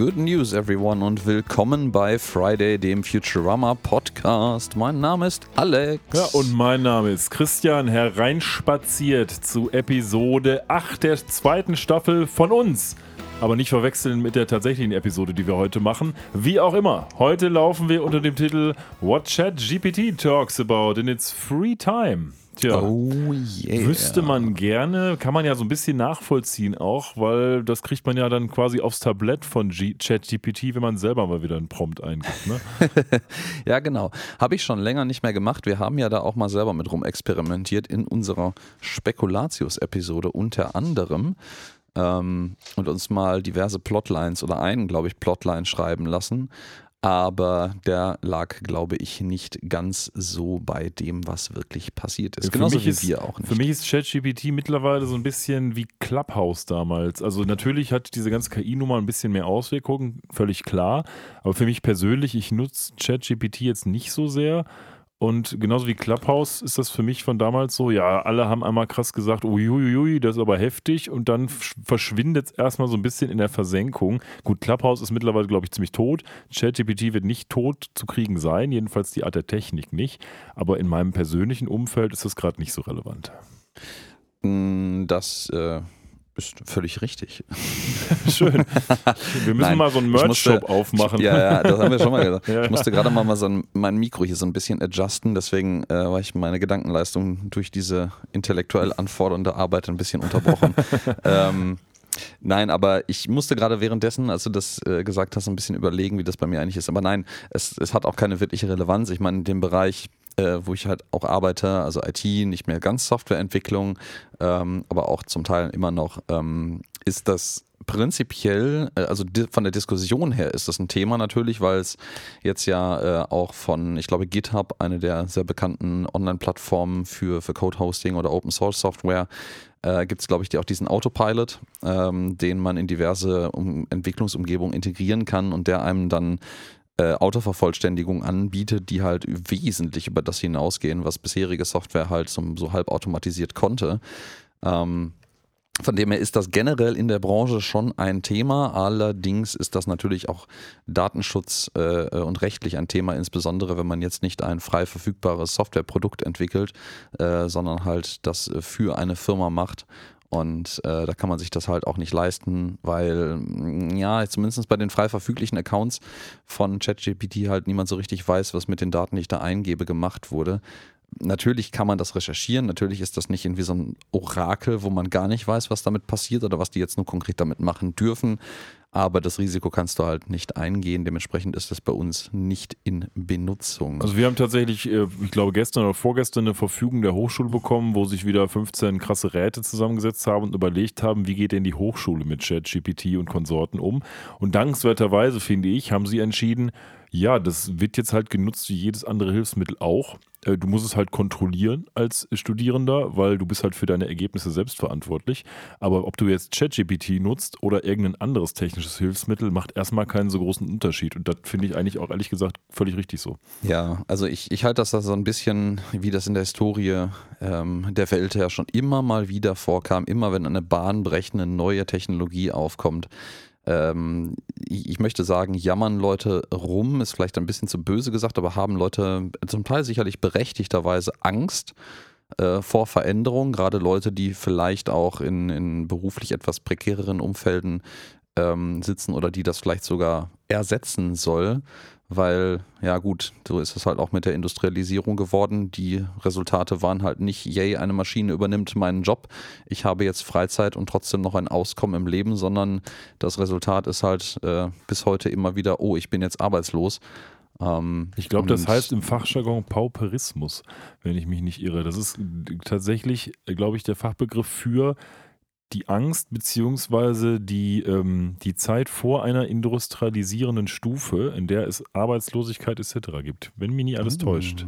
Good news, everyone, und willkommen bei Friday, dem Futurama Podcast. Mein Name ist Alex. Ja, und mein Name ist Christian, hereinspaziert zu Episode 8 der zweiten Staffel von uns. Aber nicht verwechseln mit der tatsächlichen Episode, die wir heute machen. Wie auch immer, heute laufen wir unter dem Titel What Chat GPT Talks About in its Free Time. Tja, Oh yeah. wüsste man gerne, kann man ja so ein bisschen nachvollziehen auch, weil das kriegt man ja dann quasi aufs Tablett von ChatGPT, wenn man selber mal wieder einen Prompt eingibt. Ne? Ja, genau. Habe ich schon länger nicht mehr gemacht. Wir haben ja da auch mal selber mit rumexperimentiert in unserer Spekulatius-Episode unter anderem ähm, und uns mal diverse Plotlines oder einen, glaube ich, Plotline schreiben lassen. Aber der lag, glaube ich, nicht ganz so bei dem, was wirklich passiert ist. Für Genauso wie ist- wir auch nicht. Für mich ist ChatGPT mittlerweile so ein bisschen wie Clubhouse damals. Also natürlich hat diese ganze KI-Nummer ein bisschen mehr Auswirkungen, völlig klar. Aber für mich persönlich, ich nutze ChatGPT jetzt nicht so sehr. Und genauso wie Clubhouse ist das für mich von damals so, ja, alle haben einmal krass gesagt, uiuiui, das ist aber heftig und dann sch- verschwindet es erstmal so ein bisschen in der Versenkung. Gut, Clubhouse ist mittlerweile, glaube ich, ziemlich tot. ChatGPT wird nicht tot zu kriegen sein, jedenfalls die Art der Technik nicht. Aber in meinem persönlichen Umfeld ist das gerade nicht so relevant. Mm, Das äh, ist völlig richtig. Schön. Wir müssen Nein, mal so einen Merch-Shop aufmachen. Ja, ja, das haben wir schon mal gesagt. Ja, Ich musste gerade mal, mal so ein, mein Mikro hier so ein bisschen adjusten, deswegen äh, war ich meine Gedankenleistung durch diese intellektuell anfordernde Arbeit ein bisschen unterbrochen. ähm, Nein, aber ich musste gerade währenddessen, als du das äh, gesagt hast, ein bisschen überlegen, wie das bei mir eigentlich ist. Aber nein, es, es hat auch keine wirkliche Relevanz. Ich meine, in dem Bereich, äh, wo ich halt auch arbeite, also IT, nicht mehr ganz Softwareentwicklung, ähm, aber auch zum Teil immer noch, ähm, ist das prinzipiell, äh, also von der Diskussion her ist das ein Thema natürlich, weil es jetzt ja äh, auch von, ich glaube, GitHub, eine der sehr bekannten Online-Plattformen für, für Code-Hosting oder Open-Source-Software, äh, gibt es, glaube ich, die, auch diesen Autopilot, ähm, den man in diverse um Entwicklungsumgebungen integrieren kann und der einem dann äh, Autovervollständigung anbietet, die halt wesentlich über das hinausgehen, was bisherige Software halt so, so halb automatisiert konnte. Ähm, von dem her ist das generell in der Branche schon ein Thema. Allerdings ist das natürlich auch Datenschutz äh, und rechtlich ein Thema, insbesondere wenn man jetzt nicht ein frei verfügbares Softwareprodukt entwickelt, äh, sondern halt das äh, für eine Firma macht. Und äh, da kann man sich das halt auch nicht leisten, weil, mm, ja, zumindest bei den frei verfüglichen Accounts von ChatGPT halt niemand so richtig weiß, was mit den Daten, die ich da eingebe, gemacht wurde. Natürlich kann man das recherchieren, natürlich ist das nicht irgendwie so ein Orakel, wo man gar nicht weiß, was damit passiert oder was die jetzt nur konkret damit machen dürfen. Aber das Risiko kannst du halt nicht eingehen. Dementsprechend ist das bei uns nicht in Benutzung. Also wir haben tatsächlich, äh, ich glaube gestern oder vorgestern eine Verfügung der Hochschule bekommen, wo sich wieder 15 krasse Räte zusammengesetzt haben und überlegt haben, wie geht denn die Hochschule mit ChatGPT und Konsorten um. Und dankenswerterweise, finde ich, haben sie entschieden, ja, das wird jetzt halt genutzt wie jedes andere Hilfsmittel auch. Äh, Du musst es halt kontrollieren als Studierender, weil du bist halt für deine Ergebnisse selbst verantwortlich. Aber ob du jetzt ChatGPT nutzt oder irgendein anderes technisches Hilfsmittel, macht erstmal keinen so großen Unterschied. Und das finde ich eigentlich auch ehrlich gesagt völlig richtig so. Ja, also ich, ich halte das da so ein bisschen, wie das in der Historie ähm, der Welt ja schon immer mal wieder vorkam, immer wenn eine bahnbrechende neue Technologie aufkommt. Ähm, ich, möchte sagen, jammern Leute rum, ist vielleicht ein bisschen zu böse gesagt, aber haben Leute zum Teil sicherlich berechtigterweise Angst äh, vor Veränderung, gerade Leute, die vielleicht auch in, in beruflich etwas prekäreren Umfelden ähm, sitzen oder die das vielleicht sogar ersetzen soll, weil, ja gut, so ist es halt auch mit der Industrialisierung geworden. Die Resultate waren halt nicht, yay, eine Maschine übernimmt meinen Job, ich habe jetzt Freizeit und trotzdem noch ein Auskommen im Leben, sondern das Resultat ist halt äh, bis heute immer wieder, oh, ich bin jetzt arbeitslos. Ähm, Ich glaube, das heißt im Fachjargon Pauperismus, wenn ich mich nicht irre. Das ist tatsächlich, glaube ich, der Fachbegriff für die Angst beziehungsweise die, ähm, die Zeit vor einer industrialisierenden Stufe, in der es Arbeitslosigkeit etc. gibt, wenn mich nie alles täuscht.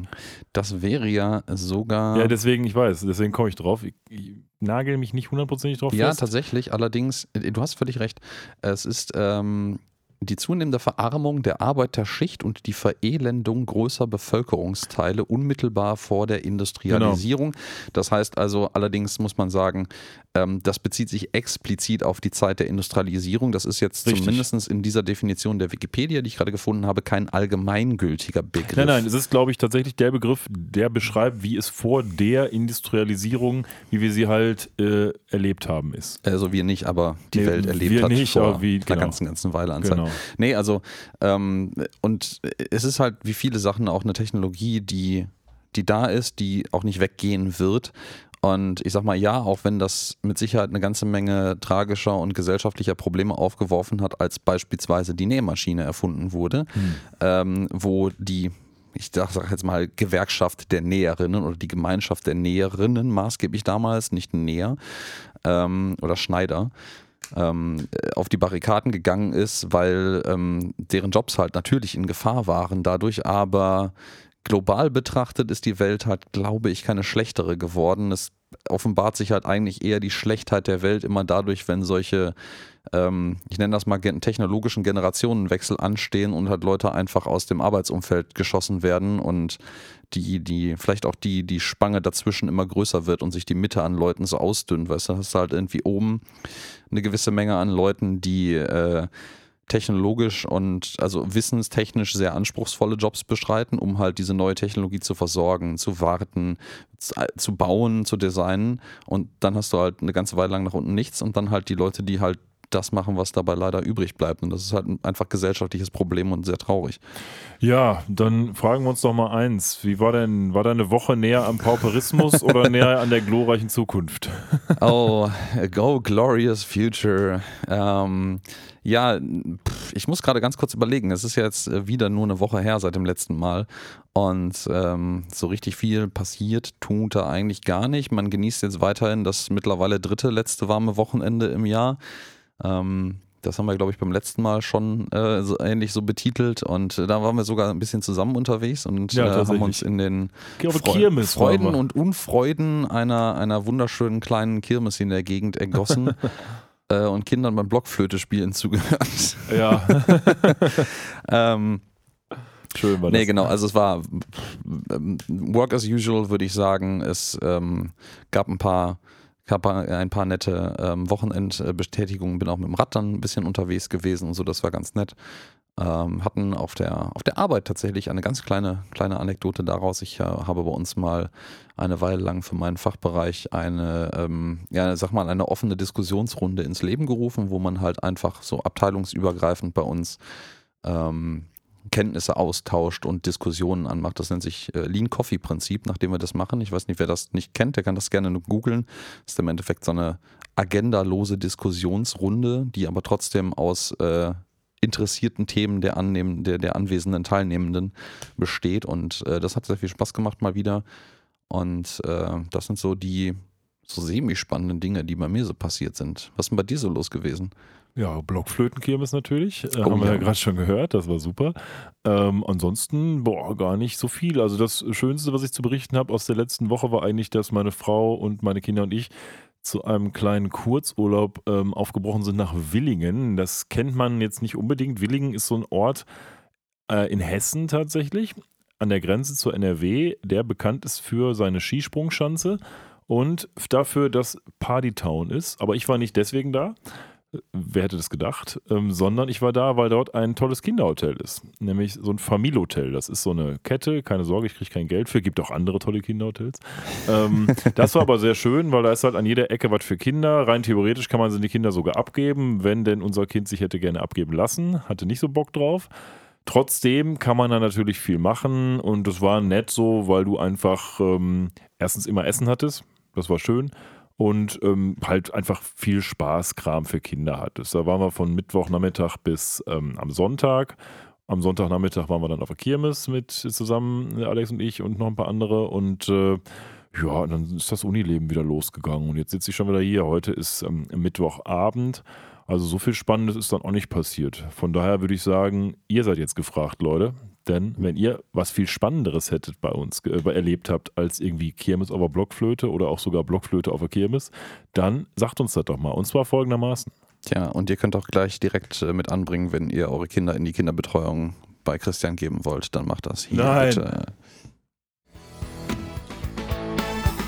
Das wäre ja sogar. Ja, deswegen, ich weiß, deswegen komme ich drauf. Ich, ich nagel mich nicht hundertprozentig drauf Ja, fest. tatsächlich. Allerdings, äh, du hast völlig recht. Es ist, ähm, die zunehmende Verarmung der Arbeiterschicht und die Verelendung großer Bevölkerungsteile unmittelbar vor der Industrialisierung. Genau. Das heißt also, allerdings muss man sagen, ähm, das bezieht sich explizit auf die Zeit der Industrialisierung. Das ist jetzt Richtig. zumindest in dieser Definition der Wikipedia, die ich gerade gefunden habe, kein allgemeingültiger Begriff. Nein, nein, es ist, glaube ich, tatsächlich der Begriff, der beschreibt, wie es vor der Industrialisierung, wie wir sie halt äh, erlebt haben, ist. Also wir nicht, aber die nee, Welt erlebt hat nicht, vor wie, genau. einer ganzen, ganzen Weile an genau. Zeit. Nee, also ähm, und es ist halt wie viele Sachen auch eine Technologie, die die da ist, die auch nicht weggehen wird. Und ich sag mal, ja, auch wenn das mit Sicherheit eine ganze Menge tragischer und gesellschaftlicher Probleme aufgeworfen hat, als beispielsweise die Nähmaschine erfunden wurde, hm. ähm, wo die ich sage jetzt mal Gewerkschaft der Näherinnen oder die Gemeinschaft der Näherinnen maßgeblich damals, nicht Näher ähm, oder Schneider, ähm, auf die Barrikaden gegangen ist, weil ähm, deren Jobs halt natürlich in Gefahr waren dadurch, aber global betrachtet ist die Welt halt, glaube ich, keine schlechtere geworden. Es offenbart sich halt eigentlich eher die Schlechtheit der Welt immer dadurch, wenn solche, ähm, ich nenne das mal technologischen Generationenwechsel anstehen und halt Leute einfach aus dem Arbeitsumfeld geschossen werden und die, die, vielleicht auch die, die Spange dazwischen immer größer wird und sich die Mitte an Leuten so ausdünnt. Weißt du, hast du halt irgendwie oben eine gewisse Menge an Leuten, die äh, technologisch und also wissenstechnisch sehr anspruchsvolle Jobs bestreiten, um halt diese neue Technologie zu versorgen, zu warten, zu bauen, zu designen. Und dann hast du halt eine ganze Weile lang nach unten nichts und dann halt die Leute, die halt das machen, was dabei leider übrig bleibt. Und das ist halt ein einfach gesellschaftliches Problem und sehr traurig. Ja, dann fragen wir uns doch mal eins. Wie war denn, war deine Woche näher am Pauperismus oder näher an der glorreichen Zukunft? oh, go glorious future. Ähm, ja, ich muss gerade ganz kurz überlegen. Es ist jetzt äh, wieder nur eine Woche her seit dem letzten Mal. Und ähm, so richtig viel passiert tut da eigentlich gar nicht. Man genießt jetzt weiterhin das mittlerweile dritte letzte warme Wochenende im Jahr. Ähm, das haben wir, glaube ich, beim letzten Mal schon äh, so ähnlich so betitelt. Und äh, da waren wir sogar ein bisschen zusammen unterwegs und ja, äh, haben uns in den Freu Freuden und Unfreuden einer, einer wunderschönen kleinen Kirmes in der Gegend ergossen. äh, und Kindern beim Blockflöte spielen zugehört. Ja. ähm, Schön war das. Nee, genau. Also es war Work as usual, würde ich sagen. Es ähm, gab ein paar, gab ein paar nette ähm, Wochenendbestätigungen. Bin auch mit dem Rad dann ein bisschen unterwegs gewesen und so. Das war ganz nett. Ähm, hatten auf der, auf der Arbeit tatsächlich eine ganz kleine, kleine Anekdote daraus. Ich äh, habe bei uns mal eine Weile lang für meinen Fachbereich eine, ähm, ja, sag mal, eine offene Diskussionsrunde ins Leben gerufen, wo man halt einfach so abteilungsübergreifend bei uns ähm, Kenntnisse austauscht und Diskussionen anmacht. Das nennt sich äh, Lean Coffee Prinzip, nachdem wir das machen. Ich weiß nicht, wer das nicht kennt, der kann das gerne nur googeln. Ist im Endeffekt so eine agendalose Diskussionsrunde, die aber trotzdem aus äh, interessierten Themen der, annehmen, der, der anwesenden Teilnehmenden besteht. Und äh, das hat sehr viel Spaß gemacht mal wieder. Und äh, das sind so die so semi-spannenden Dinge, die bei mir so passiert sind. Was ist denn bei dir so los gewesen? Ja, Blockflötenkirmes natürlich. Äh, oh, haben wir ja, ja gerade schon gehört, das war super. Ähm, ansonsten, boah, gar nicht so viel. Also das Schönste, was ich zu berichten habe aus der letzten Woche, war eigentlich, dass meine Frau und meine Kinder und ich zu einem kleinen Kurzurlaub ähm, aufgebrochen sind nach Willingen. Das kennt man jetzt nicht unbedingt. Willingen ist so ein Ort äh, in Hessen tatsächlich, an der Grenze zur NRW, der bekannt ist für seine Skisprungschanze und dafür, dass Partytown ist. Aber ich war nicht deswegen da, wer hätte das gedacht, ähm, sondern ich war da, weil dort ein tolles Kinderhotel ist. Nämlich so ein Familienhotel. Das ist so eine Kette, keine Sorge, ich kriege kein Geld für, gibt auch andere tolle Kinderhotels. ähm, das war aber sehr schön, weil da ist halt an jeder Ecke was für Kinder. Rein theoretisch kann man sie die Kinder sogar abgeben, wenn denn unser Kind sich hätte gerne abgeben lassen. Hatte nicht so Bock drauf. Trotzdem kann man da natürlich viel machen und es war nett so, weil du einfach ähm, erstens immer Essen hattest. Das war schön und ähm, halt einfach viel Spaßkram für Kinder hattest. Da waren wir von Mittwochnachmittag bis ähm, am Sonntag. Am Sonntagnachmittag waren wir dann auf der Kirmes mit zusammen, Alex und ich und noch ein paar andere und äh, ja, dann ist das Unileben wieder losgegangen und jetzt sitze ich schon wieder hier. Heute ist ähm, Mittwochabend. Also so viel Spannendes ist dann auch nicht passiert. Von daher würde ich sagen, ihr seid jetzt gefragt, Leute. Denn wenn ihr was viel Spannenderes hättet bei uns äh, erlebt habt als irgendwie Kirmes auf der Blockflöte oder auch sogar Blockflöte auf der Kirmes, dann sagt uns das doch mal. Und zwar folgendermaßen. Tja, und ihr könnt auch gleich direkt äh, mit anbringen, wenn ihr eure Kinder in die Kinderbetreuung bei Christian geben wollt, dann macht das hier Nein. bitte.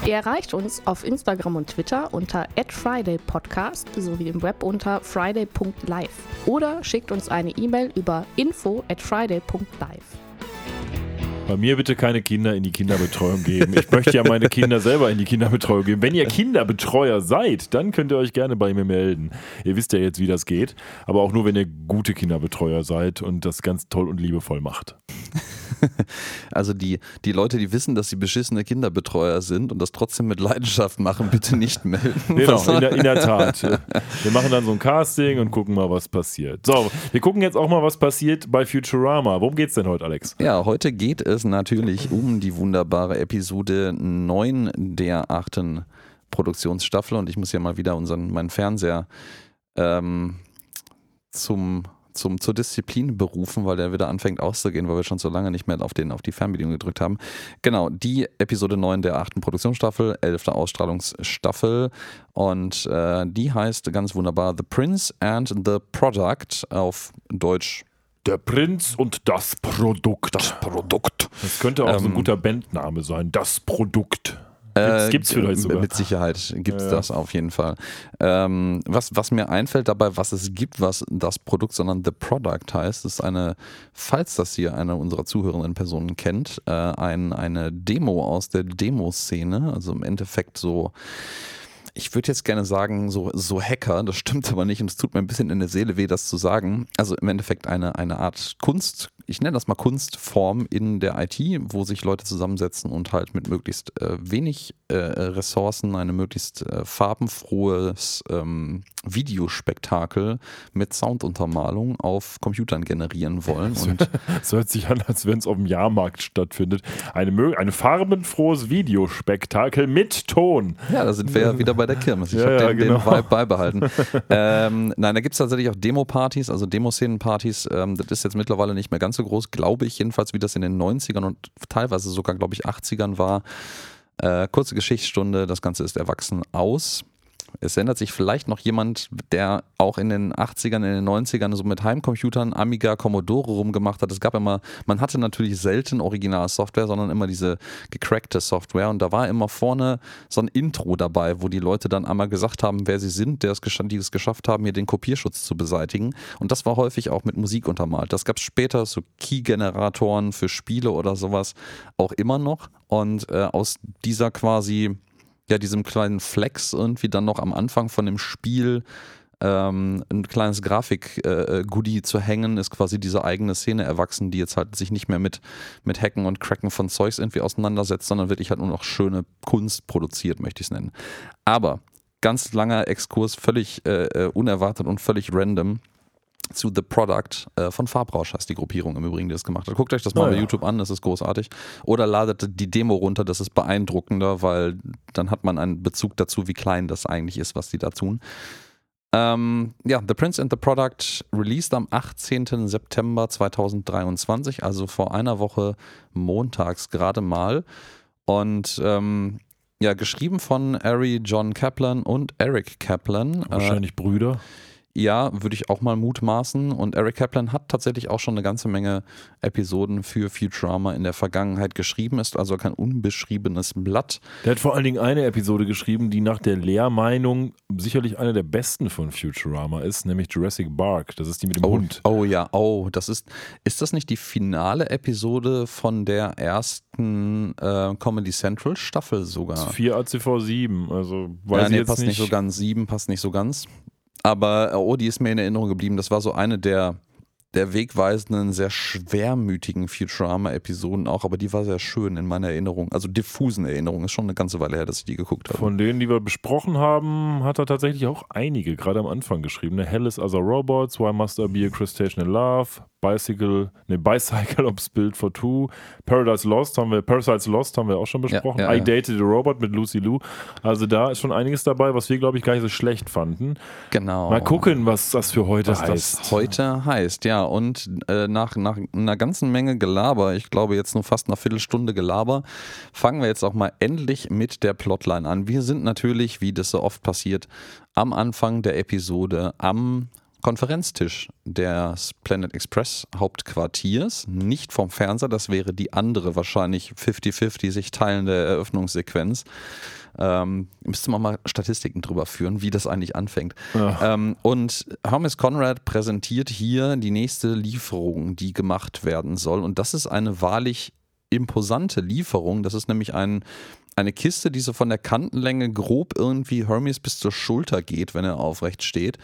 Ihr erreicht uns auf Instagram und Twitter unter @fridaypodcast sowie im Web unter friday.live oder schickt uns eine E-Mail über info@friday.live. Bei mir bitte keine Kinder in die Kinderbetreuung geben. Ich möchte ja meine Kinder selber in die Kinderbetreuung geben. Wenn ihr Kinderbetreuer seid, dann könnt ihr euch gerne bei mir melden. Ihr wisst ja jetzt, wie das geht. Aber auch nur, wenn ihr gute Kinderbetreuer seid und das ganz toll und liebevoll macht. Also die, die Leute, die wissen, dass sie beschissene Kinderbetreuer sind und das trotzdem mit Leidenschaft machen, bitte nicht melden. Genau, in der, in der Tat. Wir machen dann so ein Casting und gucken mal, was passiert. So, wir gucken jetzt auch mal, was passiert bei Futurama. Worum geht's denn heute, Alex? Ja, heute geht es natürlich um die wunderbare Episode 9 der achten Produktionsstaffel. Und ich muss ja mal wieder unseren, meinen Fernseher ähm, zum, zum, zur Disziplin berufen, weil der wieder anfängt auszugehen, weil wir schon so lange nicht mehr auf, den, auf die Fernbedienung gedrückt haben. Genau, die Episode 9 der achten Produktionsstaffel, elfte Ausstrahlungsstaffel. Und äh, die heißt ganz wunderbar The Prince and the Product auf Deutsch Der Prinz und das Produkt. Das Produkt. Das könnte auch so ein Ähm, guter Bandname sein. Das Produkt. Äh, Gibt's vielleicht sogar. Mit Sicherheit gibt es ja. das auf jeden Fall. Ähm, was, was mir einfällt dabei, was es gibt, was das Produkt, sondern The Product heißt, ist eine, falls das hier eine unserer zuhörenden Personen kennt, äh, ein, eine Demo aus der Demoszene, also im Endeffekt so. Ich würde jetzt gerne sagen, so, so Hacker, das stimmt aber nicht und es tut mir ein bisschen in der Seele weh, das zu sagen. Also im Endeffekt eine, eine Art Kunst, ich nenne das mal Kunstform in der IT, wo sich Leute zusammensetzen und halt mit möglichst äh, wenig äh, Ressourcen eine möglichst äh, farbenfrohes ähm, Videospektakel mit Sounduntermalung auf Computern generieren wollen. Und Es hört sich an, als wenn es auf dem Jahrmarkt stattfindet. Eine, mö- ein farbenfrohes Videospektakel mit Ton. Ja, da sind wir ja wieder bei der Kirmes. Ich Ja, habe ja, den, genau. den Vibe beibehalten. ähm, nein, da gibt es tatsächlich auch Demo-Partys, also Demoszenenpartys. Ähm, das ist jetzt mittlerweile nicht mehr ganz so groß, glaube ich jedenfalls, wie das in den 90ern und teilweise sogar, glaube ich, 80ern war. Äh, kurze Geschichtsstunde, das Ganze ist erwachsen aus. Es ändert sich vielleicht noch jemand, der auch in den 80ern, in den 90ern so mit Heimcomputern, Amiga, Commodore rumgemacht hat. Es gab immer, man hatte natürlich selten Original-Software, sondern immer diese gecrackte Software. Und da war immer vorne so ein Intro dabei, wo die Leute dann einmal gesagt haben, wer sie sind, der es die es geschafft haben, hier den Kopierschutz zu beseitigen. Und das war häufig auch mit Musik untermalt. Das gab es später, so Key-Generatoren für Spiele oder sowas, auch immer noch. Und äh, aus dieser quasi ja, diesem kleinen Flex irgendwie dann noch am Anfang von dem Spiel ähm, ein kleines Grafik-Goodie zu hängen, ist quasi diese eigene Szene erwachsen, die jetzt halt sich nicht mehr mit, mit Hacken und Cracken von Zeugs irgendwie auseinandersetzt, sondern wirklich halt nur noch schöne Kunst produziert, möchte ich es nennen. Aber ganz langer Exkurs, völlig äh, äh, unerwartet und völlig random zu The Product äh, von Farbrausch heißt die Gruppierung im Übrigen, die das gemacht hat. Guckt euch das mal Ah, bei ja. YouTube an, das ist großartig. Oder ladet die Demo runter, das ist beeindruckender, weil dann hat man einen Bezug dazu, wie klein das eigentlich ist, was die da tun. Ähm, ja, The Prince and the Product released am 18. September 2023, also vor einer Woche montags gerade mal. Und ähm, ja, geschrieben von Ari John Kaplan und Eric Kaplan. Äh, Wahrscheinlich Brüder. Ja, würde ich auch mal mutmaßen. Und Eric Kaplan hat tatsächlich auch schon eine ganze Menge Episoden für Futurama in der Vergangenheit geschrieben, ist also kein unbeschriebenes Blatt. Der hat vor allen Dingen eine Episode geschrieben, die nach der Lehrmeinung sicherlich eine der besten von Futurama ist, nämlich Jurassic Park. Das ist die mit dem Oh, Hund. oh ja, oh, das ist, ist das nicht die finale Episode von der ersten äh, Comedy Central Staffel sogar? 4 ACV 7, also weiß ja, ich nee, jetzt passt nicht. nicht. so ganz. Sieben passt nicht so ganz. Aber äh, oh, die ist mir in Erinnerung geblieben. Das war so eine der, der wegweisenden, sehr schwermütigen Futurama-Episoden auch, aber die war sehr schön in meiner Erinnerung. Also diffusen Erinnerung. Ist schon eine ganze Weile her, dass ich die geguckt habe. Von denen, die wir besprochen haben, hat er tatsächlich auch einige, gerade am Anfang geschrieben. Ne? Hell is Other Robots, Why Must I Be a Crustacean in Love, Bicycle, ne, Bicycle Ops Build for Two, Paradise Lost haben wir, Parasites Lost haben wir auch schon besprochen. ja, I ja. Dated a Robot mit Lucy Lou. Also da ist schon einiges dabei, was wir, glaube ich, gar nicht so schlecht fanden. Genau. Mal gucken, was das für heute was heißt. das heute heißt. Ja, Ja, und äh, nach, nach einer ganzen Menge Gelaber, ich glaube jetzt nur fast eine Viertelstunde Gelaber, fangen wir jetzt auch mal endlich mit der Plotline an. Wir sind natürlich, wie das so oft passiert, am Anfang der Episode am Konferenztisch des Planet Express Hauptquartiers, nicht vom Fernseher, das wäre die andere wahrscheinlich 50-50 sich teilende Eröffnungssequenz. Ähm, müsste man mal Statistiken drüber führen, wie das eigentlich anfängt. Ähm, und Hermes Conrad präsentiert hier die nächste Lieferung, die gemacht werden soll. Und das ist eine wahrlich imposante Lieferung. Das ist nämlich ein, eine Kiste, die so von der Kantenlänge grob irgendwie Hermes bis zur Schulter geht, wenn er aufrecht steht.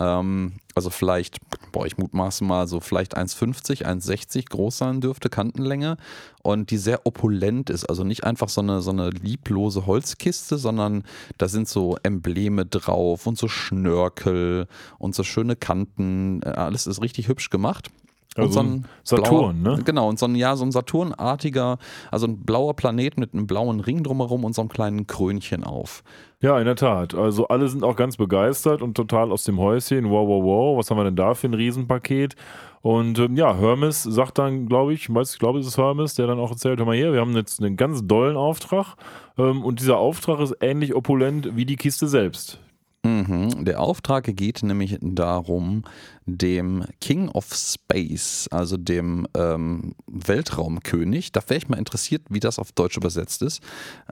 Ähm, also vielleicht, boah, ich mutmaße mal so vielleicht 1,50, 1,60 groß sein dürfte, Kantenlänge. Und die sehr opulent ist. Also nicht einfach so eine, so eine lieblose Holzkiste, sondern da sind so Embleme drauf und so Schnörkel und so schöne Kanten. Äh, Alles ist richtig hübsch gemacht. Also ein Saturn, blauer, ne? Genau, und so ein, ja, so ein Saturnartiger, also ein blauer Planet mit einem blauen Ring drumherum und so einem kleinen Krönchen auf. Ja, in der Tat. Also alle sind auch ganz begeistert und total aus dem Häuschen. Wow, wow, wow, was haben wir denn da für ein Riesenpaket? Und ähm, ja, Hermes sagt dann, glaube ich, weiß, ich glaube, es ist Hermes, der dann auch erzählt, hör mal hier, wir haben jetzt einen ganz dollen Auftrag ähm, und dieser Auftrag ist ähnlich opulent wie die Kiste selbst. Mhm. Der Auftrag geht nämlich darum, dem King of Space, also dem ähm, Weltraumkönig, da wäre ich mal interessiert, wie das auf Deutsch übersetzt ist.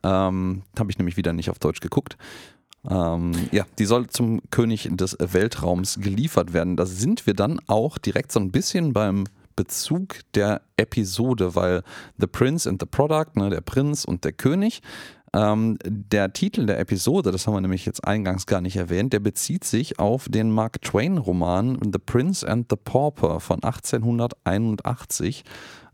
Ähm, Habe ich nämlich wieder nicht auf Deutsch geguckt. Ähm, ja, die soll zum König des Weltraums geliefert werden. Da sind wir dann auch direkt so ein bisschen beim Bezug der Episode, weil The Prince and the Product, ne, der Prinz und der König, ähm, der Titel der Episode, das haben wir nämlich jetzt eingangs gar nicht erwähnt, der bezieht sich auf den Mark Twain-Roman The Prince and the Pauper von 1881.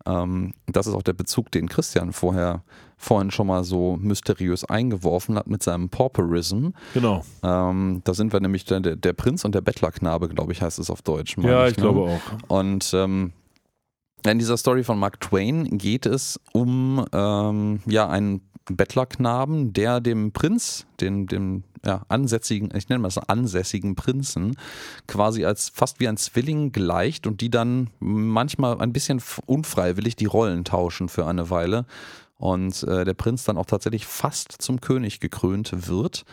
Ähm, das ist auch der Bezug, den Christian vorher vorhin schon mal so mysteriös eingeworfen hat mit seinem Pauperism. Genau. Ähm, da sind wir nämlich der, der Prinz und der Bettlerknabe, glaube ich, heißt es auf Deutsch. Ja, ich ne? glaube auch. Und ähm, in dieser Story von Mark Twain geht es um ähm, ja, einen Bettlerknaben, der dem Prinz, den, dem ja, ansässigen, ich nenne mal das ansässigen Prinzen, quasi als fast wie ein Zwilling gleicht und die dann manchmal ein bisschen unfreiwillig die Rollen tauschen für eine Weile. Und äh, der Prinz dann auch tatsächlich fast zum König gekrönt wird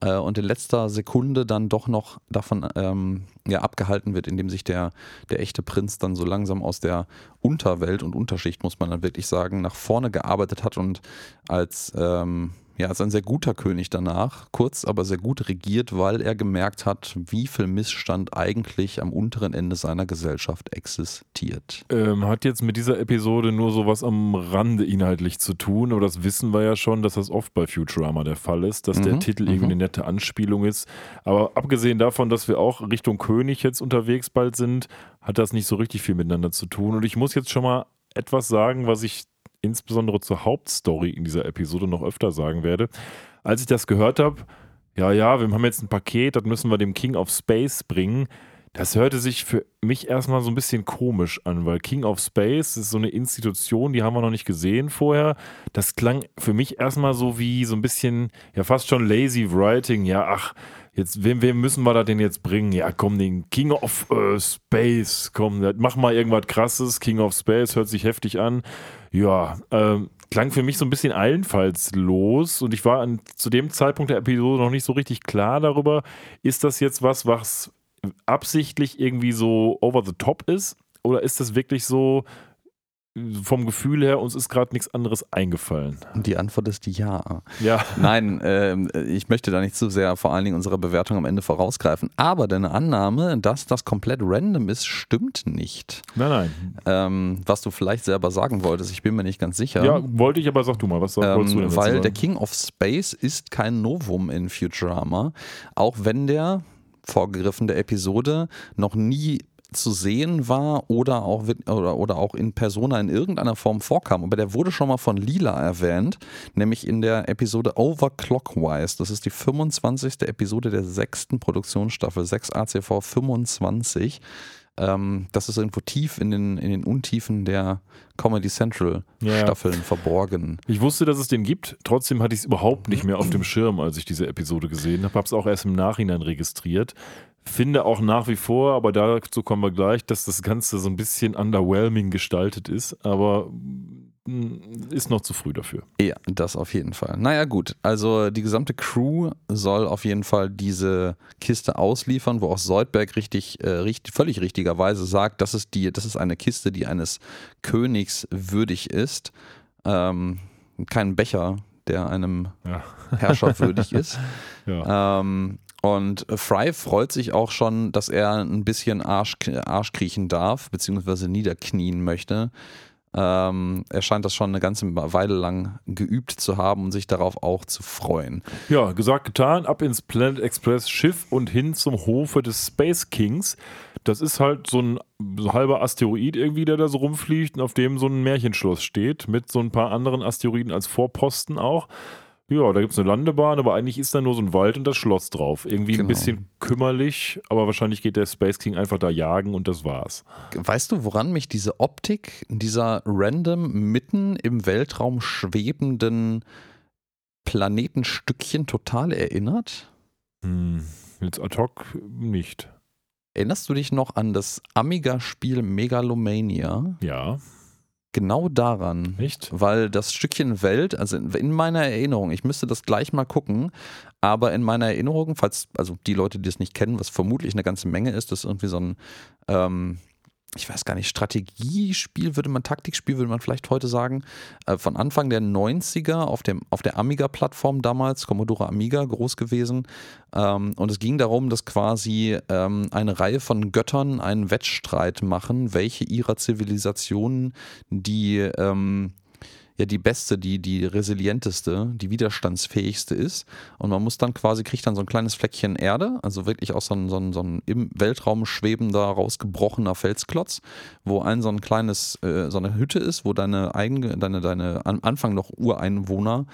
äh, und in letzter Sekunde dann doch noch davon ähm, ja, abgehalten wird, indem sich der, der echte Prinz dann so langsam aus der Unterwelt und Unterschicht, muss man dann wirklich sagen, nach vorne gearbeitet hat und als, ähm, ja, als ein sehr guter König danach, kurz aber sehr gut regiert, weil er gemerkt hat, wie viel Missstand eigentlich am unteren Ende seiner Gesellschaft existiert. Ähm, hat jetzt mit dieser Episode nur sowas am Rande inhaltlich zu tun, aber das wissen wir ja schon, dass das oft bei Futurama der Fall ist, dass der Mhm, Titel mhm. irgendwie eine nette Anspielung ist. Aber abgesehen davon, dass wir auch Richtung König jetzt unterwegs bald sind, hat das nicht so richtig viel miteinander zu tun. Und ich muss jetzt schon mal etwas sagen, was ich insbesondere zur Hauptstory in dieser Episode noch öfter sagen werde. Als ich das gehört habe, ja, ja, wir haben jetzt ein Paket, das müssen wir dem King of Space bringen. Das hörte sich für mich erstmal so ein bisschen komisch an, weil King of Space ist so eine Institution, die haben wir noch nicht gesehen vorher. Das klang für mich erstmal so wie so ein bisschen, ja, fast schon lazy writing. Ja, ach, jetzt, wem, wem müssen wir da denn jetzt bringen? Ja, komm, den King of äh, Space, komm, mach mal irgendwas krasses. King of Space hört sich heftig an. Ja, ähm, klang für mich so ein bisschen einfallslos und ich war an, zu dem Zeitpunkt der Episode noch nicht so richtig klar darüber, ist das jetzt was, was absichtlich irgendwie so over the top ist oder ist das wirklich so vom Gefühl her, uns ist gerade nichts anderes eingefallen? Und die Antwort ist ja. Ja. Nein, ähm, ich möchte da nicht zu sehr vor allen Dingen unsere Bewertung am Ende vorausgreifen. Aber deine Annahme, dass das komplett random ist, stimmt nicht. Nein, nein. Ähm, was du vielleicht selber sagen wolltest, ich bin mir nicht ganz sicher. Ja, wollte ich, aber sag du mal, was sag- wolltest du denn ähm, dazu weil sagen? der King of Space ist kein Novum in Futurama, auch wenn der vorgegriffen der Episode noch nie zu sehen war oder auch, oder, oder auch in Persona in irgendeiner Form vorkam. Aber der wurde schon mal von Lila erwähnt, nämlich in der Episode Overclockwise. Das ist die 25. Episode der sechsten Produktionsstaffel, 6 ACV 25. Ähm, das ist irgendwo tief in den, in den Untiefen der Comedy Central Ja. Staffeln verborgen. Ich wusste, dass es den gibt, trotzdem hatte ich es überhaupt nicht mehr auf dem Schirm, als ich diese Episode gesehen habe. Habe es auch erst im Nachhinein registriert. Finde auch nach wie vor, aber dazu kommen wir gleich, dass das Ganze so ein bisschen underwhelming gestaltet ist, aber mm, ist noch zu früh dafür. Ja, das auf jeden Fall. Naja, gut. Also die gesamte Crew soll auf jeden Fall diese Kiste ausliefern, wo auch Soldberg richtig, äh, richtig völlig richtigerweise sagt, das ist, die, das ist eine Kiste, die eines Königs würdig ist. Ähm, kein Becher, der einem Ja. Herrscher würdig ist. Ja. Ähm, und Fry freut sich auch schon, dass er ein bisschen Arsch, Arsch kriechen darf, beziehungsweise niederknien möchte. Ähm, er scheint das schon eine ganze Weile lang geübt zu haben und sich darauf auch zu freuen. Ja, gesagt, getan, ab ins Planet Express Schiff und hin zum Hofe des Space Kings. Das ist halt so ein halber Asteroid irgendwie, der da so rumfliegt und auf dem so ein Märchenschloss steht, mit so ein paar anderen Asteroiden als Vorposten auch. Ja, da gibt es eine Landebahn, aber eigentlich ist da nur so ein Wald und das Schloss drauf. Irgendwie ein Genau. bisschen kümmerlich, aber wahrscheinlich geht der Space King einfach da jagen und das war's. Weißt du, woran mich diese Optik dieser random mitten im Weltraum schwebenden Planetenstückchen total erinnert? Hm, jetzt ad hoc nicht. Erinnerst du dich noch an das Amiga-Spiel Megalomania? Ja, Genau daran. nicht? Weil das Stückchen Welt, also in- in meiner Erinnerung, ich müsste das gleich mal gucken, aber in meiner Erinnerung, falls, also die Leute, die es nicht kennen, was vermutlich eine ganze Menge ist, das ist irgendwie so ein, ähm, ich weiß gar nicht, Strategiespiel würde man, Taktikspiel würde man vielleicht heute sagen, äh, von Anfang der 90er auf, dem, auf der Amiga-Plattform damals, Commodore Amiga groß gewesen. Ähm, und es ging darum, dass quasi ähm, eine Reihe von Göttern einen Wettstreit machen, welche ihrer Zivilisationen die, ähm, ja, die beste, die, die resilienteste, die widerstandsfähigste ist. Und man muss dann quasi, kriegt dann so ein kleines Fleckchen Erde, also wirklich auch so ein, so ein, so ein im Weltraum schwebender, rausgebrochener Felsklotz, wo ein so ein kleines, äh, so eine Hütte ist, wo deine eigene, deine, deine am Anfang noch Ureinwohner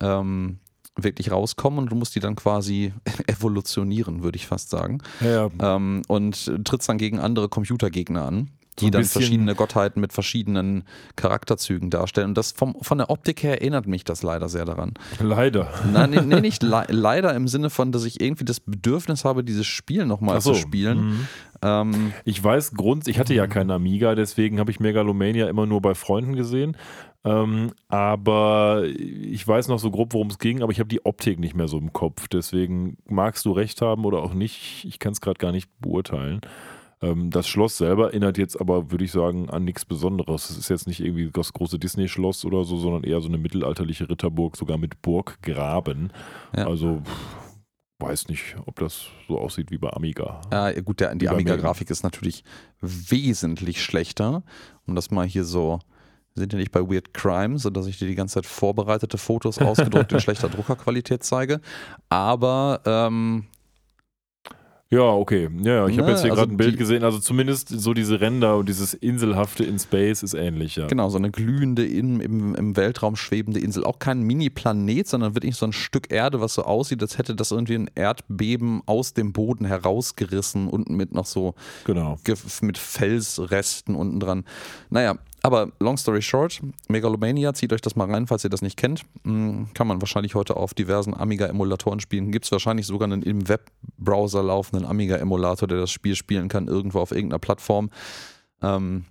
ähm, wirklich rauskommen und du musst die dann quasi evolutionieren, würde ich fast sagen. Ja. Ähm, und trittst dann gegen andere Computergegner an, die dann verschiedene Gottheiten mit verschiedenen Charakterzügen darstellen. Und das vom, von der Optik her erinnert mich das leider sehr daran. leider. Nein, nee, nee, nicht le leider im Sinne von, dass ich irgendwie das Bedürfnis habe, dieses Spiel nochmal so. zu spielen. Mhm. Ähm, Ich weiß Grund, ich hatte ja keinen Amiga, deswegen habe ich Megalomania immer nur bei Freunden gesehen. Ähm, aber ich weiß noch so grob, worum es ging, aber ich habe die Optik nicht mehr so im Kopf. Deswegen magst du recht haben oder auch nicht. Ich kann es gerade gar nicht beurteilen. Ähm, das Schloss selber erinnert jetzt aber, würde ich sagen, an nichts Besonderes. Es ist jetzt nicht irgendwie das große Disney-Schloss oder so, sondern eher so eine mittelalterliche Ritterburg, sogar mit Burggraben. Ja. Also weiß nicht, ob das so aussieht wie bei Amiga. äh, gut, der, die Amiga-Grafik ist natürlich wesentlich schlechter. Um das mal hier so, sind ja nicht bei Weird Crime, sodass ich dir die ganze Zeit vorbereitete Fotos ausgedruckt in schlechter Druckerqualität zeige. Aber ähm, Ja, okay. Ja, ich habe Ne, jetzt hier also gerade ein Bild die- gesehen. Also zumindest so diese Ränder und dieses Inselhafte in Space ist ähnlich, ja. Genau, so eine glühende, in, im, im Weltraum schwebende Insel. Auch kein Mini-Planet, sondern wirklich so ein Stück Erde, was so aussieht, als hätte das irgendwie ein Erdbeben aus dem Boden herausgerissen, unten mit noch so Genau. mit Felsresten unten dran. Naja, aber long story short, Megalomania, zieht euch das mal rein, falls ihr das nicht kennt. Hm, Kann man wahrscheinlich heute auf diversen Amiga-Emulatoren spielen. Gibt es wahrscheinlich sogar einen im Webbrowser laufenden Amiga-Emulator, der das Spiel spielen kann, irgendwo auf irgendeiner Plattform. Ähm,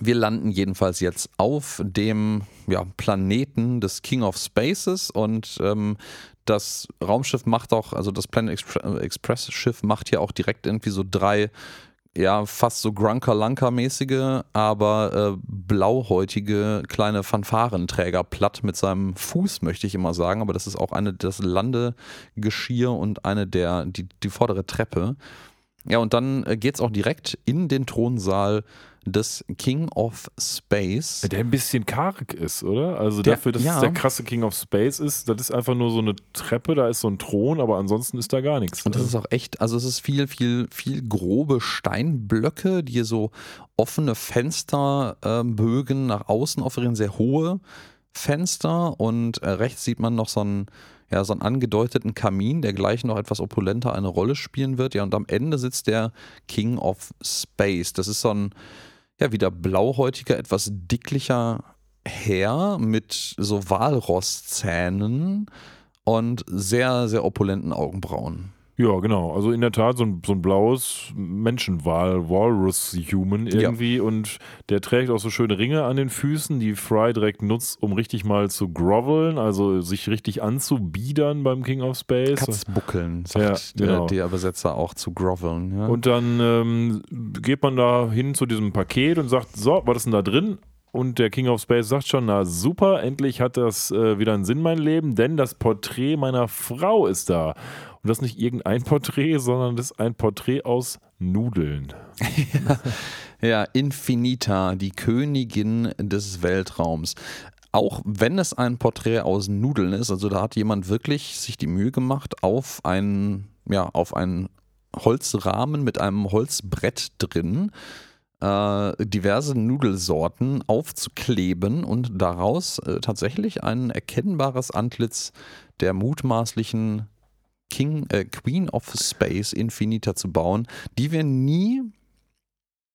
wir landen jedenfalls jetzt auf dem ja, Planeten des King of Spaces und ähm, das Raumschiff macht auch, also das Planet Expre- Express Schiff macht hier auch direkt irgendwie so drei, ja, fast so Grunker-Lanker-mäßige, aber äh, blauhäutige kleine Fanfarenträger platt mit seinem Fuß, möchte ich immer sagen. Aber das ist auch eine das Landegeschirr und eine der, die, die vordere Treppe. Ja, und dann äh, geht's auch direkt in den Thronsaal des King of Space. Der ein bisschen karg ist, oder? Also Der- dafür, dass ja. es der krasse King of Space ist, das ist einfach nur so eine Treppe, da ist so ein Thron, aber ansonsten ist da gar nichts. Und das ist auch echt, also es ist viel, viel, viel grobe Steinblöcke, die so offene Fensterbögen nach außen offerieren, sehr hohe Fenster und äh, rechts sieht man noch so einen, ja, so einen angedeuteten Kamin, der gleich noch etwas opulenter eine Rolle spielen wird. Ja, und am Ende sitzt der King of Space. Das ist so ein, ja, wieder blauhäutiger, etwas dicklicher Herr mit so Walrosszähnen und sehr, sehr opulenten Augenbrauen. Ja, genau. Also in der Tat so ein, so ein blaues Menschenwal, Walrus-Human irgendwie. Ja. Und der trägt auch so schöne Ringe an den Füßen, die Fry direkt nutzt, um richtig mal zu groveln, also sich richtig anzubiedern beim King of Space. Katzbuckeln, sagt ja, genau. der, Übersetzer auch zu groveln. Ja. Und dann ähm, geht man da hin zu diesem Paket und sagt, so, was ist denn da drin? Und der King of Space sagt schon, na super, endlich hat das äh, wieder einen Sinn, mein Leben, denn das Porträt meiner Frau ist da. Und das ist nicht irgendein Porträt, sondern das ist ein Porträt aus Nudeln. ja, ja, Infinita, die Königin des Weltraums. Auch wenn es ein Porträt aus Nudeln ist, also da hat jemand wirklich sich die Mühe gemacht, auf einen, ja, auf einen Holzrahmen mit einem Holzbrett drin äh, diverse Nudelsorten aufzukleben und daraus äh, tatsächlich ein erkennbares Antlitz der mutmaßlichen King, äh, Queen of Space Infinita zu bauen, die wir nie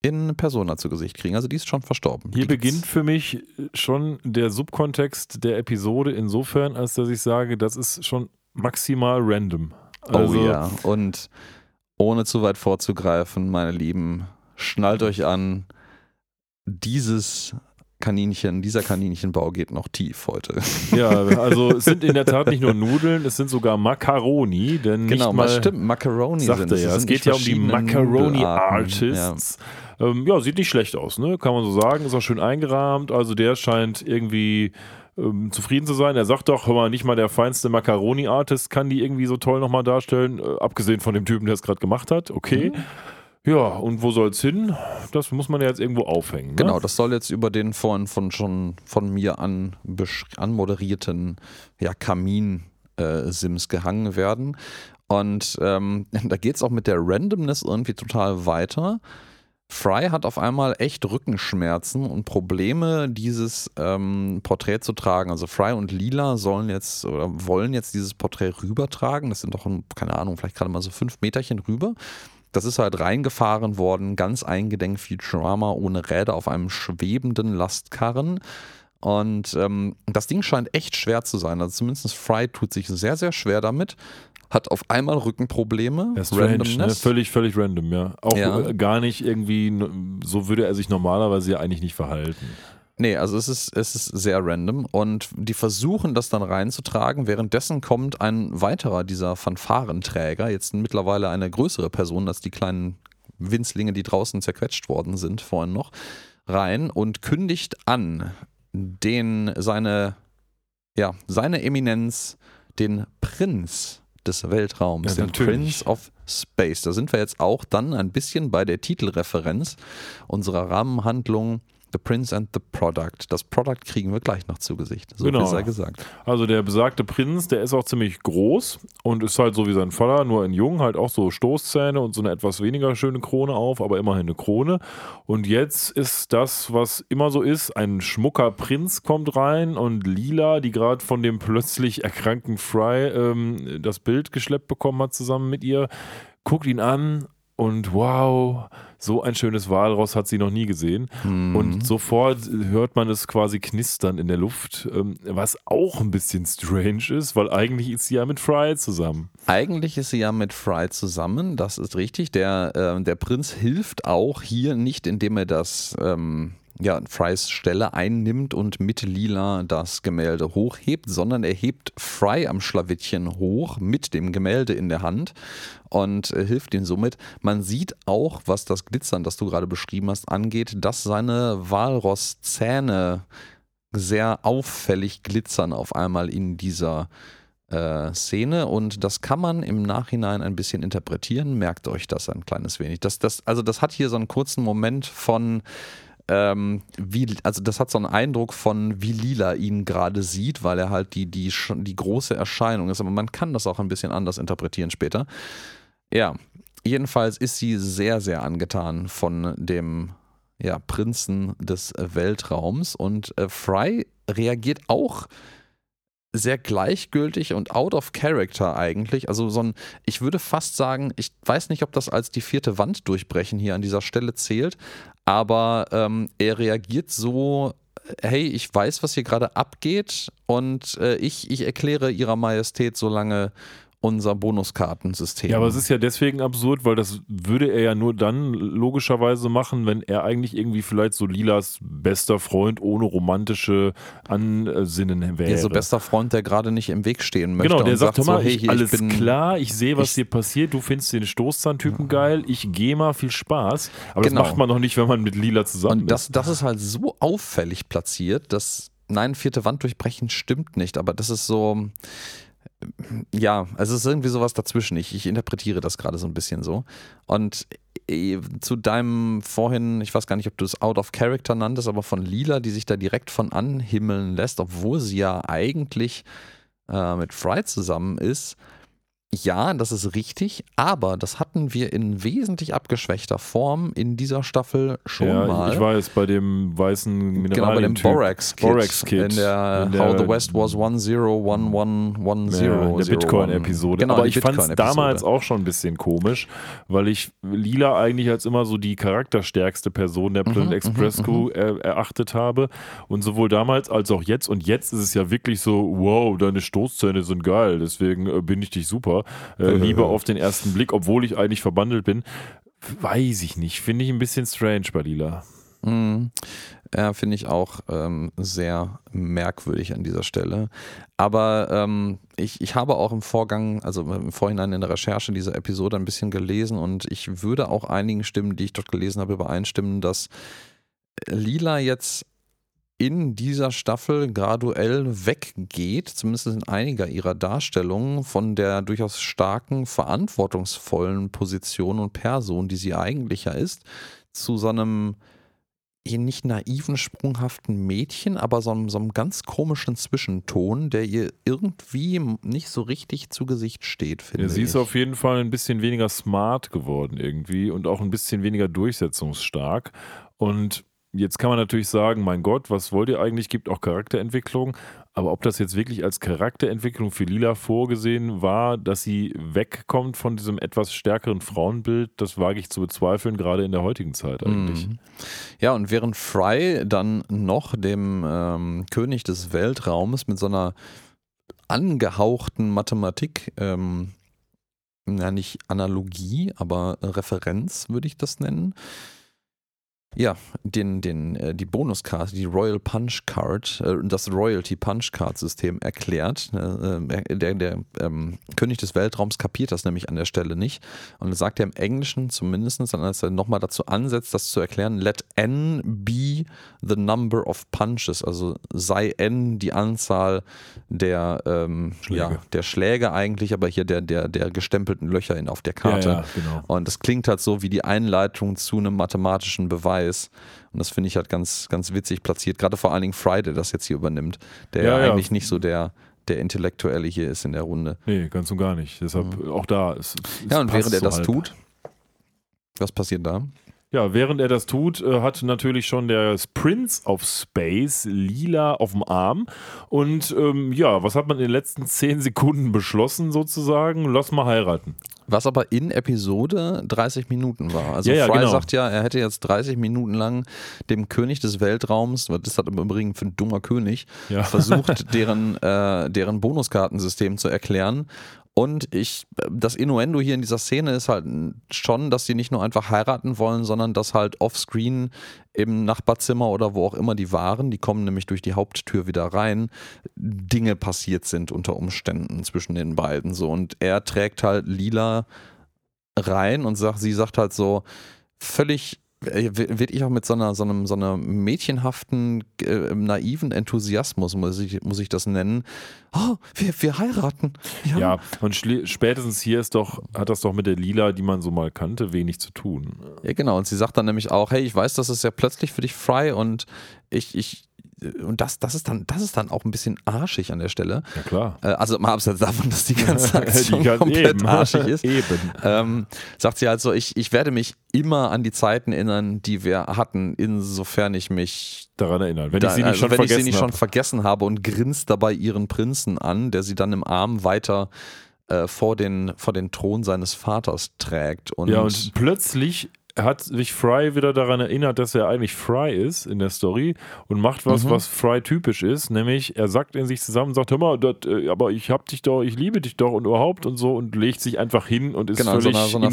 in Persona zu Gesicht kriegen. Also die ist schon verstorben. Hier beginnt für mich schon der Subkontext der Episode insofern, als dass ich sage, das ist schon maximal random. Oh also oh ja, und ohne zu weit vorzugreifen, meine Lieben, schnallt euch an, dieses Kaninchen, dieser Kaninchenbau geht noch tief heute. Ja, also es sind in der Tat nicht nur Nudeln, es sind sogar Macaroni, denn genau, mal, stimmt, Macaroni sagte sind es. Es geht ja um die Macaroni Artists. Ja. Ähm, ja. sieht nicht schlecht aus, ne? Kann man so sagen, ist auch schön eingerahmt, also der scheint irgendwie ähm, zufrieden zu sein. Er sagt doch, hör mal, nicht mal der feinste Macaroni-Artist kann die irgendwie so toll nochmal darstellen, äh, abgesehen von dem Typen, der es gerade gemacht hat. Okay. Mhm. Ja, und wo soll es hin? Das muss man ja jetzt irgendwo aufhängen. Ne? Genau, das soll jetzt über den vorhin von schon von mir an anmoderierten ja, Kamin-Sims äh, gehangen werden. Und ähm, da geht es auch mit der Randomness irgendwie total weiter. Fry hat auf einmal echt Rückenschmerzen und Probleme, dieses ähm, Porträt zu tragen. Also Fry und Lila sollen jetzt oder wollen jetzt dieses Porträt rübertragen. Das sind doch, keine Ahnung, vielleicht gerade mal so fünf Meterchen rüber. Das ist halt reingefahren worden, ganz eingedenk Futurama ohne Räder auf einem schwebenden Lastkarren. Und ähm, das Ding scheint echt schwer zu sein. Also zumindest Fry tut sich sehr, sehr schwer damit. Hat auf einmal Rückenprobleme. Ja, strange, ne? Völlig, völlig random, ja. Auch ja. gar nicht irgendwie, so würde er sich normalerweise ja eigentlich nicht verhalten. Nee, also es ist, es ist sehr random und die versuchen das dann reinzutragen. Währenddessen kommt ein weiterer dieser Fanfarenträger, jetzt mittlerweile eine größere Person als die kleinen Winzlinge, die draußen zerquetscht worden sind vorhin noch, rein und kündigt an, den seine, ja, seine Eminenz, den Prinz des Weltraums, ja, den Prince of Space. Da sind wir jetzt auch dann ein bisschen bei der Titelreferenz unserer Rahmenhandlung The Prince and the Product. Das Product kriegen wir gleich noch zu Gesicht. So genau. sei gesagt. Also der besagte Prinz, der ist auch ziemlich groß und ist halt so wie sein Vater, nur in Jung, halt auch so Stoßzähne und so eine etwas weniger schöne Krone auf, aber immerhin eine Krone. Und jetzt ist das, was immer so ist, ein schmucker Prinz kommt rein und Lila, die gerade von dem plötzlich erkrankten Fry ähm, das Bild geschleppt bekommen hat zusammen mit ihr, guckt ihn an und wow, so ein schönes Walross hat sie noch nie gesehen. Mhm. Und sofort hört man es quasi knistern in der Luft, ähm, was auch ein bisschen strange ist, weil eigentlich ist sie ja mit Fry zusammen. Eigentlich ist sie ja mit Fry zusammen, das ist richtig. Der, äh, der Prinz hilft auch hier nicht, indem er das. Ähm ja, Frys Stelle einnimmt und mit Lila das Gemälde hochhebt, sondern er hebt Fry am Schlawittchen hoch mit dem Gemälde in der Hand und äh, hilft ihm somit. Man sieht auch, was das Glitzern, das du gerade beschrieben hast, angeht, dass seine Walrosszähne sehr auffällig glitzern auf einmal in dieser äh, Szene und das kann man im Nachhinein ein bisschen interpretieren. Merkt euch das ein kleines wenig. Das, das, also das hat hier so einen kurzen Moment von ähm, wie, also das hat so einen Eindruck von, wie Lila ihn gerade sieht, weil er halt die, die, die große Erscheinung ist. Aber man kann das auch ein bisschen anders interpretieren später. Ja, jedenfalls ist sie sehr, sehr angetan von dem ja, Prinzen des Weltraums und äh, Fry reagiert auch sehr gleichgültig und out of character eigentlich. Also so ein, ich würde fast sagen, ich weiß nicht, ob das als die vierte Wand durchbrechen hier an dieser Stelle zählt, aber ähm, er reagiert so, hey, ich weiß, was hier gerade abgeht und äh, ich, ich erkläre ihrer Majestät, solange unser Bonuskartensystem. Ja, aber es ist ja deswegen absurd, weil das würde er ja nur dann logischerweise machen, wenn er eigentlich irgendwie vielleicht so Lilas bester Freund ohne romantische Ansinnen wäre. Ja, so bester Freund, der gerade nicht im Weg stehen möchte. Genau, der und sagt, hör so, mal, hey, ich, alles ich bin, klar, ich sehe, was ich- dir passiert, du findest den Stoßzahntypen geil, ich gehe mal, viel Spaß. Aber Genau. das macht man noch nicht, wenn man mit Lila zusammen Und das, ist. das ist halt so auffällig platziert, dass, nein, vierte Wand durchbrechen stimmt nicht, aber das ist so, ja, es ist irgendwie sowas dazwischen. Ich, ich interpretiere das gerade so ein bisschen so. Und äh, zu deinem vorhin, ich weiß gar nicht, ob du es Out of Character nanntest, aber von Lila, die sich da direkt von anhimmeln lässt, obwohl sie ja eigentlich äh, mit Fry zusammen ist. Ja, das ist richtig, aber das hatten wir in wesentlich abgeschwächter Form in dieser Staffel schon ja, mal. ich weiß, bei dem weißen Genau, bei dem Mineralien-Typ. Borax Kid. In der, In der- How the West was 101110. Ja, in der Bitcoin-Episode. Genau, Aber ich fand es damals auch schon ein bisschen komisch, weil ich Lila eigentlich als immer so die charakterstärkste Person der Planet Mhm, Express mhm, Crew er, erachtet habe. Und sowohl damals als auch jetzt. Und jetzt ist es ja wirklich so, wow, deine Stoßzähne sind geil, deswegen äh, bin ich dich super. Äh, Liebe auf den ersten Blick, obwohl ich eigentlich verbandelt bin. Weiß ich nicht. Finde ich ein bisschen strange bei Lila. Mhm. Ja, finde ich auch ähm, sehr merkwürdig an dieser Stelle. Aber ähm, ich, ich habe auch im Vorgang, also im Vorhinein in der Recherche dieser Episode ein bisschen gelesen und ich würde auch einigen Stimmen, die ich dort gelesen habe, übereinstimmen, dass Lila jetzt in dieser Staffel graduell weggeht, zumindest in einiger ihrer Darstellungen, von der durchaus starken, verantwortungsvollen Position und Person, die sie eigentlich ja ist, zu so einem hier nicht naiven, sprunghaften Mädchen, aber so einem, so einem ganz komischen Zwischenton, der ihr irgendwie nicht so richtig zu Gesicht steht, finde Ja, sie ich. ist auf jeden Fall ein bisschen weniger smart geworden irgendwie und auch ein bisschen weniger durchsetzungsstark. Und jetzt kann man natürlich sagen, mein Gott, was wollt ihr eigentlich? Gibt auch Charakterentwicklung. Aber ob das jetzt wirklich als Charakterentwicklung für Lila vorgesehen war, dass sie wegkommt von diesem etwas stärkeren Frauenbild, das wage ich zu bezweifeln, gerade in der heutigen Zeit eigentlich. Mhm. Ja, und während Fry dann noch dem ähm, König des Weltraums mit so einer angehauchten Mathematik, ähm, na nicht Analogie, aber Referenz würde ich das nennen. Ja, den, den, äh, die Bonuskarte, die Royal Punch Card, äh, das Royalty Punch Card System erklärt. Äh, äh, der der ähm, König des Weltraums kapiert das nämlich an der Stelle nicht. Und er sagt er im Englischen zumindest, dann als er nochmal dazu ansetzt, das zu erklären, let n be the number of punches, also sei n die Anzahl der, ähm, Schläge. Ja, der Schläge eigentlich, aber hier der, der, der gestempelten Löcher in, auf der Karte. Ja, ja, genau. Und das klingt halt so wie die Einleitung zu einem mathematischen Beweis. Und das finde ich halt ganz, ganz witzig platziert. Gerade vor allen Dingen Friday das jetzt hier übernimmt, der Ja, ja, ja. eigentlich nicht so der, der Intellektuelle hier ist in der Runde. Nee, ganz und gar nicht. Deshalb auch da. Es, es Mhm. Ja, und während er das halb. tut, was passiert da? Ja, während er das tut, äh, hat natürlich schon der Prince of Space Lila auf dem Arm. Und ähm, ja, was hat man in den letzten zehn Sekunden beschlossen sozusagen? Lass mal heiraten. Was aber in Episode 30 Minuten war. Also Ja, ja, Fry genau. sagt ja, er hätte jetzt 30 Minuten lang dem König des Weltraums, was ist das im Übrigen für ein dummer König, Ja. versucht, deren, äh, deren Bonuskartensystem zu erklären. Und ich, das Innuendo hier in dieser Szene ist halt schon, dass sie nicht nur einfach heiraten wollen, sondern dass halt offscreen im Nachbarzimmer oder wo auch immer die waren, die kommen nämlich durch die Haupttür wieder rein, Dinge passiert sind unter Umständen zwischen den beiden so. Und er trägt halt Lila rein und sagt, sie sagt halt so völlig wird ich auch mit so einer, so einem, so einer mädchenhaften, äh, naiven Enthusiasmus, muss ich, muss ich das nennen. Oh, wir, wir heiraten. Ja. Ja, und spätestens hier ist doch, hat das doch mit der Lila, die man so mal kannte, wenig zu tun. ja, genau. Und sie sagt dann nämlich auch, hey, ich weiß, das ist ja plötzlich für dich frei und ich, ich, und das, das ist dann, das ist dann auch ein bisschen arschig an der Stelle. Ja, klar. Äh, Also mal abseits davon, dass die ganze Aktion Die ganz- komplett eben. arschig ist. Eben. ähm, sagt sie halt so, ich, ich werde mich immer an die Zeiten erinnern, die wir hatten, insofern ich mich Daran erinnern. Wenn da, ich sie nicht also schon wenn ich vergessen sie nicht schon habe. vergessen habe und grinst dabei ihren Prinzen an, der sie dann im Arm weiter äh, vor, den, vor den Thron seines Vaters trägt. Und, Ja, und plötzlich hat sich Fry wieder daran erinnert, dass er eigentlich Fry ist in der Story und macht was, Mhm. was Fry typisch ist, nämlich er sagt in sich zusammen, sagt, hör mal, dat, äh, aber ich hab dich doch, ich liebe dich doch und überhaupt und so und legt sich einfach hin und ist Genau, in so völlig einer, so einer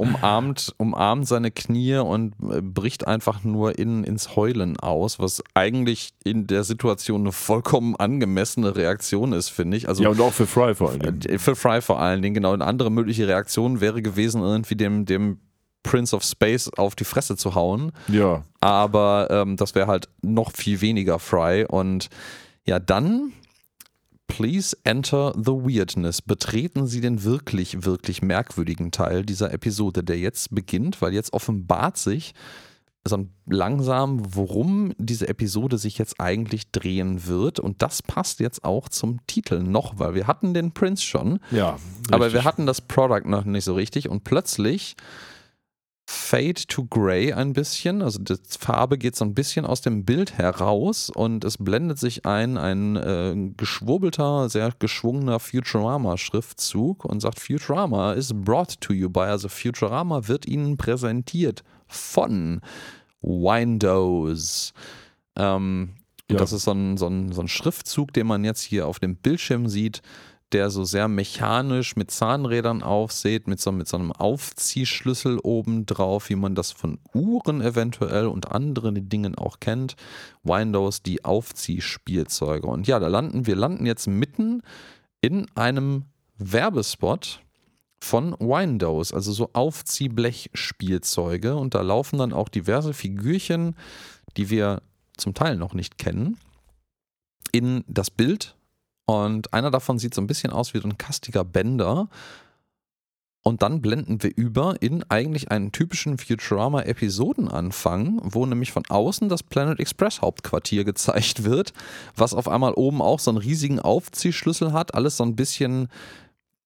umarmt, umarmt seine Knie und äh, bricht einfach nur in, ins Heulen aus, was eigentlich in der Situation eine vollkommen angemessene Reaktion ist, finde ich. Also ja, und auch für Fry vor allen Dingen. Äh, Für Fry vor allen Dingen, genau. Eine andere mögliche Reaktion wäre gewesen, irgendwie dem, dem Prince of Space auf die Fresse zu hauen. Ja, Aber ähm, das wäre halt noch viel weniger Fry. Und ja, dann, please enter the weirdness. Betreten Sie den wirklich, wirklich merkwürdigen Teil dieser Episode, der jetzt beginnt, weil jetzt offenbart sich so langsam, worum diese Episode sich jetzt eigentlich drehen wird. Und das passt jetzt auch zum Titel noch, weil wir hatten den Prince schon. ja. Aber richtig. wir hatten das Product noch nicht so richtig und plötzlich Fade to Gray ein bisschen, also die Farbe geht so ein bisschen aus dem Bild heraus und es blendet sich ein, ein äh, geschwurbelter, sehr geschwungener Futurama-Schriftzug und sagt, Futurama is brought to you by, also Futurama wird Ihnen präsentiert von Windows. Ähm, Ja. das ist so ein, so, ein, so ein Schriftzug, den man jetzt hier auf dem Bildschirm sieht, der so sehr mechanisch mit Zahnrädern aufsieht, mit so, mit so einem Aufziehschlüssel oben drauf, wie man das von Uhren eventuell und anderen Dingen auch kennt. Windows, die Aufziehspielzeuge. Und ja, da landen wir landen jetzt mitten in einem Werbespot von Windows, also so Aufziehblechspielzeuge. Und da laufen dann auch diverse Figürchen, die wir zum Teil noch nicht kennen, in das Bild. Und einer davon sieht so ein bisschen aus wie so ein kastiger Bänder. Und dann blenden wir über in eigentlich einen typischen Futurama-Episodenanfang, wo nämlich von außen das Planet Express Hauptquartier gezeigt wird, was auf einmal oben auch so einen riesigen Aufziehschlüssel hat, alles so ein bisschen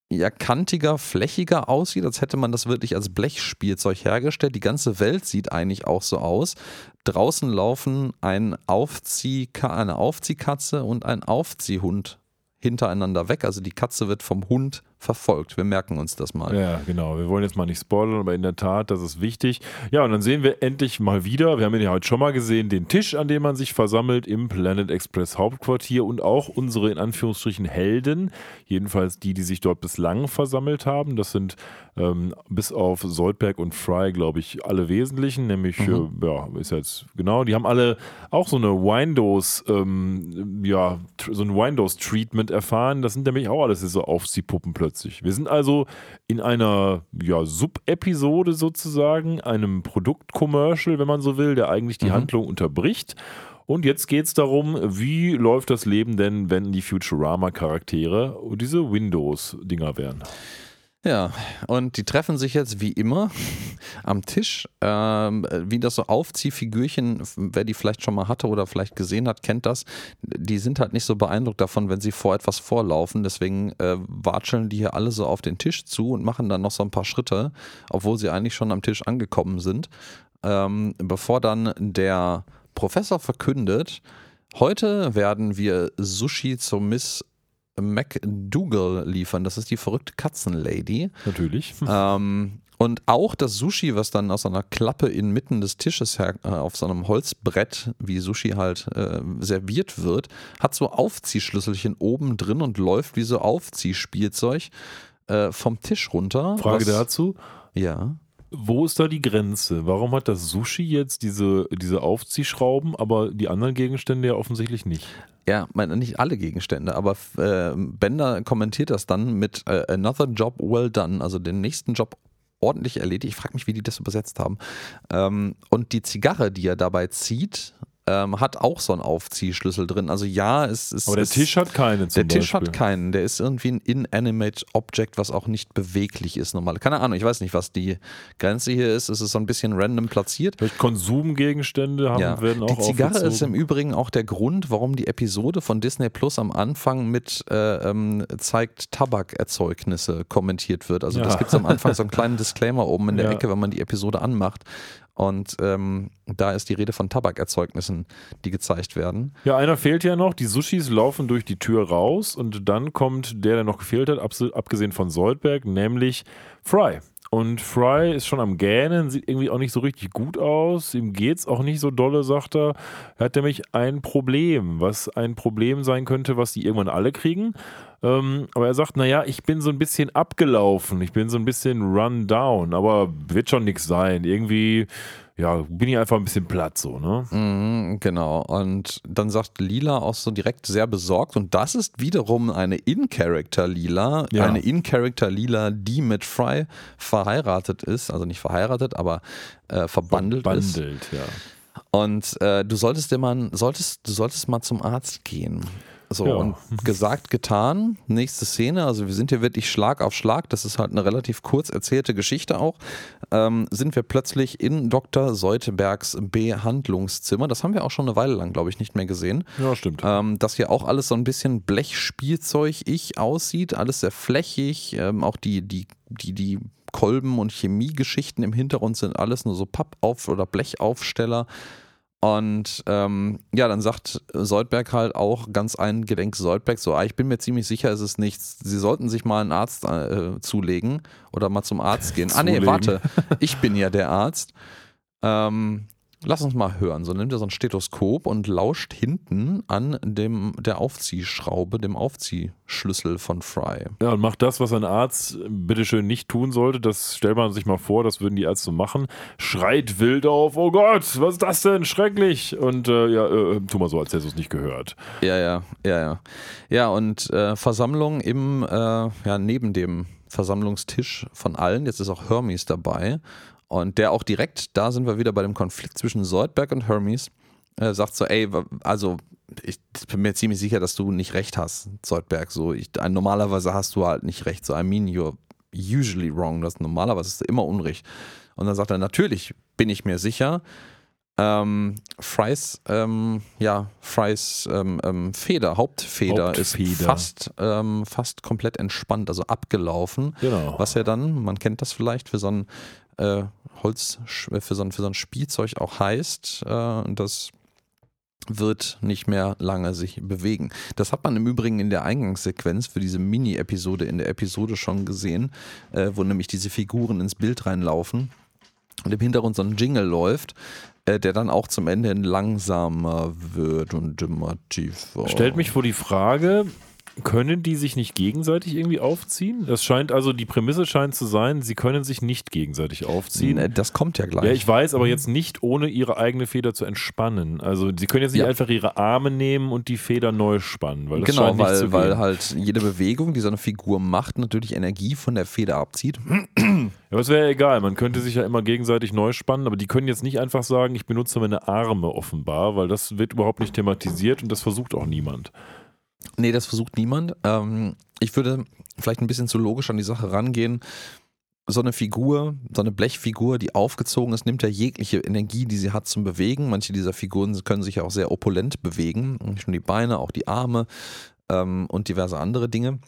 ja, kantiger, flächiger aussieht, als hätte man das wirklich als Blechspielzeug hergestellt. Die ganze Welt sieht eigentlich auch so aus. Draußen laufen ein Aufzieh, eine Aufziehkatze und ein Aufziehhund hintereinander weg. Also die Katze wird vom Hund verfolgt. Wir merken uns das mal. Ja, genau. Wir wollen jetzt mal nicht spoilern, aber in der Tat, das ist wichtig. Ja, und dann sehen wir endlich mal wieder, wir haben ihn ja heute schon mal gesehen, den Tisch, an dem man sich versammelt im Planet Express Hauptquartier und auch unsere in Anführungsstrichen Helden, jedenfalls die, die sich dort bislang versammelt haben. Das sind ähm, bis auf Soldberg und Fry, glaube ich, alle wesentlichen, nämlich, Mhm. äh, ja, ist jetzt genau, die haben alle auch so eine Windows, ähm, ja, so ein Windows-Treatment erfahren. Das sind nämlich auch alles so Aufziehpuppen plötzlich. Wir sind also in einer ja, Sub-Episode sozusagen, einem Produkt-Commercial, wenn man so will, der eigentlich die Mhm. Handlung unterbricht. Und jetzt geht es darum, wie läuft das Leben denn, wenn die Futurama-Charaktere diese Windows-Dinger wären. Ja, und die treffen sich jetzt wie immer am Tisch. Ähm, wie das so Aufziehfigürchen, wer die vielleicht schon mal hatte oder vielleicht gesehen hat, kennt das. Die sind halt nicht so beeindruckt davon, wenn sie vor etwas vorlaufen. Deswegen äh, watscheln die hier alle so auf den Tisch zu und machen dann noch so ein paar Schritte, obwohl sie eigentlich schon am Tisch angekommen sind. Ähm, bevor dann der Professor verkündet, heute werden wir Sushi zur Miss McDougal liefern. Das ist die verrückte Katzenlady. Natürlich. Ähm, und auch das Sushi, was dann aus einer Klappe inmitten des Tisches her, äh, auf so einem Holzbrett, wie Sushi halt äh, serviert wird, hat so Aufziehschlüsselchen oben drin und läuft wie so Aufziehspielzeug äh, vom Tisch runter. Frage was, dazu. Ja. Wo ist da die Grenze? Warum hat das Sushi jetzt diese, diese Aufziehschrauben, aber die anderen Gegenstände ja offensichtlich nicht? Ja, nicht alle Gegenstände, aber äh, Bender kommentiert das dann mit äh, Another Job well done, also den nächsten Job ordentlich erledigt. Ich frage mich, wie die das übersetzt haben. Ähm, und die Zigarre, die er dabei zieht, ähm, hat auch so einen Aufziehschlüssel drin. Also ja, es ist. Aber der es, Tisch hat keine zum Der Tisch Beispiel. hat keinen. Der ist irgendwie ein inanimate Object, was auch nicht beweglich ist normal. Keine Ahnung, ich weiß nicht, was die Grenze hier ist. Es ist so ein bisschen random platziert. Vielleicht Konsumgegenstände haben, Ja. werden auch Die Zigarre ist im aufgezogen. Übrigen auch der Grund, warum die Episode von Disney Plus am Anfang mit äh, ähm, zeigt Tabakerzeugnisse kommentiert wird. Also Ja. das gibt es am Anfang so einen kleinen Disclaimer oben in der Ja. Ecke, wenn man die Episode anmacht. Und ähm, da ist die Rede von Tabakerzeugnissen, die gezeigt werden. Ja, einer fehlt ja noch. Die Sushis laufen durch die Tür raus und dann kommt der, der noch gefehlt hat, abgesehen von Soldberg, nämlich Fry. und Fry ist schon am Gähnen, sieht irgendwie auch nicht so richtig gut aus. Ihm geht's auch nicht so dolle, sagt er. Er hat nämlich ein Problem, was ein Problem sein könnte, was die irgendwann alle kriegen. Ähm, aber er sagt, naja, ich bin so ein bisschen abgelaufen, ich bin so ein bisschen run down, aber wird schon nichts sein. Irgendwie, ja, bin ich einfach ein bisschen platt so, ne? Mhm, genau. Und dann sagt Lila auch so direkt sehr besorgt. Und das ist wiederum eine In-Character-Lila. Ja. Eine In-Character-Lila, die mit Fry verheiratet ist. Also nicht verheiratet, aber äh, verbandelt, ist. Bundelt, ja. Und äh, du solltest dir mal, solltest, du solltest mal zum Arzt gehen. So, Ja. und gesagt, getan. Nächste Szene, also wir sind hier wirklich Schlag auf Schlag, das ist halt eine relativ kurz erzählte Geschichte auch. Ähm, sind wir plötzlich in Dr. Seutebergs Behandlungszimmer. Das haben wir auch schon eine Weile lang, glaube ich, nicht mehr gesehen. Ja, stimmt. Ähm, dass hier auch alles so ein bisschen Blechspielzeug-ich aussieht, alles sehr flächig, ähm, auch die, die, die, die Kolben- und Chemiegeschichten im Hintergrund sind alles nur so Pappauf- oder Blechaufsteller. Und ähm, ja, dann sagt Soldberg halt auch ganz eingedenk Soldberg so, ah, ich bin mir ziemlich sicher, es ist nichts. Sie sollten sich mal einen Arzt äh, zulegen oder mal zum Arzt gehen. ah nee, warte, ich bin ja der Arzt. Ähm, lass uns mal hören. So nimmt er so ein Stethoskop und lauscht hinten an dem der Aufziehschraube, dem Aufziehschlüssel von Fry. Ja, und macht das, was ein Arzt bitteschön nicht tun sollte. Das stellt man sich mal vor, das würden die Ärzte machen. Schreit wild auf, oh Gott, was ist das denn? Schrecklich. Und äh, ja, äh, tu mal so, als hättest du es nicht gehört. Ja, ja, ja, ja. Ja, und äh, Versammlung im, äh, ja, neben dem Versammlungstisch von allen. Jetzt ist auch Hermes dabei. Und der auch direkt, da sind wir wieder bei dem Konflikt zwischen Soldberg und Hermes, äh, sagt so, ey, also ich bin mir ziemlich sicher, dass du nicht recht hast, Soldberg. So, ich, normalerweise hast du halt nicht recht. So, I mean, you're usually wrong. Das normalerweise ist immer Unrecht. Und dann sagt er, natürlich bin ich mir sicher. Ähm, Frys, ähm, ja, Frys ähm, ähm, Feder, Hauptfeder, ist Hauptfeder. fast, ähm, fast komplett entspannt, also abgelaufen. Genau. Was ja dann, man kennt das vielleicht, für so ein äh, Holz, für so ein, für so ein Spielzeug auch heißt, äh, das wird nicht mehr lange sich bewegen. Das hat man im Übrigen in der Eingangssequenz für diese Mini-Episode in der Episode schon gesehen, äh, wo nämlich diese Figuren ins Bild reinlaufen und im Hintergrund so ein Jingle läuft, äh, der dann auch zum Ende langsamer wird und immer tiefer. Stellt mich vor die Frage, können die sich nicht gegenseitig irgendwie aufziehen? Das scheint also, die Prämisse scheint zu sein, sie können sich nicht gegenseitig aufziehen. Das kommt ja gleich. Ja, ich weiß, aber jetzt nicht ohne ihre eigene Feder zu entspannen. Also sie können jetzt nicht Ja. einfach ihre Arme nehmen und die Feder neu spannen, weil das genau, scheint nicht zu weil, weil gehen. halt jede Bewegung, die so eine Figur macht, natürlich Energie von der Feder abzieht. Ja, aber es wäre ja egal, man könnte sich ja immer gegenseitig neu spannen, aber die können jetzt nicht einfach sagen, ich benutze meine Arme offenbar, weil das wird überhaupt nicht thematisiert und das versucht auch niemand. Nee, das versucht niemand. Ähm, ich würde vielleicht ein bisschen zu logisch an die Sache rangehen. So eine Figur, so eine Blechfigur, die aufgezogen ist, nimmt ja jegliche Energie, die sie hat zum Bewegen. Manche dieser Figuren können sich ja auch sehr opulent bewegen. Nur die Beine, auch die Arme ähm, und diverse andere Dinge.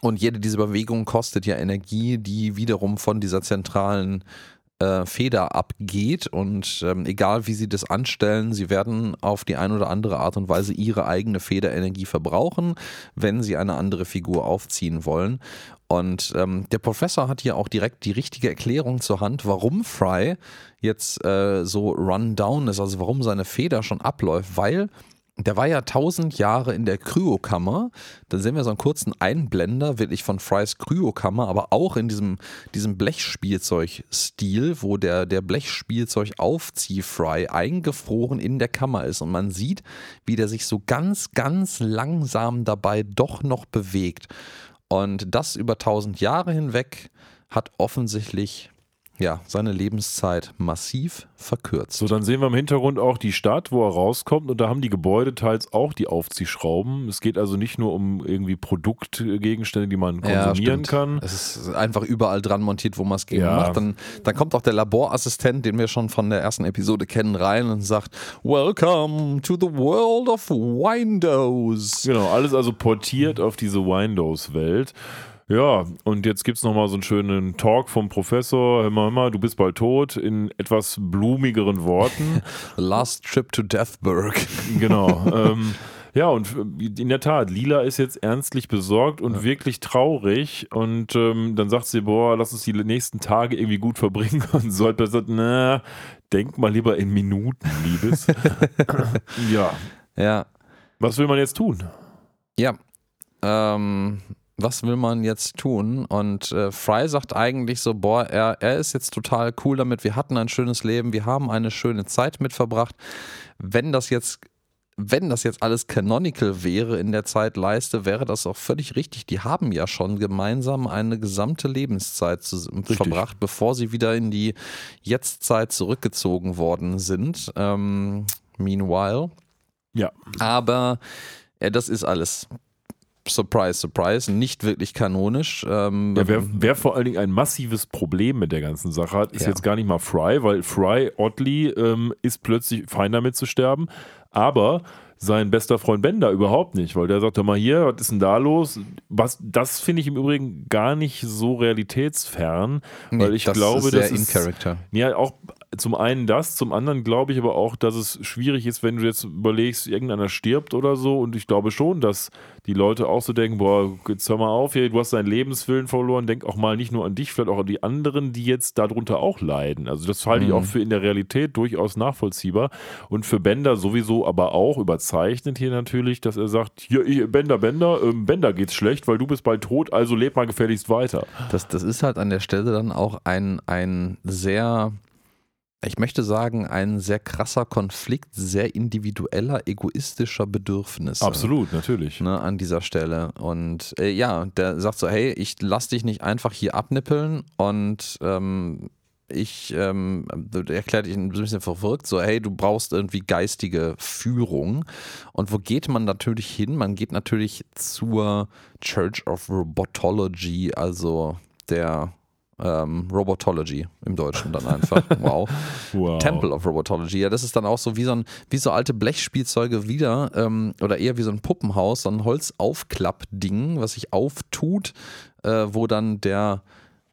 Und jede dieser Bewegungen kostet ja Energie, die wiederum von dieser zentralen äh, Feder abgeht. Und ähm, egal wie sie das anstellen, sie werden auf die eine oder andere Art und Weise ihre eigene Federenergie verbrauchen, wenn sie eine andere Figur aufziehen wollen. Und ähm, der Professor hat hier auch direkt die richtige Erklärung zur Hand, warum Fry jetzt äh, so run down ist, also warum seine Feder schon abläuft, weil der war ja tausend Jahre in der Kryokammer. Dann sehen wir so einen kurzen Einblender, wirklich von Frys Kryokammer, aber auch in diesem, diesem Blechspielzeug-Stil, wo der, der Blechspielzeug-Aufzieh-Fry eingefroren in der Kammer ist. Und man sieht, wie der sich so ganz, ganz langsam dabei doch noch bewegt. Und das über tausend Jahre hinweg hat offensichtlich ja, seine Lebenszeit massiv verkürzt. So, dann sehen wir im Hintergrund auch die Stadt, wo er rauskommt und da haben die Gebäude teils auch die Aufziehschrauben. Es geht also nicht nur um irgendwie Produktgegenstände, die man Ja, konsumieren stimmt. kann. Es ist einfach überall dran montiert, wo man es gegen Ja. macht. Dann, dann kommt auch der Laborassistent, den wir schon von der ersten Episode kennen, rein und sagt: Welcome to the world of Windows. Genau, alles also portiert auf diese Windows-Welt. Ja, und jetzt gibt es nochmal so einen schönen Talk vom Professor. Hör mal, hör mal, du bist bald tot, in etwas blumigeren Worten. Last Trip to Deathburg. genau. ähm, Ja, und in der Tat, Lila ist jetzt ernstlich besorgt und Ja. wirklich traurig. Und ähm, dann sagt sie, boah, lass uns die nächsten Tage irgendwie gut verbringen. Und Solper sagt, na, denk mal lieber in Minuten, Liebes. ja, Ja, was will man jetzt tun? Ja. Ähm, was will man jetzt tun? Und äh, Fry sagt eigentlich so, boah, er, er ist jetzt total cool damit, wir hatten ein schönes Leben, wir haben eine schöne Zeit mit verbracht. Wenn das jetzt, wenn das jetzt alles canonical wäre in der Zeitleiste, wäre das auch völlig richtig. Die haben ja schon gemeinsam eine gesamte Lebenszeit zu, verbracht, bevor sie wieder in die Jetztzeit zurückgezogen worden sind. Ähm, meanwhile. Ja. Aber äh, das ist alles. Surprise, surprise, nicht wirklich kanonisch. Ähm, Ja, wer, wer vor allen Dingen ein massives Problem mit der ganzen Sache hat, ist Ja. jetzt gar nicht mal Fry, weil Fry, oddly, ähm, ist plötzlich fein damit zu sterben. Aber sein bester Freund Bender überhaupt nicht, weil der sagt, hör mal hier, was ist denn da los? Was, das finde ich im Übrigen gar nicht so realitätsfern, nee, weil ich das glaube, ist sehr das in ist, Character. ja, auch zum einen das, zum anderen glaube ich aber auch, dass es schwierig ist, wenn du jetzt überlegst, irgendeiner stirbt oder so. Und ich glaube schon, dass die Leute auch so denken: Boah, jetzt hör mal auf, hier, du hast deinen Lebenswillen verloren. Denk auch mal nicht nur an dich, vielleicht auch an die anderen, die jetzt darunter auch leiden. Also, das halte ich Mhm. auch für in der Realität durchaus nachvollziehbar. Und für Bender sowieso aber auch überzeichnet hier natürlich, dass er sagt: Hier, ich, Bender, Bender, ähm, Bender geht's schlecht, weil du bist bald tot, also leb mal gefälligst weiter. Das, das ist halt an der Stelle dann auch ein, ein sehr, ich möchte sagen, ein sehr krasser Konflikt, sehr individueller, egoistischer Bedürfnisse. Absolut, natürlich. Ne, an dieser Stelle. Und äh, ja, der sagt so, hey, ich lass dich nicht einfach hier abnippeln und ähm, ich ähm, erklärt dich ein bisschen verwirrt, so, hey, du brauchst irgendwie geistige Führung. Und wo geht man natürlich hin? Man geht natürlich zur Church of Robotology, also der ähm, Robotology im Deutschen dann einfach. Wow. Wow. Temple of Robotology. Ja, das ist dann auch so wie so, ein, wie so alte Blechspielzeuge wieder ähm, oder eher wie so ein Puppenhaus, so ein Holzaufklappding, was sich auftut, äh, wo dann der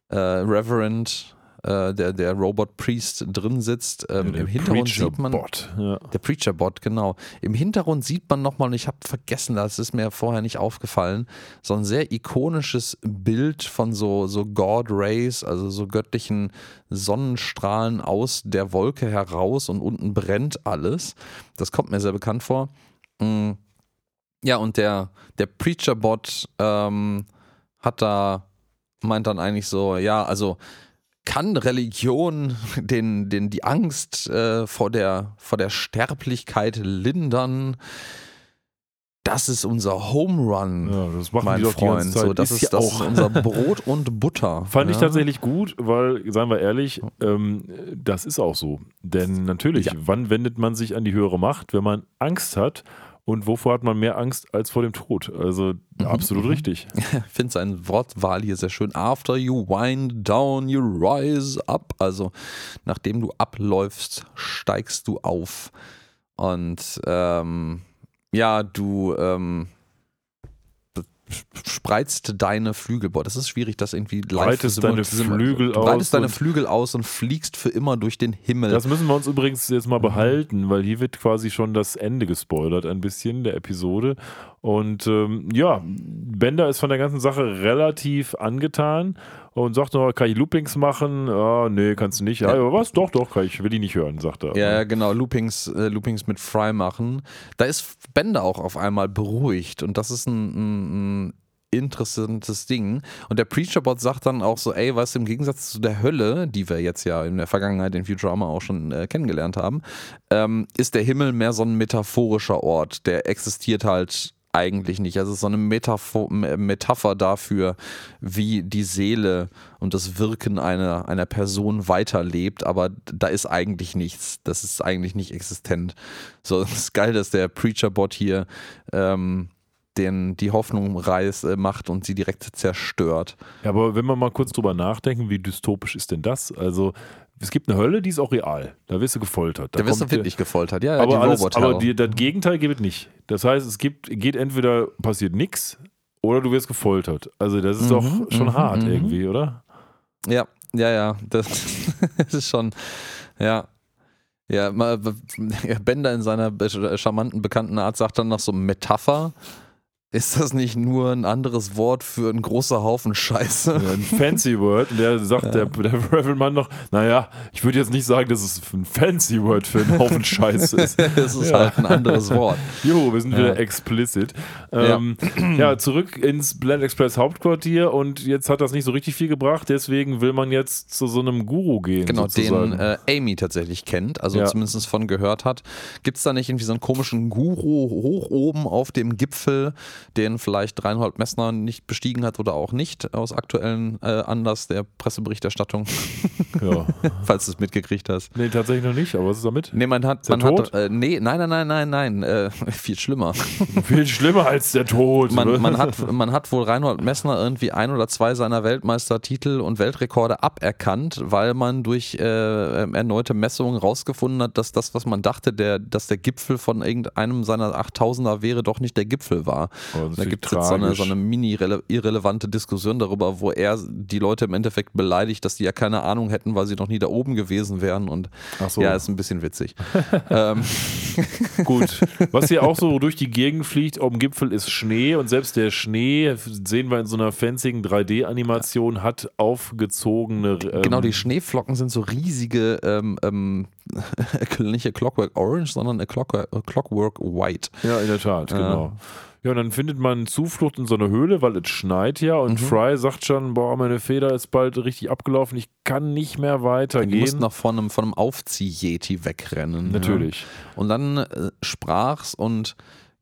äh, Reverend, äh, der, der Robot Priest drin sitzt. Ähm, Der Im Hintergrund Preacher sieht man. Bot. Ja. Der Preacher-Bot, genau. Im Hintergrund sieht man nochmal, und ich habe vergessen, das ist mir vorher nicht aufgefallen, so ein sehr ikonisches Bild von so, so God Rays, also so göttlichen Sonnenstrahlen aus der Wolke heraus und unten brennt alles. Das kommt mir sehr bekannt vor. Mm. Ja, und der, der Preacher-Bot ähm, hat da, meint dann eigentlich so, ja, also kann Religion den, den, die Angst äh, vor, der, vor der Sterblichkeit lindern? Das ist unser Home Run, Ja, das machen mein die Freund. So, das ist, ja das auch. ist unser Brot und Butter. Fand ich ja? tatsächlich gut, weil, seien wir ehrlich, ähm, das ist auch so. Denn natürlich, Ja. wann wendet man sich an die höhere Macht, wenn man Angst hat? Und wovor hat man mehr Angst als vor dem Tod? Also absolut mhm. richtig. Ich finde seine Wortwahl hier sehr schön. After you wind down, you rise up. Also, nachdem du abläufst, steigst du auf. Und ähm, ja, du ähm, spreizt deine Flügel. Boah, das ist schwierig, das irgendwie live Breitest zu deine Flügel du breitest deine Flügel aus und fliegst für immer durch den Himmel. Das müssen wir uns übrigens jetzt mal behalten, weil hier wird quasi schon das Ende gespoilert, ein bisschen der Episode. Und ähm, ja, Bender ist von der ganzen Sache relativ angetan und sagt noch, kann ich Loopings machen? Ah, nee, kannst du nicht. Ja, aber was? Doch, doch, kann ich, will ich nicht hören, sagt er. Ja, ja, genau, Loopings, äh, Loopings mit Fry machen. Da ist Bender auch auf einmal beruhigt und das ist ein, ein, ein interessantes Ding. Und der Preacher-Bot sagt dann auch so, ey, weißt du, im Gegensatz zu der Hölle, die wir jetzt ja in der Vergangenheit in Futurama auch schon äh, kennengelernt haben, ähm, ist der Himmel mehr so ein metaphorischer Ort. Der existiert halt eigentlich nicht. Also es ist so eine Metapho Me- Metapher dafür, wie die Seele und das Wirken einer, einer Person weiterlebt, aber da ist eigentlich nichts. Das ist eigentlich nicht existent. So, es ist geil, dass der Preacher-Bot hier ähm, den, die Hoffnung reißt, äh, macht und sie direkt zerstört. Ja, aber wenn wir mal kurz drüber nachdenken, wie dystopisch ist denn das? Also, es gibt eine Hölle, die ist auch real. Da wirst du gefoltert. Da Da wirst du wirklich gefoltert. Ja, aber alles, aber die, das Gegenteil gibt es nicht. Das heißt, es gibt, geht entweder passiert nichts oder du wirst gefoltert. Also das ist Mhm, doch schon mhm, hart mhm. irgendwie, oder? Ja, ja, ja. Das, das ist schon, ja. Ja, Bender in seiner charmanten, bekannten Art sagt dann noch so Metapher. Ist das nicht nur ein anderes Wort für ein großer Haufen Scheiße? Ja, ein fancy Word. Und der sagt der, der Reverend noch, naja, ich würde jetzt nicht sagen, dass es ein fancy Word für einen Haufen Scheiße ist. Es ist Ja. halt ein anderes Wort. Jo, wir sind Ja. wieder explicit. Ähm, ja. zurück ins Blend Express Hauptquartier und jetzt hat das nicht so richtig viel gebracht, deswegen will man jetzt zu so einem Guru gehen. Genau, sozusagen. den äh, Amy tatsächlich kennt, also Ja. zumindest von gehört hat. Gibt es da nicht irgendwie so einen komischen Guru hoch oben auf dem Gipfel, den vielleicht Reinhold Messner nicht bestiegen hat oder auch nicht, aus aktuellen äh, Anlass der Presseberichterstattung, ja. falls du es mitgekriegt hast. Nee, tatsächlich noch nicht, aber was ist damit? Nee, man hat, Ist man hat, äh, nee, nein, nein, nein, nein, nein, äh, viel schlimmer. Viel schlimmer als der Tod. Man, oder? man, hat, man hat wohl Reinhold Messner irgendwie ein oder zwei seiner Weltmeistertitel und Weltrekorde aberkannt, weil man durch äh, erneute Messungen rausgefunden hat, dass das, was man dachte, der, dass der Gipfel von irgendeinem seiner 8000er wäre, doch nicht der Gipfel war. Das Da gibt es jetzt so eine, so eine mini-irrelevante Diskussion darüber, wo er die Leute im Endeffekt beleidigt, dass die ja keine Ahnung hätten, weil sie noch nie da oben gewesen wären. Und so. ja, ist ein bisschen witzig. ähm, Gut. Was hier auch so durch die Gegend fliegt, dem Gipfel ist Schnee und selbst der Schnee, sehen wir in so einer fanzigen 3D-Animation, hat aufgezogene. Ähm, Genau, die Schneeflocken sind so riesige, ähm, ähm, nicht a Clockwork Orange, sondern a Clockwork, a Clockwork White. Ja, in der Tat, genau. Ja, und dann findet man Zuflucht in so einer Höhle, weil es schneit ja und Mhm. Fry sagt schon, boah, meine Feder ist bald richtig abgelaufen, ich kann nicht mehr weitergehen. mussten noch von einem, von einem Aufzieh-Yeti wegrennen. Natürlich. Ja. Und dann äh, sprach's und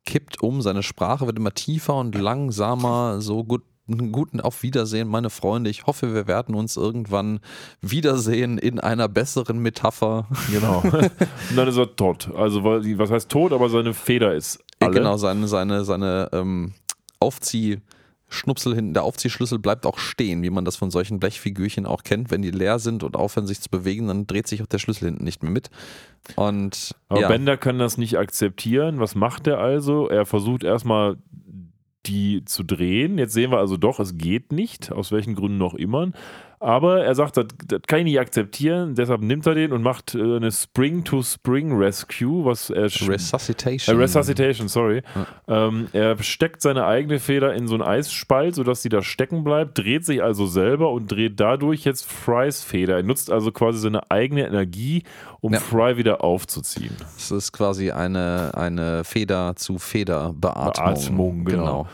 kippt um. Seine Sprache wird immer tiefer und langsamer. So gut. Guten Auf Wiedersehen, meine Freunde. Ich hoffe, wir werden uns irgendwann wiedersehen in einer besseren Metapher. Genau. und dann ist er tot. Also, was heißt tot, aber seine Feder ist alle. Genau, seine, seine, seine ähm, Aufziehschnupsel hinten, der Aufziehschlüssel bleibt auch stehen, wie man das von solchen Blechfigürchen auch kennt. Wenn die leer sind und aufhören sich zu bewegen, dann dreht sich auch der Schlüssel hinten nicht mehr mit. Und Aber ja, Bender kann das nicht akzeptieren. Was macht er also? Er versucht erstmal die zu drehen. Jetzt sehen wir also doch, es geht nicht, aus welchen Gründen noch immer. Aber er sagt, das, das kann ich nicht akzeptieren, deshalb nimmt er den und macht äh, eine Spring-to-Spring-Rescue, was er sch- äh, Resuscitation. Resuscitation, sorry. Ähm, er steckt seine eigene Feder in so einen Eisspalt, sodass sie da stecken bleibt, dreht sich also selber und dreht dadurch jetzt Frys Feder. Er nutzt also quasi seine eigene Energie, um Ja. Fry wieder aufzuziehen. Das ist quasi eine, eine Feder zu Feder Beatmung. Beatmung, genau.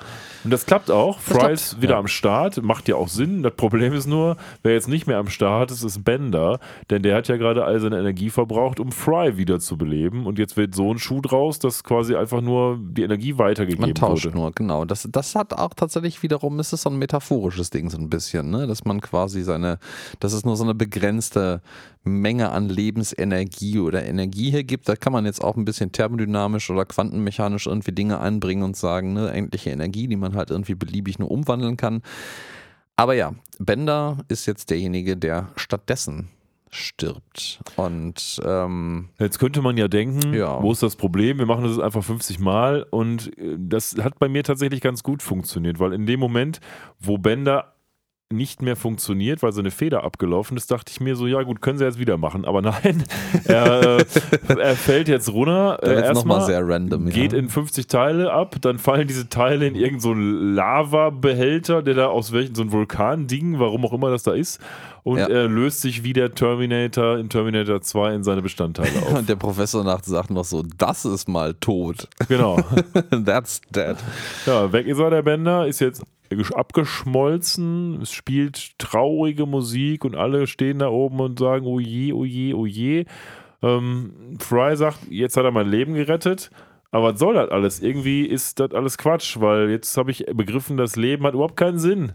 Und das klappt auch. Fry klappt, ist wieder ja. am Start, macht ja auch Sinn. Das Problem ist nur, wer jetzt nicht mehr am Start ist, ist Bender, denn der hat ja gerade all seine Energie verbraucht, um Fry wieder zu beleben. Und jetzt wird so ein Schuh draus, dass quasi einfach nur die Energie weitergegeben Man tauscht wurde. nur, genau. Das, das hat auch tatsächlich wiederum, ist es so ein metaphorisches Ding, so ein bisschen, ne? Dass man quasi seine, dass es nur so eine begrenzte Menge an Lebensenergie oder Energie hier gibt. Da kann man jetzt auch ein bisschen thermodynamisch oder quantenmechanisch irgendwie Dinge einbringen und sagen, ne, endliche Energie, die man halt irgendwie beliebig nur umwandeln kann. Aber ja, Bender ist jetzt derjenige, der stattdessen stirbt. Und ähm, Jetzt könnte man ja denken, Ja. wo ist das Problem? Wir machen das einfach 50 Mal und äh, das hat bei mir tatsächlich ganz gut funktioniert, weil in dem Moment, wo Bender nicht mehr funktioniert, weil seine Feder abgelaufen ist, dachte ich mir so, ja gut, können sie jetzt wieder machen. Aber nein, er, äh, er fällt jetzt runter. Äh, erstmal sehr random. geht ja. in 50 Teile ab, dann fallen diese Teile in irgendeinen so Lava-Behälter, der da aus welchen, so ein Vulkan-Ding, warum auch immer das da ist, und Ja. er löst sich wie der Terminator in Terminator 2 in seine Bestandteile auf. Und der Professor nach sagt noch so, das ist mal tot. genau. That's dead. Ja, weg ist er, der Bender, ist jetzt abgeschmolzen, es spielt traurige Musik und alle stehen da oben und sagen, oh je, oh je, oh je. Ähm, Fry sagt, jetzt hat er mein Leben gerettet. Aber was soll das alles? Irgendwie ist das alles Quatsch, weil jetzt habe ich begriffen, das Leben hat überhaupt keinen Sinn.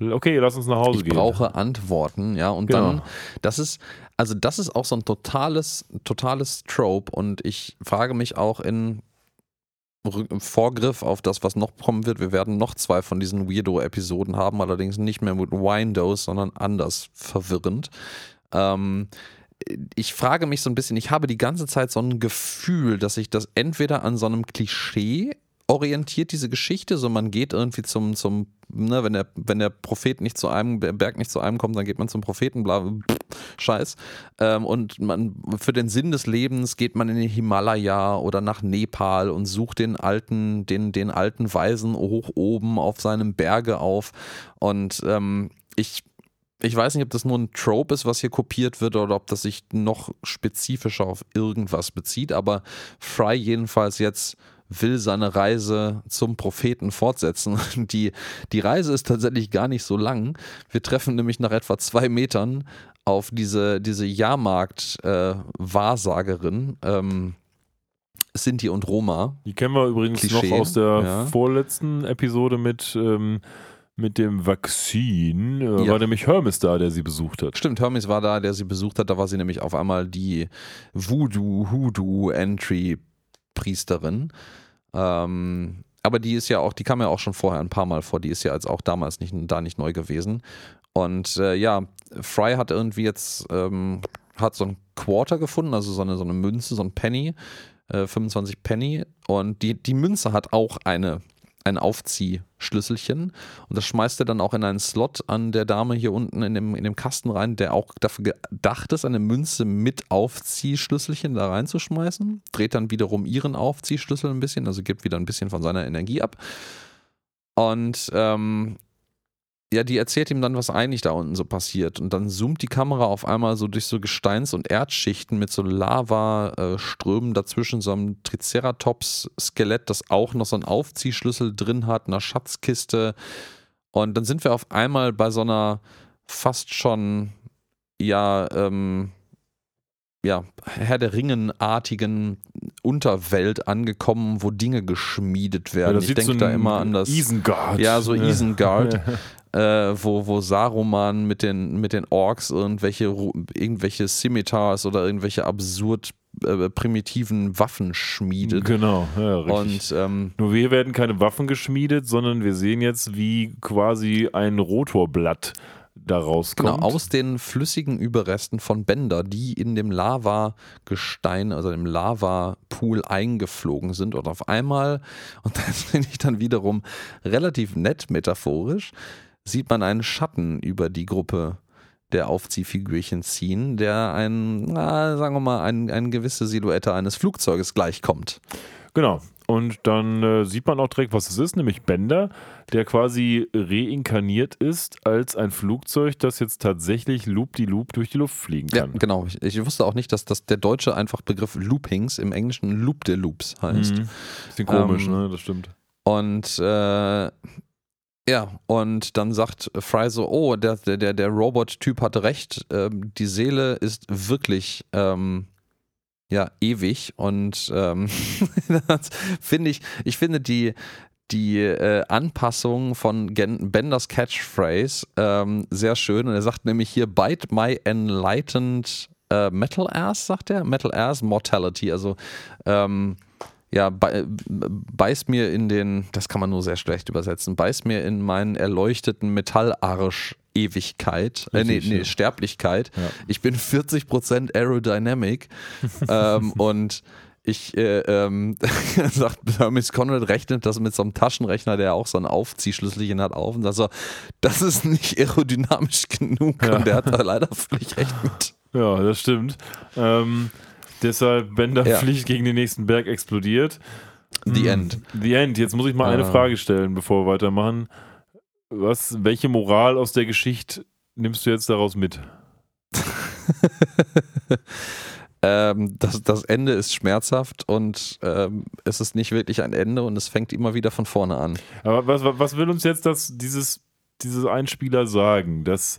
Okay, lass uns nach Hause Ich gehen. brauche Antworten, ja. Und Genau. dann, das ist, also das ist auch so ein totales, totales Trope. Und ich frage mich auch in Vorgriff auf das, was noch kommen wird. Wir werden noch zwei von diesen Weirdo-Episoden haben, allerdings nicht mehr mit Windows, sondern anders verwirrend. Ähm, ich frage mich so ein bisschen, ich habe die ganze Zeit so ein Gefühl, dass sich das entweder an so einem Klischee orientiert, diese Geschichte. So, man geht irgendwie zum, zum ne, wenn der, wenn der Prophet nicht zu einem, der Berg nicht zu einem kommt, dann geht man zum Propheten, bla, pff, Scheiß. Ähm, und man, für den Sinn des Lebens geht man in den Himalaya oder nach Nepal und sucht den alten, den, den alten Weisen hoch oben auf seinem Berge auf. Und ähm, ich ich weiß nicht, ob das nur ein Trope ist, was hier kopiert wird oder ob das sich noch spezifischer auf irgendwas bezieht, aber Fry jedenfalls jetzt will seine Reise zum Propheten fortsetzen. Die, die Reise ist tatsächlich gar nicht so lang. Wir treffen nämlich nach etwa zwei Metern auf diese, diese Jahrmarkt-Wahrsagerin. Äh, ähm, Sinti und Roma. Die kennen wir übrigens Klischee, noch aus der ja. vorletzten Episode mit ähm, mit dem Vakzin äh, ja. war nämlich Hermes da, der sie besucht hat. Stimmt, Hermes war da, der sie besucht hat. Da war sie nämlich auf einmal die Voodoo-Hoodoo-Entry-Priesterin. Ähm, aber die ist ja auch, die kam ja auch schon vorher ein paar Mal vor. Die ist ja als auch damals nicht, da nicht neu gewesen. Und äh, ja, Fry hat irgendwie jetzt ähm, hat so ein Quarter gefunden, also so eine, so eine Münze, so ein Penny, äh, 25 Penny. Und die, die Münze hat auch eine ein Aufziehschlüsselchen und das schmeißt er dann auch in einen Slot an der Dame hier unten in dem, in dem Kasten rein, der auch dafür gedacht ist, eine Münze mit Aufziehschlüsselchen da reinzuschmeißen. Dreht dann wiederum ihren Aufziehschlüssel ein bisschen, also gibt wieder ein bisschen von seiner Energie ab. Und ähm, ja, die erzählt ihm dann, was eigentlich da unten so passiert. Und dann zoomt die Kamera auf einmal so durch so Gesteins- und Erdschichten mit so Lavaströmen dazwischen, so einem Triceratops-Skelett, das auch noch so einen Aufziehschlüssel drin hat, einer Schatzkiste. Und dann sind wir auf einmal bei so einer fast schon, ja, ähm, ja, Herr der Ringen-artigen Unterwelt angekommen, wo Dinge geschmiedet werden. Ja, ich denke so da immer an das. Isengard. Ja, so Isengard. äh, wo, wo Saruman mit den, mit den Orks irgendwelche, irgendwelche Scimitars oder irgendwelche absurd äh, primitiven Waffen schmiedet. Genau, ja, richtig. Und, ähm, Nur wir werden keine Waffen geschmiedet, sondern wir sehen jetzt, wie quasi ein Rotorblatt daraus genau, kommt. Genau, aus den flüssigen Überresten von Bender, die in dem Lavagestein, also dem Lavapool eingeflogen sind und auf einmal, und das finde ich dann wiederum relativ nett metaphorisch, sieht man einen Schatten über die Gruppe der Aufziehfigürchen ziehen, der ein, na, sagen wir mal, ein, eine gewisse Silhouette eines Flugzeuges gleichkommt. Genau. Und dann äh, sieht man auch direkt, was es ist, nämlich Bender, der quasi reinkarniert ist als ein Flugzeug, das jetzt tatsächlich loop-die-loop durch die Luft fliegen kann. Ja, genau. Ich, ich, wusste auch nicht, dass das der deutsche einfach Begriff Loopings im Englischen Loop de Loops heißt. Mhm. Bisschen komisch, ähm, ne? Das stimmt. Und äh, ja, und dann sagt Fry so, oh, der, der, der Robot-Typ hatte recht, ähm, die Seele ist wirklich ähm, ja, ewig. Und ähm, finde ich, ich finde die, die äh, Anpassung von Gen Benders Catchphrase ähm, sehr schön. Und er sagt nämlich hier, Bite my enlightened äh, Metal Ass, sagt er. Metal Ass Mortality. Also ähm, ja, beiß mir in den, das kann man nur sehr schlecht übersetzen, beiß mir in meinen erleuchteten Metallarsch Ewigkeit, äh, nee, nee, Sterblichkeit. Ja. Ich bin 40% Aerodynamic ähm, und ich, äh, ähm, sagt Hermes Conrad, rechnet das mit so einem Taschenrechner, der auch so ein Aufziehschlüsselchen hat, auf und sagt so, das ist nicht aerodynamisch genug ja. und der hat da leider völlig recht mit. Ja, das stimmt. Ähm, Deshalb Bender ja. fliegt gegen den nächsten Berg explodiert. The hm. End. The End. Jetzt muss ich mal eine ah. Frage stellen, bevor wir weitermachen. Was, welche Moral aus der Geschichte nimmst du jetzt daraus mit? ähm, das, das Ende ist schmerzhaft und ähm, es ist nicht wirklich ein Ende und es fängt immer wieder von vorne an. Aber was, was will uns jetzt das, dieses, dieses Einspieler sagen? Dass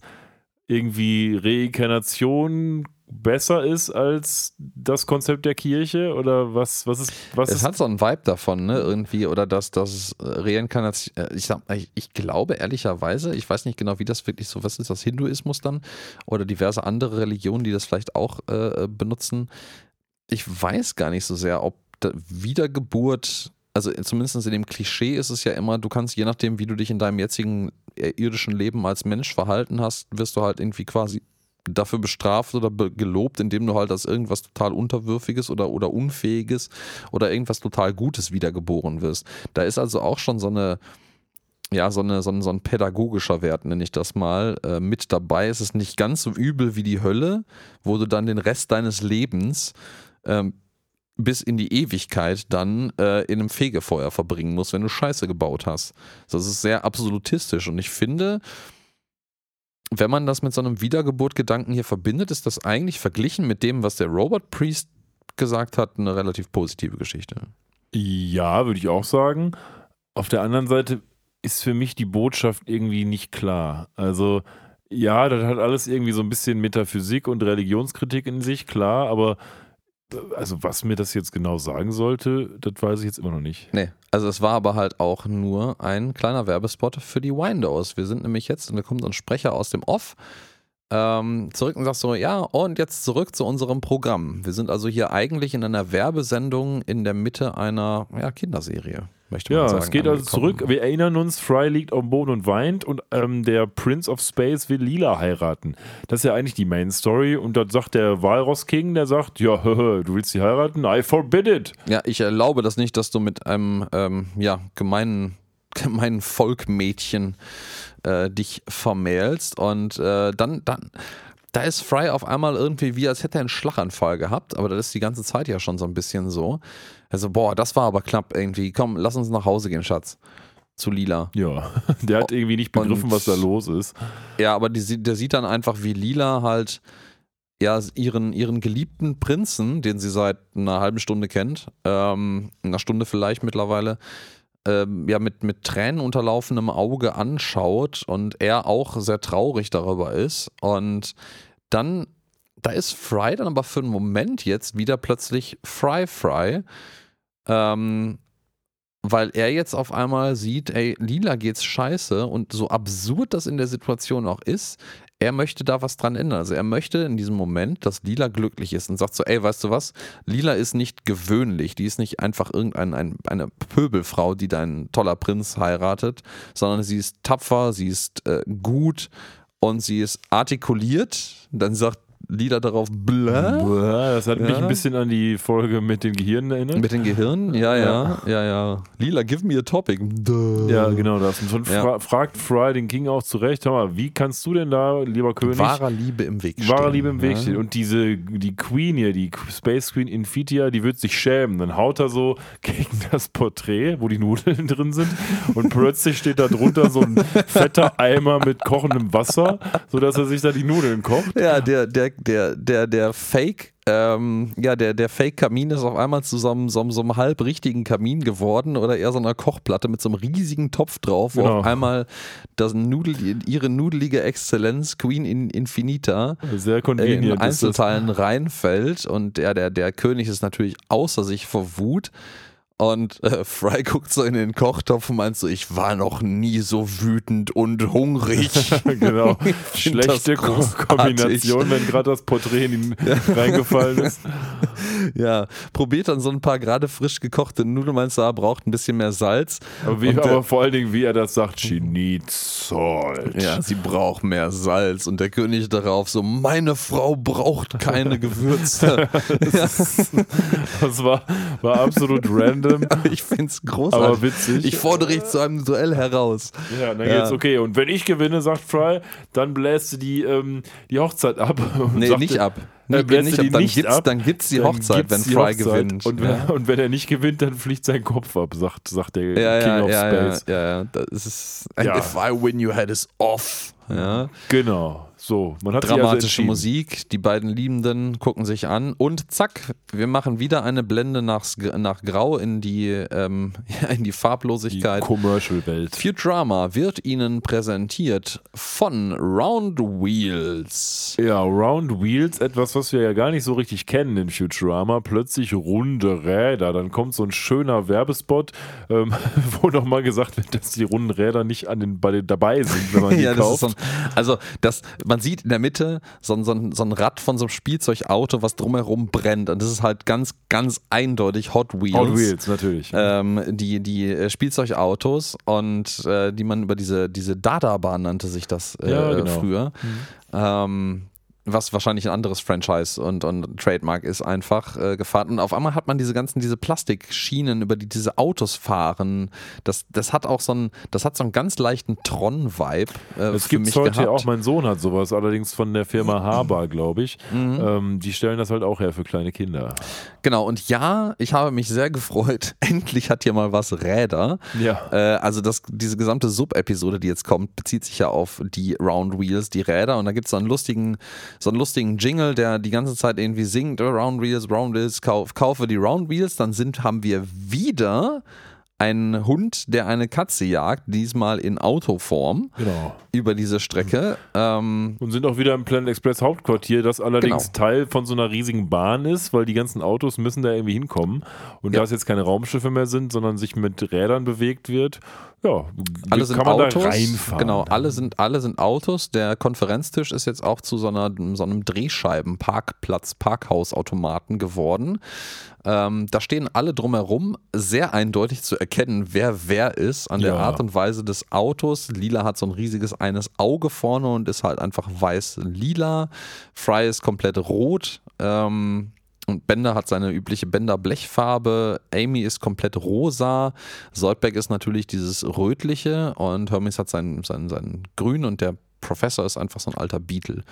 irgendwie Reinkarnation besser ist als das Konzept der Kirche? Oder was was ist was es ist hat so einen Vibe davon ne irgendwie oder dass das Reinkarnation äh, ich sag ich, ich, glaube ehrlicherweise ich weiß nicht genau wie das wirklich so was ist das Hinduismus dann oder diverse andere Religionen die das vielleicht auch äh, benutzen. Ich weiß gar nicht so sehr ob Wiedergeburt also zumindest in dem Klischee ist es ja immer, du kannst je nachdem, wie du dich in deinem jetzigen äh, irdischen Leben als Mensch verhalten hast, wirst du halt irgendwie quasi dafür bestraft oder be gelobt, indem du halt als irgendwas total Unterwürfiges oder, oder Unfähiges oder irgendwas total Gutes wiedergeboren wirst. Da ist also auch schon so eine, ja, so, eine, so, ein, so ein pädagogischer Wert, nenne ich das mal, äh, mit dabei. Es ist nicht ganz so übel wie die Hölle, wo du dann den Rest deines Lebens ähm, bis in die Ewigkeit dann äh, in einem Fegefeuer verbringen musst, wenn du Scheiße gebaut hast. Das ist sehr absolutistisch und ich finde, wenn man das mit so einem Wiedergeburt-Gedanken hier verbindet, ist das eigentlich verglichen mit dem, was der Robot Priest gesagt hat, eine relativ positive Geschichte. Ja, würde ich auch sagen. Auf der anderen Seite ist für mich die Botschaft irgendwie nicht klar. Also, ja, das hat alles irgendwie so ein bisschen Metaphysik und Religionskritik in sich, klar, aber also was mir das jetzt genau sagen sollte, das weiß ich jetzt immer noch nicht. Nee, also es war aber halt auch nur ein kleiner Werbespot für die Windows. Wir sind nämlich jetzt, und da kommt ein Sprecher aus dem Off, ähm, zurück und sagt so, ja, und jetzt zurück zu unserem Programm. Wir sind also hier eigentlich in einer Werbesendung in der Mitte einer ja, Kinderserie möchte man ja, sagen. es geht also zurück. Wir erinnern uns, Fry liegt am Boden und weint und ähm, der Prince of Space will Lila heiraten. Das ist ja eigentlich die Main Story und dort sagt der Walross King, der sagt, ja, du willst sie heiraten? I forbid it. Ja, ich erlaube das nicht, dass du mit einem ähm, ja, gemeinen, gemeinen Volkmädchen äh, dich vermählst und äh, dann, dann da ist Fry auf einmal irgendwie wie, als hätte er einen Schlaganfall gehabt, aber das ist die ganze Zeit ja schon so ein bisschen so. Also, boah, das war aber knapp irgendwie. Komm, lass uns nach Hause gehen, Schatz. Zu Lila. Ja, der hat irgendwie nicht begriffen, Und, was da los ist. Ja, aber die, der sieht dann einfach, wie Lila halt ja, ihren, ihren geliebten Prinzen, den sie seit einer halben Stunde kennt, ähm, einer Stunde vielleicht mittlerweile, ähm, ja, mit, mit Tränen unterlaufenem Auge anschaut und er auch sehr traurig darüber ist. Und dann, da ist Fry dann aber für einen Moment jetzt wieder plötzlich Fry Fry ähm, weil er jetzt auf einmal sieht, ey, Lila geht's scheiße und so absurd das in der Situation auch ist, er möchte da was dran ändern. Also er möchte in diesem Moment, dass Lila glücklich ist und sagt so, ey, weißt du was, Lila ist nicht gewöhnlich, die ist nicht einfach irgendeine ein, eine Pöbelfrau, die dein toller Prinz heiratet, sondern sie ist tapfer, sie ist äh, gut und sie ist artikuliert. Dann sagt Lieder darauf bläh. Das hat ja. mich ein bisschen an die Folge mit den Gehirnen erinnert. Mit den Gehirnen? Ja, ja, ja, ja. Lila, give me a topic. Duh. Ja, genau das. Und ja. fra fragt Fry den King auch zurecht, hör mal, wie kannst du denn da, lieber König, wahrer Liebe im Weg stehen? Wahrer Liebe im Weg stehen. Und diese, die Queen hier, die Space Queen Infitia, die wird sich schämen. Dann haut er so gegen das Porträt, wo die Nudeln drin sind. Und plötzlich steht da drunter so ein fetter Eimer mit kochendem Wasser, sodass er sich da die Nudeln kocht. Ja, der, der der, der, der Fake, ähm, ja, der, der Fake-Kamin ist auf einmal zu so einem, so, so einem halb richtigen Kamin geworden oder eher so einer Kochplatte mit so einem riesigen Topf drauf, wo genau. auf einmal das Nudel, ihre nudelige Exzellenz, Queen in Infinita, Sehr in Einzelteilen reinfällt und der, der, der König ist natürlich außer sich vor Wut. Und äh, Fry guckt so in den Kochtopf und meint so, ich war noch nie so wütend und hungrig. genau. Schlechte Kombination, wenn gerade das Porträt in ihn reingefallen ist. Ja, probiert dann so ein paar gerade frisch gekochte Nudeln, meinst du, er braucht ein bisschen mehr Salz. Aber, wie, aber vor allen Dingen, wie er das sagt, she needs salt. Ja, sie braucht mehr Salz. Und der König darauf so, meine Frau braucht keine Gewürze. das, das war, war absolut random random. ich finde es großartig. Aber witzig. Ich fordere dich zu einem Duell heraus. Ja, dann ja. geht's okay. Und wenn ich gewinne, sagt Fry, dann bläst du die, ähm, die Hochzeit ab. nee, sagte, nicht ab. Nee, nee, nicht ab. Dann gibt es dann gibt's die Hochzeit, wenn Fry gewinnt. Und wenn, ja. und wenn, er nicht gewinnt, dann fliegt sein Kopf ab, sagt, sagt der ja, King of Space. Ja, ja, ja. Das ist, and if I win, your head is off. Ja. Genau. So, man hat Dramatische also Musik, die beiden Liebenden gucken sich an und zack, wir machen wieder eine Blende nach, nach Grau in die, ähm, in die Farblosigkeit. Die Commercial-Welt. Futurama wird Ihnen präsentiert von Round Wheels. Ja, Round Wheels, etwas, was wir ja gar nicht so richtig kennen in Futurama. Plötzlich runde Räder. Dann kommt so ein schöner Werbespot, ähm, wo nochmal gesagt wird, dass die runden Räder nicht an den, bei den dabei sind, wenn man die ja, kauft. So ein, also, das, man sieht in der Mitte so, so, so ein Rad von so einem Spielzeugauto, was drumherum brennt. Und das ist halt ganz, ganz eindeutig Hot Wheels. Hot Wheels, natürlich. Ähm, die, die äh, Spielzeugautos und äh, die man über diese, diese Dada-Bahn nannte sich das äh, ja, genau. früher. Mhm. Ähm, was wahrscheinlich ein anderes Franchise und, und Trademark ist, einfach äh, gefahren. Und auf einmal hat man diese ganzen, diese Plastikschienen, über die diese Autos fahren. Das, das hat auch so einen, das hat so einen ganz leichten Tron-Vibe. Äh, Es gibt heute gehabt. auch, mein Sohn hat sowas, allerdings von der Firma Haber, glaube ich. Ähm, die stellen das halt auch her für kleine Kinder. Genau, und ja, ich habe mich sehr gefreut. Endlich hat hier mal was Räder. Ja. Äh, also das, diese gesamte Sub-Episode, die jetzt kommt, bezieht sich ja auf die Round Wheels, die Räder. Und da gibt es so einen lustigen, so einen lustigen Jingle, der die ganze Zeit irgendwie singt, "Oh, Round Wheels, Round Wheels, kauf, kaufe die Round Wheels. Dann sind, haben wir wieder einen Hund, der eine Katze jagt, diesmal in Autoform Genau. über diese Strecke. Ähm, Und sind auch wieder im Planet Express Hauptquartier, das allerdings Genau. Teil von so einer riesigen Bahn ist, weil die ganzen Autos müssen da irgendwie hinkommen. Und Ja. da es jetzt keine Raumschiffe mehr sind, sondern sich mit Rädern bewegt wird, ja, alle sind Autos. Genau, alle sind, alle sind Autos. Der Konferenztisch ist jetzt auch zu so, einer, so einem Drehscheiben-Parkplatz, Parkhausautomaten geworden. Ähm, da stehen alle drumherum, sehr eindeutig zu erkennen, wer wer ist, an der Ja. Art und Weise des Autos. Lila hat so ein riesiges eines Auge vorne und ist halt einfach weiß-lila. Fry ist komplett rot. Ähm, und Bender hat seine übliche Bender-Blechfarbe. Amy ist komplett rosa. Soldberg ist natürlich dieses rötliche und Hermes hat sein, sein, sein grün und der Professor ist einfach so ein alter Beetle.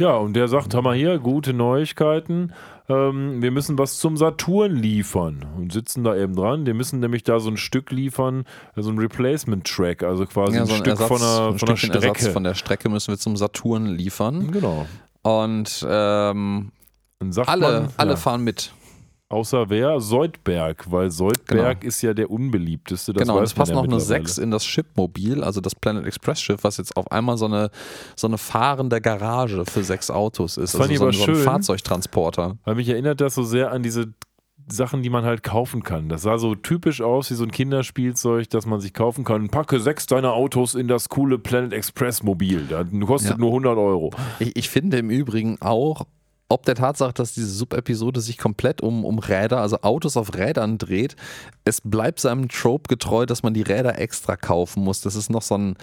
Ja, und der sagt, mal hier, gute Neuigkeiten. Ähm, wir müssen was zum Saturn liefern. Und sitzen da eben dran. Wir müssen nämlich da so ein Stück liefern, so ein Replacement-Track, also quasi ein, Stück von einer, ein von einer Stückchen Ersatz Strecke. von der Strecke müssen wir zum Saturn liefern. genau. Und ähm, alle, man, alle ja, fahren mit. außer wer? Soldberg, weil Soldberg ist ja der unbeliebteste. Das genau, und es passt man noch ja eine mittlerweile. 6 in das Shipmobil, also das Planet Express Schiff, was jetzt auf einmal so eine, so eine fahrende Garage für sechs Autos ist. fand also ich so, ein, aber so ein schön. Fahrzeugtransporter. Weil mich erinnert das so sehr an diese Sachen, die man halt kaufen kann. Das sah so typisch aus wie so ein Kinderspielzeug, das man sich kaufen kann. Packe sechs deiner Autos in das coole Planet Express Mobil. Das kostet Ja. nur 100 Euro. Ich, ich finde im Übrigen auch, ob der Tatsache, dass diese Sub-Episode sich komplett um, um Räder, also Autos auf Rädern dreht, es bleibt seinem Trope getreu, dass man die Räder extra kaufen muss. Das ist noch so ein,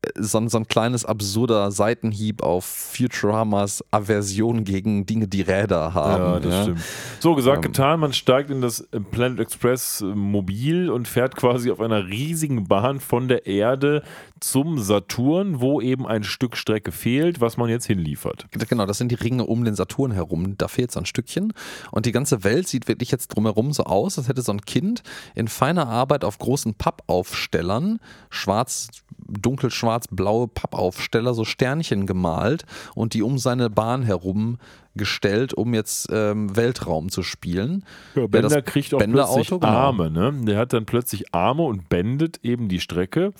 äh, so ein, so ein kleines absurder Seitenhieb auf Futuramas Aversion gegen Dinge, die Räder haben. Ja, das stimmt. So gesagt, Ähm. getan. Man steigt in das Planet Express äh, Mobil und fährt quasi auf einer riesigen Bahn von der Erde zum Saturn, wo eben ein Stück Strecke fehlt, was man jetzt hinliefert. Genau, das sind die Ringe um den Saturn herum. Da fehlt so ein Stückchen. Und die ganze Welt sieht wirklich jetzt drumherum so aus, als hätte so ein Kind in feiner Arbeit auf großen Pappaufstellern, schwarz, dunkelschwarz-blaue Pappaufsteller, so Sternchen gemalt und die um seine Bahn herum gestellt, um jetzt ähm, Weltraum zu spielen. Ja, Ja, Bender das kriegt auch Bender-Auto, plötzlich genau. Arme. Ne? Der hat dann plötzlich Arme und bändet eben die Strecke.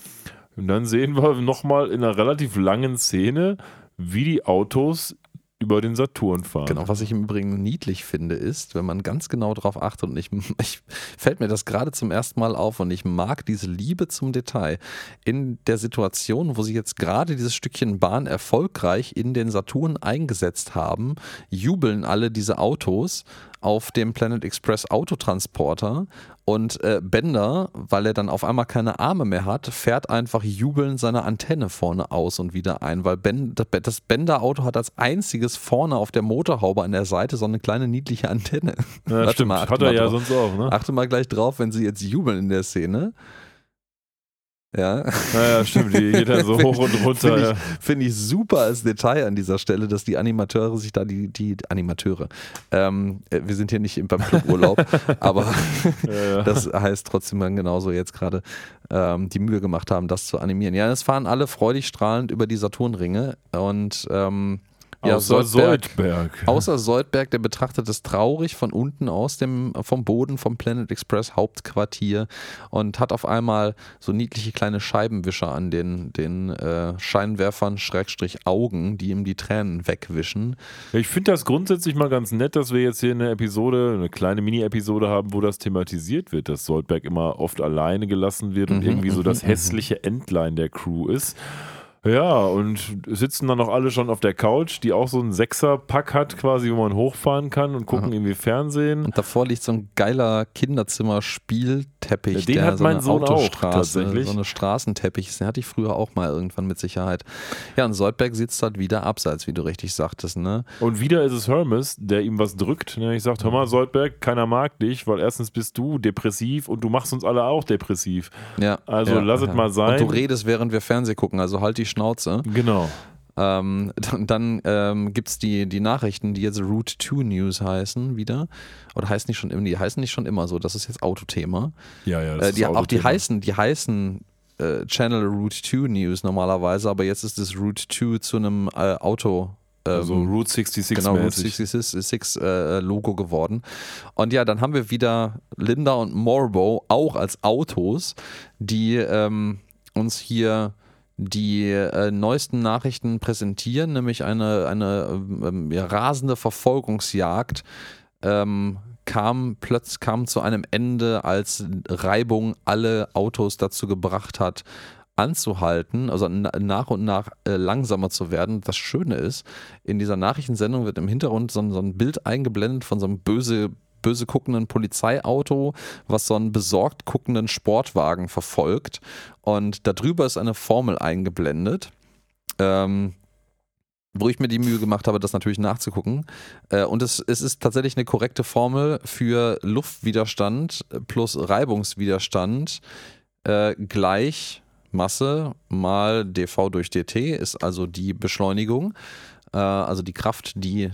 Und dann sehen wir nochmal in einer relativ langen Szene, wie die Autos über den Saturn fahren. Genau, was ich im Übrigen niedlich finde, ist, wenn man ganz genau darauf achtet und ich, ich fällt mir das gerade zum ersten Mal auf und ich mag diese Liebe zum Detail. In der Situation, wo sie jetzt gerade dieses Stückchen Bahn erfolgreich in den Saturn eingesetzt haben, jubeln alle diese Autos auf dem Planet Express Autotransporter und äh, Bender, weil er dann auf einmal keine Arme mehr hat, fährt einfach jubelnd seine Antenne vorne aus und wieder ein, weil ben, das Bender-Auto hat als einziges vorne auf der Motorhaube an der Seite so eine kleine niedliche Antenne. Ja, stimmt, mal, hat er mal ja drauf. sonst auch. Ne? Achte mal gleich drauf, wenn sie jetzt jubeln in der Szene. Ja. Naja, stimmt, die geht dann so hoch und runter. Finde ich, find ich super als Detail an dieser Stelle, dass die Animateure sich da, die, die Animateure, ähm, äh, wir sind hier nicht im- beim Cluburlaub, aber Ja, ja. das heißt trotzdem dann genauso jetzt gerade ähm, die Mühe gemacht haben, das zu animieren. Ja, es fahren alle freudig strahlend über die Saturnringe und ähm, ja, Außer Soldberg. Außer Soldberg, der betrachtet es traurig von unten aus dem, vom Boden vom Planet Express Hauptquartier und hat auf einmal so niedliche kleine Scheibenwischer an den, den äh, Scheinwerfern, Schrägstrich Augen, die ihm die Tränen wegwischen. Ich finde das grundsätzlich mal ganz nett, dass wir jetzt hier eine Episode, eine kleine Mini-Episode haben, wo das thematisiert wird, dass Soldberg immer oft alleine gelassen wird und Mhm, irgendwie so mhm, das mhm. hässliche Endline der Crew ist. Ja, und sitzen dann noch alle schon auf der Couch, die auch so einen Sechser-Pack hat, quasi, wo man hochfahren kann und gucken irgendwie Fernsehen. Und davor liegt so ein geiler Kinderzimmer-Spielteppich. Ja, den der hat so mein Sohn auch, Autostraße, tatsächlich. So eine Straßenteppich. Den hatte ich früher auch mal irgendwann mit Sicherheit. Ja, und Soldberg sitzt halt wieder abseits, wie du richtig sagtest, ne? Und wieder ist es Hermes, der ihm was drückt. Ne? Ich sage, hör mal, Soldberg, keiner mag dich, weil erstens bist du depressiv und du machst uns alle auch depressiv. Ja. Also ja, lass es ja. mal sein. Und du redest, während wir Fernsehen gucken, also halt die Schnauze. Genau. Ähm, dann dann ähm, gibt es die, die Nachrichten, die jetzt Route 2 News heißen, wieder. Oder heißen nicht schon immer, die heißen nicht schon immer so, das ist jetzt Autothema. Ja, ja. Äh, die, auch die Autothema. heißen, die heißen äh, Channel Route 2 News normalerweise, aber jetzt ist es Route 2 zu einem äh, Auto. ähm, Also Route 66 genau, Route mäßig. 66 äh, Logo geworden. Und ja, dann haben wir wieder Linda und Morbo auch als Autos, die ähm, uns hier die äh, neuesten Nachrichten präsentieren, nämlich eine, eine ähm, ja, rasende Verfolgungsjagd ähm, kam plötzlich kam zu einem Ende, als Reibung alle Autos dazu gebracht hat, anzuhalten, also na, nach und nach äh, langsamer zu werden. Das Schöne ist, in dieser Nachrichtensendung wird im Hintergrund so, so ein Bild eingeblendet von so einem böse böse guckenden Polizeiauto, was so einen besorgt guckenden Sportwagen verfolgt. Und darüber ist eine Formel eingeblendet. Ähm, wo ich mir die Mühe gemacht habe, das natürlich nachzugucken. Äh, und es, es ist tatsächlich eine korrekte Formel für Luftwiderstand plus Reibungswiderstand äh, gleich Masse mal dv durch dt ist also die Beschleunigung, äh, also die Kraft, die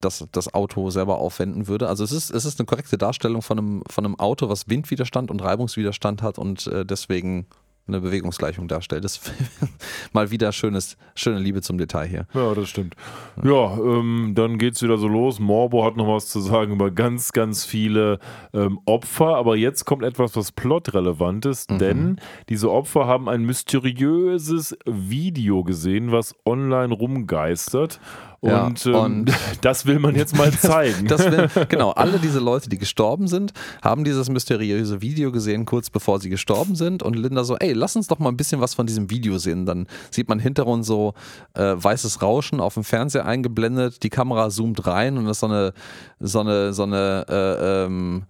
das, das Auto selber aufwenden würde. Also es ist, es ist eine korrekte Darstellung von einem, von einem Auto, was Windwiderstand und Reibungswiderstand hat und äh, deswegen eine Bewegungsgleichung darstellt. Das ist mal wieder schönes, schöne Liebe zum Detail hier. Ja, das stimmt. Ja, ähm, dann geht's wieder so los. Morbo hat noch was zu sagen über ganz, ganz viele ähm, Opfer. Aber jetzt kommt etwas, was plotrelevant ist, Mhm. denn diese Opfer haben ein mysteriöses Video gesehen, was online rumgeistert. Ja, Und, ähm, und- das will man jetzt mal zeigen. Das will, genau, alle diese Leute, die gestorben sind, haben dieses mysteriöse Video gesehen, kurz bevor sie gestorben sind. Und Linda so, ey, lass uns doch mal ein bisschen was von diesem Video sehen. Dann sieht man hinter uns so äh, weißes Rauschen auf dem Fernseher eingeblendet. Die Kamera zoomt rein und das ist so eine, so eine, so eine äh, ähm,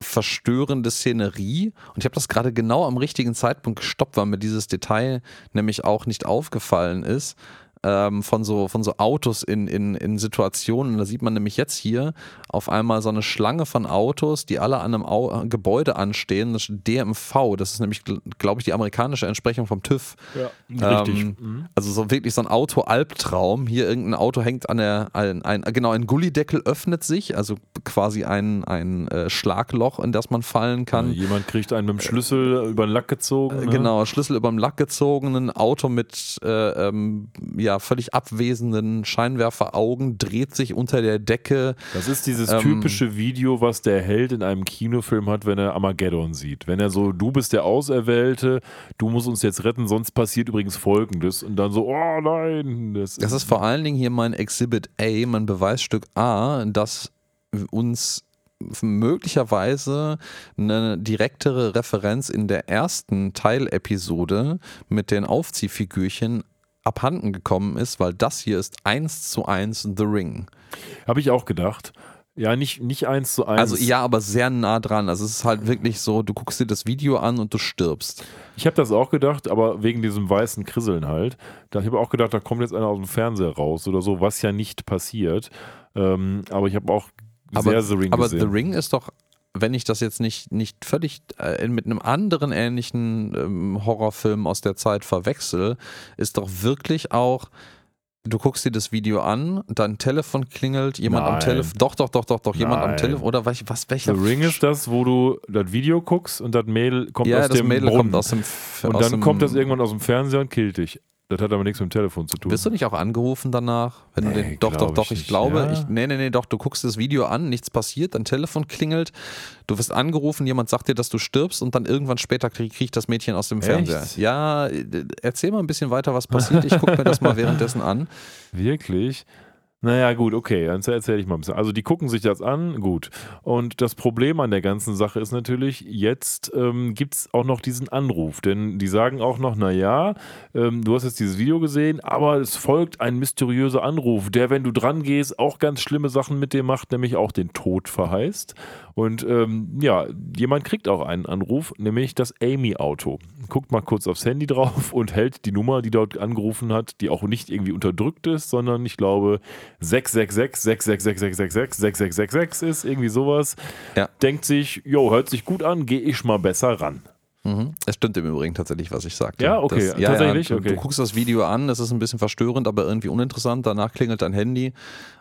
verstörende Szenerie. Und ich habe das gerade genau am richtigen Zeitpunkt gestoppt, weil mir dieses Detail nämlich auch nicht aufgefallen ist ähm, von, so, von so Autos in, in, in Situationen. Da sieht man nämlich jetzt hier auf einmal so eine Schlange von Autos, die alle an einem Au Gebäude anstehen. Das ist DMV, das ist nämlich, glaube ich, die amerikanische Entsprechung vom TÜV. ja, richtig. Ähm, Mhm. Also so wirklich so ein Auto-Albtraum. Hier irgendein Auto hängt an der, ein, ein, genau, ein Gullideckel öffnet sich, also quasi ein, ein äh, Schlagloch, in das man fallen kann. Jemand kriegt einen mit dem Schlüssel über den Lack gezogen. ne? Genau, Schlüssel überm Lack gezogen, ein Auto mit äh, ähm, ja, völlig abwesenden Scheinwerferaugen, dreht sich unter der Decke. Das ist dieses Ähm, typische Video, was der Held in einem Kinofilm hat, wenn er Armageddon sieht. Wenn er so, du bist der Auserwählte, du musst uns jetzt retten, sonst passiert übrigens Folgendes. Und dann so, oh nein. Das, Das ist vor allen Dingen hier mein Exhibit A, mein Beweisstück A, dass uns möglicherweise eine direktere Referenz in der ersten Teilepisode mit den Aufziehfigürchen abhanden gekommen ist, weil das hier ist eins zu eins The Ring. Habe ich auch gedacht. Ja, nicht, nicht eins zu eins. Also ja, aber sehr nah dran. Also es ist halt wirklich so, du guckst dir das Video an und du stirbst. Ich habe das auch gedacht, aber wegen diesem weißen Krisseln halt. Da ich habe auch gedacht, da kommt jetzt einer aus dem Fernseher raus oder so, was ja nicht passiert. Ähm, aber ich habe auch sehr The Ring aber gesehen. The Ring ist doch, wenn ich das jetzt nicht, nicht völlig äh, mit einem anderen ähnlichen ähm, Horrorfilm aus der Zeit verwechsel, ist doch wirklich auch. Du guckst dir das Video an, dein Telefon klingelt, jemand am Nein. Telefon. Doch, doch, doch, doch, doch, jemand am Nein. Telefon. Oder was, was The welcher? Ring ist das, wo du das Video guckst und das Mädel kommt ja, aus das dem Mädel Brunnen. kommt aus dem. F- und aus dann dem, kommt das irgendwann aus dem Fernseher und killt dich. Das hat aber nichts mit dem Telefon zu tun. Wirst du nicht auch angerufen danach? Wenn du Nee, den, doch, doch, doch, ich ich glaube, Ja. ich, nee, nee, nee, doch, du guckst das Video an, nichts passiert, dein Telefon klingelt, du wirst angerufen, jemand sagt dir, dass du stirbst und dann irgendwann später krieg- kriecht das Mädchen aus dem Echt? Fernseher. Ja, äh, erzähl mal ein bisschen weiter, was passiert. Ich gucke mir das mal währenddessen an. Wirklich? Naja, gut, okay, dann erzähle ich mal ein bisschen. Also die gucken sich das an, gut. Und das Problem an der ganzen Sache ist natürlich, jetzt ähm, gibt es auch noch diesen Anruf, denn die sagen auch noch, naja, ähm, du hast jetzt dieses Video gesehen, aber es folgt ein mysteriöser Anruf, der, wenn du dran gehst, auch ganz schlimme Sachen mit dir macht, nämlich auch den Tod verheißt. Und ähm, ja, jemand kriegt auch einen Anruf, nämlich das Amy-Auto. Guckt mal kurz aufs Handy drauf und hält die Nummer, die dort angerufen hat, die auch nicht irgendwie unterdrückt ist, sondern ich glaube 666 666 6666 ist, irgendwie sowas. Ja. Denkt sich, jo, hört sich gut an, gehe ich mal besser ran. Mhm. Es stimmt im Übrigen tatsächlich, was ich sagte. Ja, okay, Das- ja, tatsächlich, Ja, du, okay. du guckst das Video an, es ist ein bisschen verstörend, aber irgendwie uninteressant. Danach klingelt dein Handy.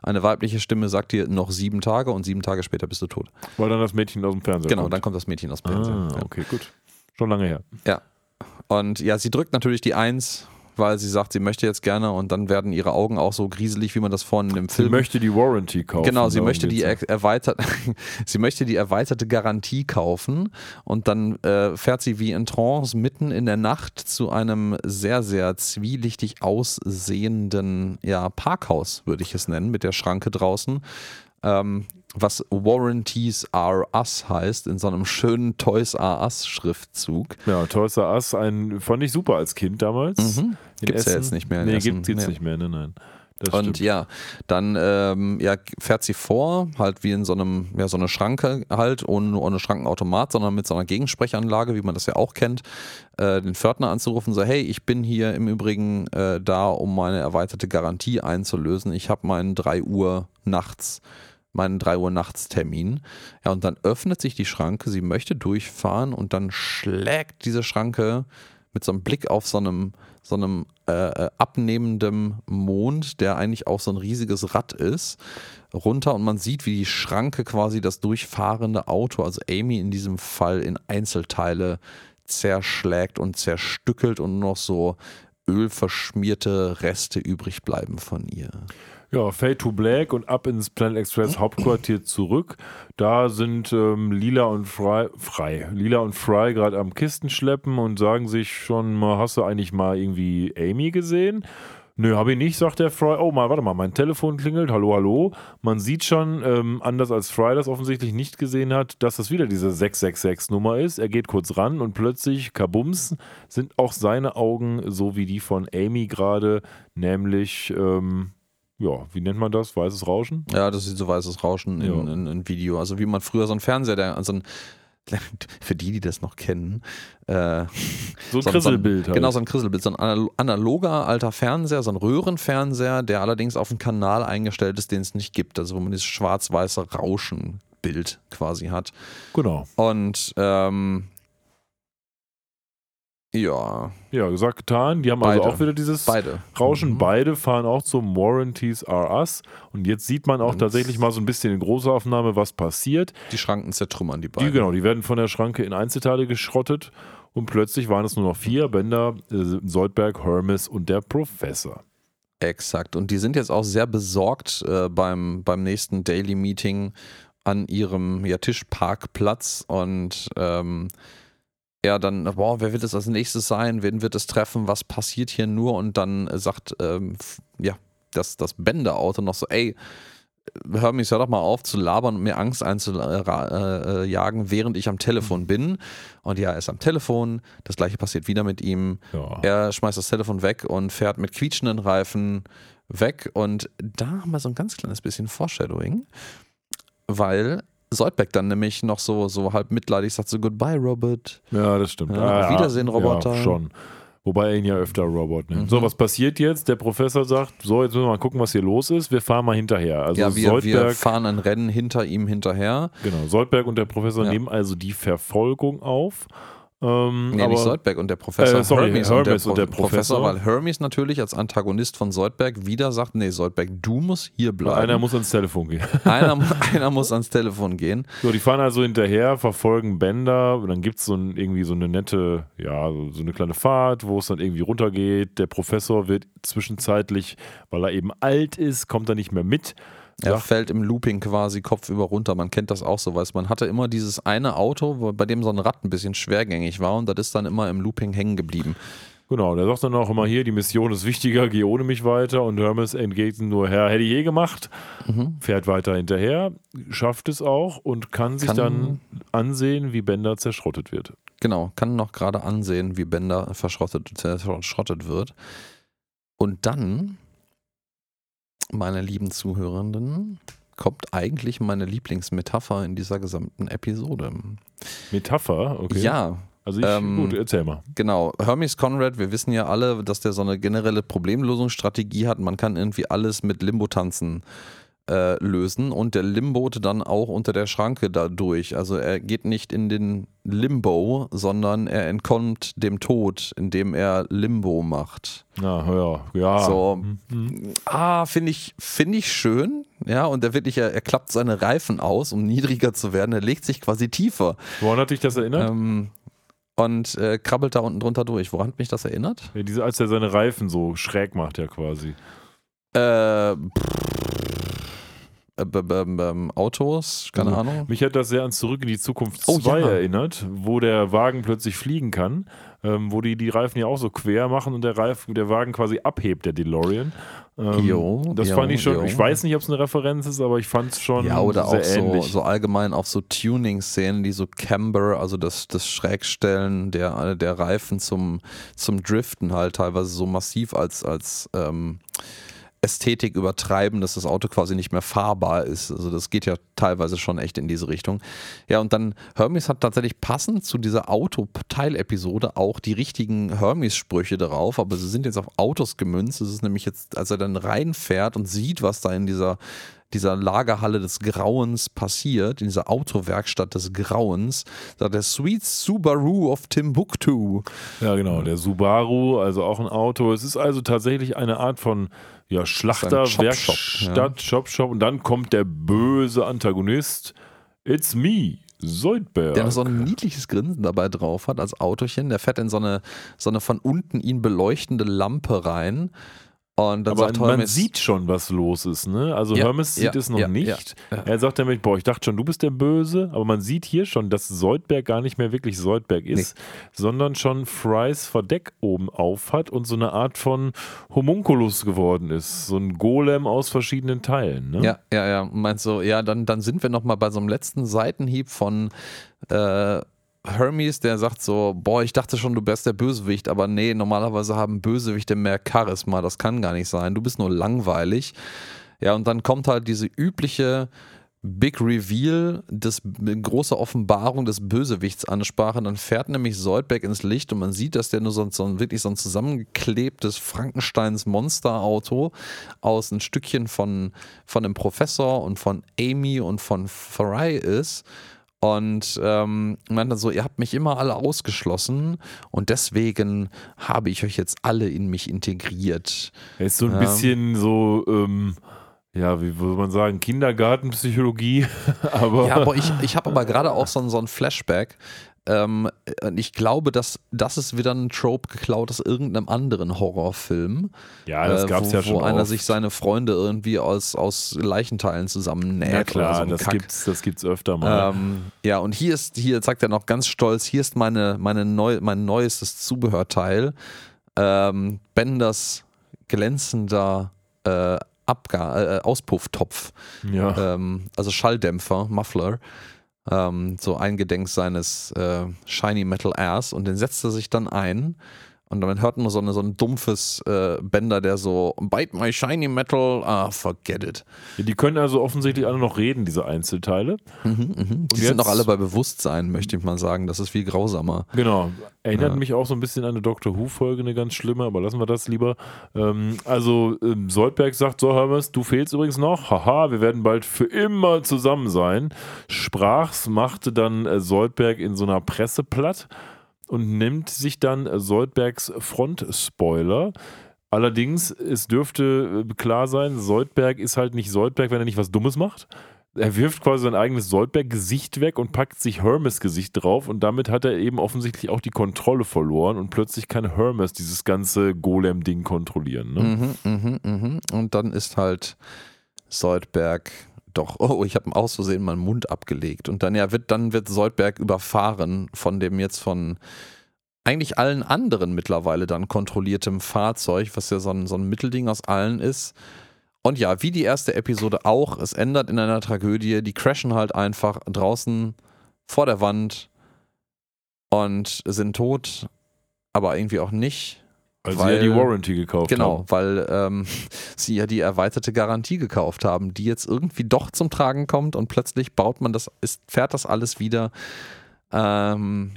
Eine weibliche Stimme sagt dir noch sieben Tage und sieben Tage später bist du tot. Weil dann das Mädchen aus dem Fernseher Genau, kommt. dann kommt das Mädchen aus dem Fernsehen. Ah, okay, gut. Schon lange her. Ja. Und ja, sie drückt natürlich die Eins, weil sie sagt, sie möchte jetzt gerne und dann werden ihre Augen auch so grieselig, wie man das vorhin im Sie Film möchte die Warranty kaufen. Genau, sie möchte die er erweitert, sie möchte die erweiterte Garantie kaufen und dann äh, fährt sie wie in Trance mitten in der Nacht zu einem sehr, sehr zwielichtig aussehenden ja, Parkhaus, würde ich es nennen, mit der Schranke draußen. Ähm, was Warranties Are Us heißt, in so einem schönen Toys R Us Schriftzug. Ja, Toys R Us, ein, fand ich super als Kind damals. Mhm. Gibt's ja Essen. jetzt nicht mehr in Nee, Essen. gibt's jetzt Nee. nicht mehr, nein, nein. Das Und stimmt. ja, dann ähm, ja, fährt sie vor, halt wie in so einem, ja, so eine Schranke halt, ohne, ohne Schrankenautomat, sondern mit so einer Gegensprechanlage, wie man das ja auch kennt, äh, den Pförtner anzurufen, so, hey, ich bin hier im Übrigen äh, da, um meine erweiterte Garantie einzulösen. Ich habe meinen 3 Uhr nachts, meinen 3 Uhr nachts Termin. Ja, und dann öffnet sich die Schranke, sie möchte durchfahren und dann schlägt diese Schranke mit so einem Blick auf so einem, so einem äh, äh, abnehmendem Mond, der eigentlich auch so ein riesiges Rad ist, runter und man sieht, wie die Schranke quasi das durchfahrende Auto, also Amy in diesem Fall, in Einzelteile zerschlägt und zerstückelt und nur noch so ölverschmierte Reste übrig bleiben von ihr. Ja, Fade to Black und ab ins Planet Express Hauptquartier zurück. Da sind ähm, Lila und Fry, Fry, Lila und Fry gerade am Kisten schleppen und sagen sich schon hast du eigentlich mal irgendwie Amy gesehen? Nö, habe ich nicht, sagt der Fry. Oh, mal, warte mal, mein Telefon klingelt. Hallo, hallo. Man sieht schon, ähm, anders als Fry das offensichtlich nicht gesehen hat, dass das wieder diese 666-Nummer ist. Er geht kurz ran und plötzlich, kabums, sind auch seine Augen so wie die von Amy gerade, nämlich, ähm, ja, wie nennt man das? Weißes Rauschen? Ja, das ist so weißes Rauschen in, Ja. in, in Video. Also wie man früher so ein Fernseher, der, also ein, für die, die das noch kennen, äh, So ein so, Krisselbild so halt. Genau, so ein Krisselbild. So ein analo- analoger alter Fernseher, so ein Röhrenfernseher, der allerdings auf einen Kanal eingestellt ist, den es nicht gibt. Also wo man dieses schwarz-weiße Rauschenbild quasi hat. Genau. Und ähm, ja, Ja, gesagt, getan. Die haben Beide. also auch wieder dieses beide. Rauschen. Mhm. Beide fahren auch zum Warranties Are Us. Und jetzt sieht man auch Und- tatsächlich mal so ein bisschen in Großaufnahme, was passiert. Die Schranken zertrümmern die Die, beiden. genau, die werden von der Schranke in Einzelteile geschrottet. Und plötzlich waren es nur noch vier Bänder, äh, Soldberg, Hermes und der Professor. Exakt. Und die sind jetzt auch sehr besorgt äh, beim, beim nächsten Daily Meeting an ihrem ja, Tischparkplatz und ähm, er dann, boah, wer wird es als nächstes sein? Wen wird es treffen? Was passiert hier nur? Und dann äh, sagt, ähm, ja, das, das Bänderauto noch so, ey, hör mich, hör doch mal auf zu labern und mir Angst einzujagen, während ich am Telefon bin. Und ja, er ist am Telefon. Das gleiche passiert wieder mit ihm. Ja. Er schmeißt das Telefon weg und fährt mit quietschenden Reifen weg. Und da haben wir so ein ganz kleines bisschen Foreshadowing, weil Soldbeck dann nämlich noch so, so halb mitleidig sagt so Goodbye, Robert. Ja, das stimmt. Ja, auf Wiedersehen, Roboter. Ja, schon. Wobei er ihn ja öfter Robot nennt. Mhm. So, was passiert jetzt? Der Professor sagt, so, jetzt müssen wir mal gucken, was hier los ist. Wir fahren mal hinterher. Also ja, wir, wir Soldberg, fahren ein Rennen hinter ihm hinterher. genau, Soldberg und der Professor Ja. nehmen also die Verfolgung auf. Ähm, Nee, aber nicht Soldberg und der Professor Äh, sorry, Hermes, Hermes und, der, und der Pro- Professor, Professor. weil Hermes natürlich als Antagonist von Soldberg wieder sagt, nee, Soldberg, du musst hier bleiben. einer muss ans Telefon gehen. einer, einer muss ans Telefon gehen. So, die fahren also hinterher, verfolgen Bänder und dann gibt es so ein, irgendwie so eine nette, ja, so, so eine kleine Fahrt, wo es dann irgendwie runtergeht. Der Professor wird zwischenzeitlich, weil er eben alt ist, kommt er nicht mehr mit. Er Sagt, fällt im Looping quasi kopfüber runter. Man kennt das auch so, weiß man hatte immer dieses eine Auto, bei dem so ein Rad ein bisschen schwergängig war und das ist dann immer im Looping hängen geblieben. Genau, der sagt dann auch immer hier, die Mission ist wichtiger, geh ohne mich weiter. Und Hermes entgegnet nur, Herr, hätte ich eh gemacht. Mhm. Fährt weiter hinterher, schafft es auch und kann sich Kann- dann ansehen, wie Bender zerschrottet wird. Genau, kann noch gerade ansehen, wie Bender verschrottet, zerschrottet wird. Und dann, meine lieben Zuhörenden, kommt eigentlich meine Lieblingsmetapher in dieser gesamten Episode. Metapher, okay. Ja, Also ich, Ähm, gut, erzähl mal. Genau, Hermes Conrad, wir wissen ja alle, dass der so eine generelle Problemlösungsstrategie hat. Man kann irgendwie alles mit Limbo-Tanzen äh, lösen und der Limbote dann auch unter der Schranke dadurch. Also er geht nicht in den Limbo, sondern er entkommt dem Tod, indem er Limbo macht. Ja, ja, ja. So, Mhm. ah, finde ich, finde ich schön. Ja, und er wirklich, er, er klappt seine Reifen aus, um niedriger zu werden. Er legt sich quasi tiefer. Woran hat dich das erinnert? Ähm, und äh, krabbelt da unten drunter durch. Woran hat mich das erinnert? Ja, diese, als er seine Reifen so schräg macht, ja quasi. Äh, pff, Autos, keine Also, Ahnung. Mich hat das sehr an Zurück in die Zukunft Oh, 2 ja. erinnert, wo der Wagen plötzlich fliegen kann, ähm, wo die die Reifen ja auch so quer machen und der, Reifen, der Wagen quasi abhebt, der DeLorean. Ähm, Jo, das jo, fand ich schon, jo. ich weiß nicht, ob es eine Referenz ist, aber ich fand es schon Ja, oder sehr auch so, ähnlich. so allgemein auf so Tuning-Szenen, die so Camber, also das, das Schrägstellen der, der Reifen zum, zum Driften halt teilweise so massiv als, als ähm, Ästhetik übertreiben, dass das Auto quasi nicht mehr fahrbar ist. Also das geht ja teilweise schon echt in diese Richtung. Ja, und dann Hermes hat tatsächlich passend zu dieser Autoteilepisode auch die richtigen Hermes-Sprüche darauf, aber sie sind jetzt auf Autos gemünzt. Das ist nämlich jetzt, als er dann reinfährt und sieht, was da in dieser dieser Lagerhalle des Grauens passiert, in dieser Autowerkstatt des Grauens, sagt der Sweet Subaru of Timbuktu. ja, genau, der Subaru, also auch ein Auto. Es ist also tatsächlich eine Art von ja, Schlachter, Chop-Shop, Werkstatt, Shop-Shop und dann kommt der böse Antagonist. It's me, Soldberg. Der so ein niedliches Grinsen dabei drauf hat als Autochen. Der fährt in so eine, so eine von unten ihn beleuchtende Lampe rein. Und dann Aber sagt man Hermes, sieht schon, was los ist, ne? Also Ja, Hermes sieht ja, es noch ja, nicht. Er sagt damit, boah, ich dachte schon, du bist der Böse, aber man sieht hier schon, dass Soldberg gar nicht mehr wirklich Soldberg ist, sondern schon Frys Verdeck oben auf hat und so eine Art von Homunculus geworden ist. So ein Golem aus verschiedenen Teilen, ne? Ja, ja, ja. Meinst so, ja, dann, dann sind wir nochmal bei so einem letzten Seitenhieb von äh, Hermes, der sagt so, boah, ich dachte schon, du wärst der Bösewicht, aber nee, normalerweise haben Bösewichte mehr Charisma, das kann gar nicht sein, du bist nur langweilig. Ja, und dann kommt halt diese übliche Big Reveal, das große Offenbarung des Bösewichts ansprache. Dann fährt nämlich Soldberg ins Licht und man sieht, dass der nur so, so wirklich so ein zusammengeklebtes Frankensteins Monsterauto aus ein Stückchen von, von dem Professor und von Amy und von Farai ist. Und ähm, meint dann so, ihr habt mich immer alle ausgeschlossen und deswegen habe ich euch jetzt alle in mich integriert. Er ist so ein Ja. bisschen so, ähm, ja, wie würde man sagen, Kindergartenpsychologie, aber Ja, aber ich, ich habe aber gerade auch so, so ein Flashback. Ähm, und ich glaube, dass das ist wieder ein Trope geklaut aus irgendeinem anderen Horrorfilm. ja, das äh, gab es wo, ja schon Wo einer oft. sich seine Freunde irgendwie aus, aus Leichenteilen zusammennäht. Ja klar, so das Kack. gibt's, das gibt's öfter mal. Ähm, ja, und hier ist, hier sagt er noch ganz stolz, hier ist meine, meine neu, mein neuestes Zubehörteil. Ähm, Benders glänzender äh, Abga äh, Auspufftopf. ja. Ähm, also Schalldämpfer, Muffler. Ähm, so eingedenk seines äh, Shiny Metal Airs. Und den setzt er sich dann ein und dann hört man so, eine, so ein dumpfes äh, Bänder, der so Bite my Shiny Metal, ah, forget it. Ja, die können also offensichtlich alle noch reden, diese Einzelteile. Mhm, mhm. Die jetzt- sind noch alle bei Bewusstsein, möchte ich mal sagen. Das ist viel grausamer. Genau. Erinnert Ja. mich auch so ein bisschen an eine Doctor Who-Folge, eine ganz schlimme, aber lassen wir das lieber. Ähm, also, ähm, Soldberg sagt: So, Hermes, du fehlst übrigens noch. Haha, wir werden bald für immer zusammen sein. Sprach's, machte dann äh, Soldberg in so einer Presse platt und nimmt sich dann Soldbergs Front-Spoiler. Allerdings, es dürfte äh, klar sein, Soldberg ist halt nicht Soldberg, wenn er nicht was Dummes macht. Er wirft quasi sein eigenes Soldberg-Gesicht weg und packt sich Hermes Gesicht drauf und damit hat er eben offensichtlich auch die Kontrolle verloren und plötzlich kann Hermes dieses ganze Golem-Ding kontrollieren. Ne? Mhm, mhm, mhm. Und dann ist halt Soldberg doch, oh, ich habe aus Versehen meinen Mund abgelegt. Und dann ja, wird, dann wird Soldberg überfahren von dem jetzt von eigentlich allen anderen mittlerweile dann kontrolliertem Fahrzeug, was ja so ein, so ein Mittelding aus allen ist. Und ja, wie die erste Episode auch, es ändert in einer Tragödie. Die crashen halt einfach draußen vor der Wand und sind tot, aber irgendwie auch nicht. Weil, Weil- sie ja die Warranty gekauft Genau, haben. weil ähm, sie ja die erweiterte Garantie gekauft haben, die jetzt irgendwie doch zum Tragen kommt und plötzlich baut man das, ist, fährt das alles wieder. Ähm,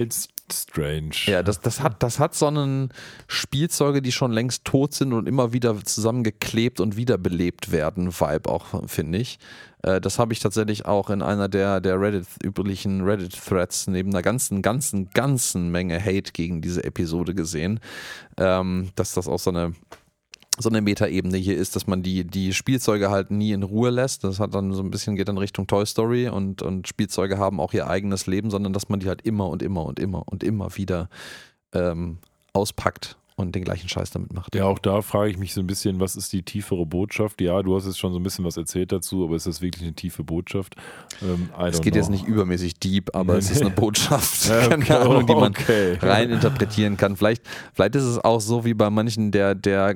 Strange. ja, das, das, hat, das hat so einen Spielzeuge, die schon längst tot sind und immer wieder zusammengeklebt und wiederbelebt werden, Vibe auch, finde ich. Äh, das habe ich tatsächlich auch in einer der, der Reddit, üblichen Reddit-Threads neben einer ganzen, ganzen, ganzen Menge Hate gegen diese Episode gesehen, ähm, dass das auch so eine so eine Metaebene hier ist, dass man die, die Spielzeuge halt nie in Ruhe lässt. Das hat dann so ein bisschen, geht dann Richtung Toy Story und, und Spielzeuge haben auch ihr eigenes Leben, sondern dass man die halt immer und immer und immer und immer wieder ähm, auspackt und den gleichen Scheiß damit macht. Ja, auch da frage ich mich so ein bisschen, was ist die tiefere Botschaft? Ja, du hast jetzt schon so ein bisschen was erzählt dazu, aber ist das wirklich eine tiefe Botschaft? Ähm, Es geht jetzt know. nicht übermäßig deep, aber Nee, es ist eine Botschaft, Ja, keine okay, Ahnung, die man okay. rein interpretieren kann. Vielleicht, vielleicht ist es auch so wie bei manchen der, der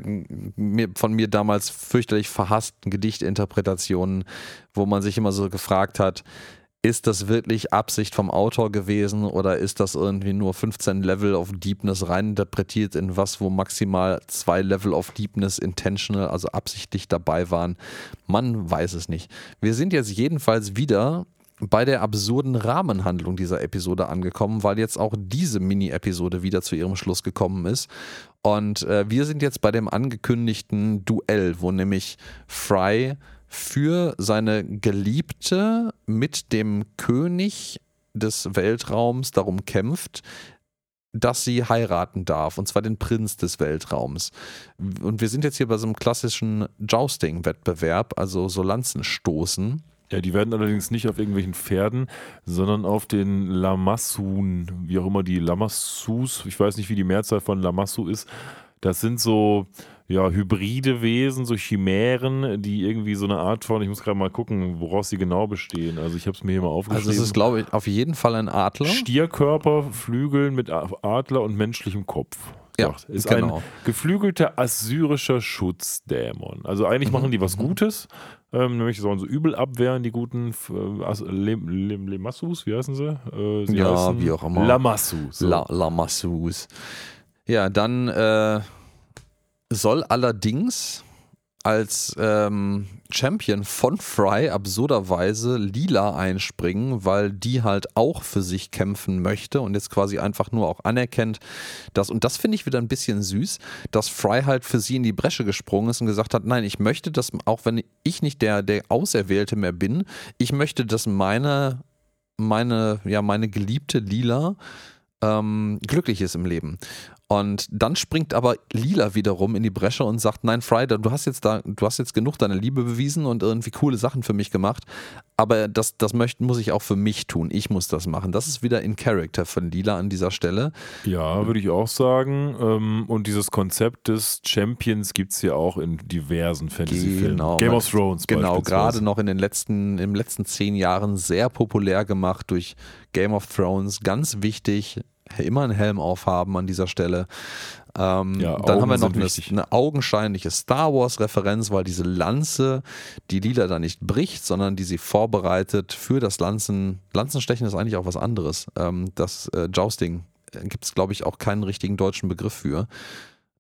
mir, von mir damals fürchterlich verhassten Gedichtinterpretationen, wo man sich immer so gefragt hat, ist das wirklich Absicht vom Autor gewesen oder ist das irgendwie nur 15 Level of Deepness reininterpretiert in was, wo maximal zwei Level of Deepness intentional, also absichtlich dabei waren? Man weiß es nicht. Wir sind jetzt jedenfalls wieder bei der absurden Rahmenhandlung dieser Episode angekommen, weil jetzt auch diese Mini-Episode wieder zu ihrem Schluss gekommen ist. Und äh, wir sind jetzt bei dem angekündigten Duell, wo nämlich Fry für seine Geliebte mit dem König des Weltraums darum kämpft, dass sie heiraten darf, und zwar den Prinz des Weltraums. Und wir sind jetzt hier bei so einem klassischen Jousting-Wettbewerb, also so Lanzenstoßen. Ja, die werden allerdings nicht auf irgendwelchen Pferden, sondern auf den Lamassun, wie auch immer die Lamassus, ich weiß nicht, wie die Mehrzahl von Lamassu ist. Das sind so ja, hybride Wesen, so Chimären, die irgendwie so eine Art von, ich muss gerade mal gucken, woraus sie genau bestehen. Also ich habe es mir hier mal aufgeschrieben. Also es ist, glaube ich, auf jeden Fall ein Adler. Stierkörper, Flügeln mit Adler und menschlichem Kopf. Ja, ist genau. ein geflügelter assyrischer Schutzdämon. Also eigentlich machen die was Gutes, ähm, nämlich sollen so übel abwehren, die guten äh, As Lem Lem Lemassus, wie heißen sie? Äh, sie Ja, heißen wie auch immer. Lamassus. So. La Lamassus. Ja, dann äh, soll allerdings als ähm, Champion von Fry absurderweise Lila einspringen, weil die halt auch für sich kämpfen möchte und jetzt quasi einfach nur auch anerkennt, dass, und das finde ich wieder ein bisschen süß, dass Fry halt für sie in die Bresche gesprungen ist und gesagt hat, nein, ich möchte, dass, auch wenn ich nicht der, der Auserwählte mehr bin, ich möchte, dass meine, meine, ja, meine geliebte Lila ähm, glücklich ist im Leben. Und dann springt aber Lila wiederum in die Bresche und sagt, nein, Friday, du hast jetzt da, du hast jetzt genug deine Liebe bewiesen und irgendwie coole Sachen für mich gemacht, aber das, das möchte, muss ich auch für mich tun. Ich muss das machen. Das ist wieder in Character von Lila an dieser Stelle. Ja, würde ich auch sagen. Ähm, Und dieses Konzept des Champions gibt es ja auch in diversen Fantasy-Filmen. Genau. Game of Thrones Genau, gerade noch in den letzten, im letzten zehn Jahren sehr populär gemacht durch Game of Thrones. Ganz wichtig, immer einen Helm aufhaben an dieser Stelle. Ähm, Ja, dann Augen haben wir noch eine, eine augenscheinliche Star Wars-Referenz, weil diese Lanze, die Lila da nicht bricht, sondern die sie vorbereitet für das Lanzen. Lanzenstechen ist eigentlich auch was anderes. Ähm, das äh, Jousting gibt es, glaube ich, auch keinen richtigen deutschen Begriff für.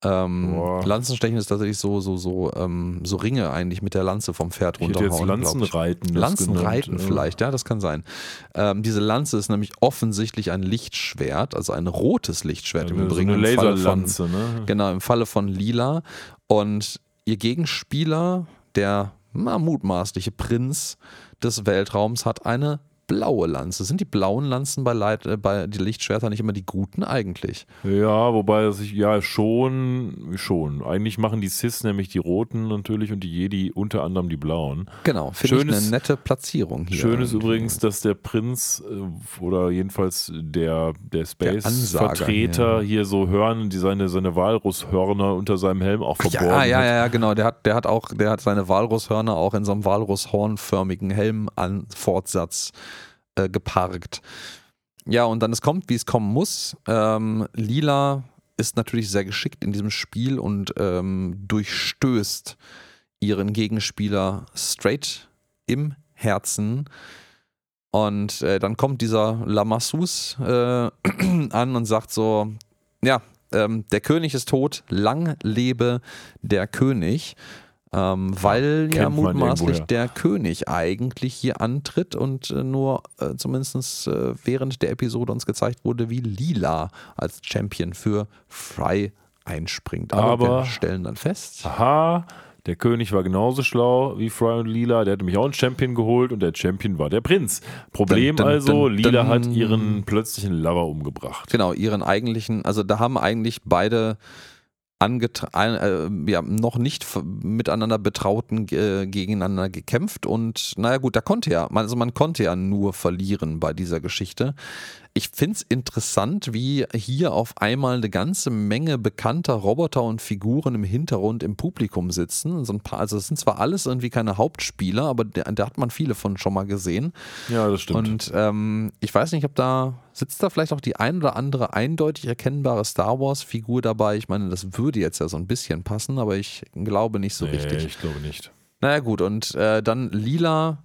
Ähm. Lanzenstechen ist tatsächlich so, so, so, ähm, so Ringe eigentlich mit der Lanze vom Pferd jetzt runterhauen. ich. Lanzenreiten. Lanzenreiten genannt, äh. vielleicht, ja, das kann sein. Ähm, diese Lanze ist nämlich offensichtlich ein Lichtschwert, also ein rotes Lichtschwert Ja, im so Übrigen. eine Falle von, Laserlanze, ne? Genau, im Falle von Lila. Und ihr Gegenspieler, der na, mutmaßliche Prinz des Weltraums, hat eine blaue Lanze. Sind die blauen Lanzen bei, Leit äh, bei die Lichtschwerter nicht immer die guten eigentlich? Ja, wobei das ich, ja schon, schon. Eigentlich machen die Sis nämlich die roten natürlich und die Jedi unter anderem die blauen. Genau, finde ich eine nette Platzierung hier. Schön ist übrigens, dass der Prinz äh, oder jedenfalls der, der Space-Vertreter hier so hören, die seine, seine Walrusshörner unter seinem Helm auch verborgen Ja, ja, hat. ja, genau. Der hat, der hat auch, der hat seine Walrusshörner auch in so einem Walrushornförmigen Helm an Fortsatz äh, geparkt. ja, und dann es kommt, wie es kommen muss. Ähm, Lila ist natürlich sehr geschickt in diesem Spiel und ähm, durchstößt ihren Gegenspieler straight im Herzen. Und äh, dann kommt dieser Lamassus äh, an und sagt so: Ja, ähm, der König ist tot, lang lebe der König. Ähm, weil ja man mutmaßlich der König eigentlich hier antritt und äh, nur äh, zumindest äh, während der Episode uns gezeigt wurde, wie Lila als Champion für Fry einspringt. Aber, Aber- wir stellen dann fest, Aha, der König war genauso schlau wie Fry und Lila. Der hat nämlich auch einen Champion geholt und der Champion war der Prinz. Problem Dun, dun, also, dun, Lila hat ihren plötzlichen Lover umgebracht. genau, ihren eigentlichen, also da haben eigentlich beide angetra äh, ja, noch nicht miteinander betrauten äh, gegeneinander gekämpft und naja gut, da konnte ja, also man konnte ja nur verlieren bei dieser Geschichte. Ich finde es interessant, wie hier auf einmal eine ganze Menge bekannter Roboter und Figuren im Hintergrund im Publikum sitzen. So ein paar, also es sind zwar alles irgendwie keine Hauptspieler, aber da, hat man viele von schon mal gesehen. Ja, das stimmt. Und ähm, ich weiß nicht, ob da sitzt da vielleicht auch die ein oder andere eindeutig erkennbare Star Wars-Figur dabei. Ich meine, das würde jetzt ja so ein bisschen passen, aber ich glaube nicht so nee, richtig. ich glaube nicht. Naja, gut, und äh, dann Lila,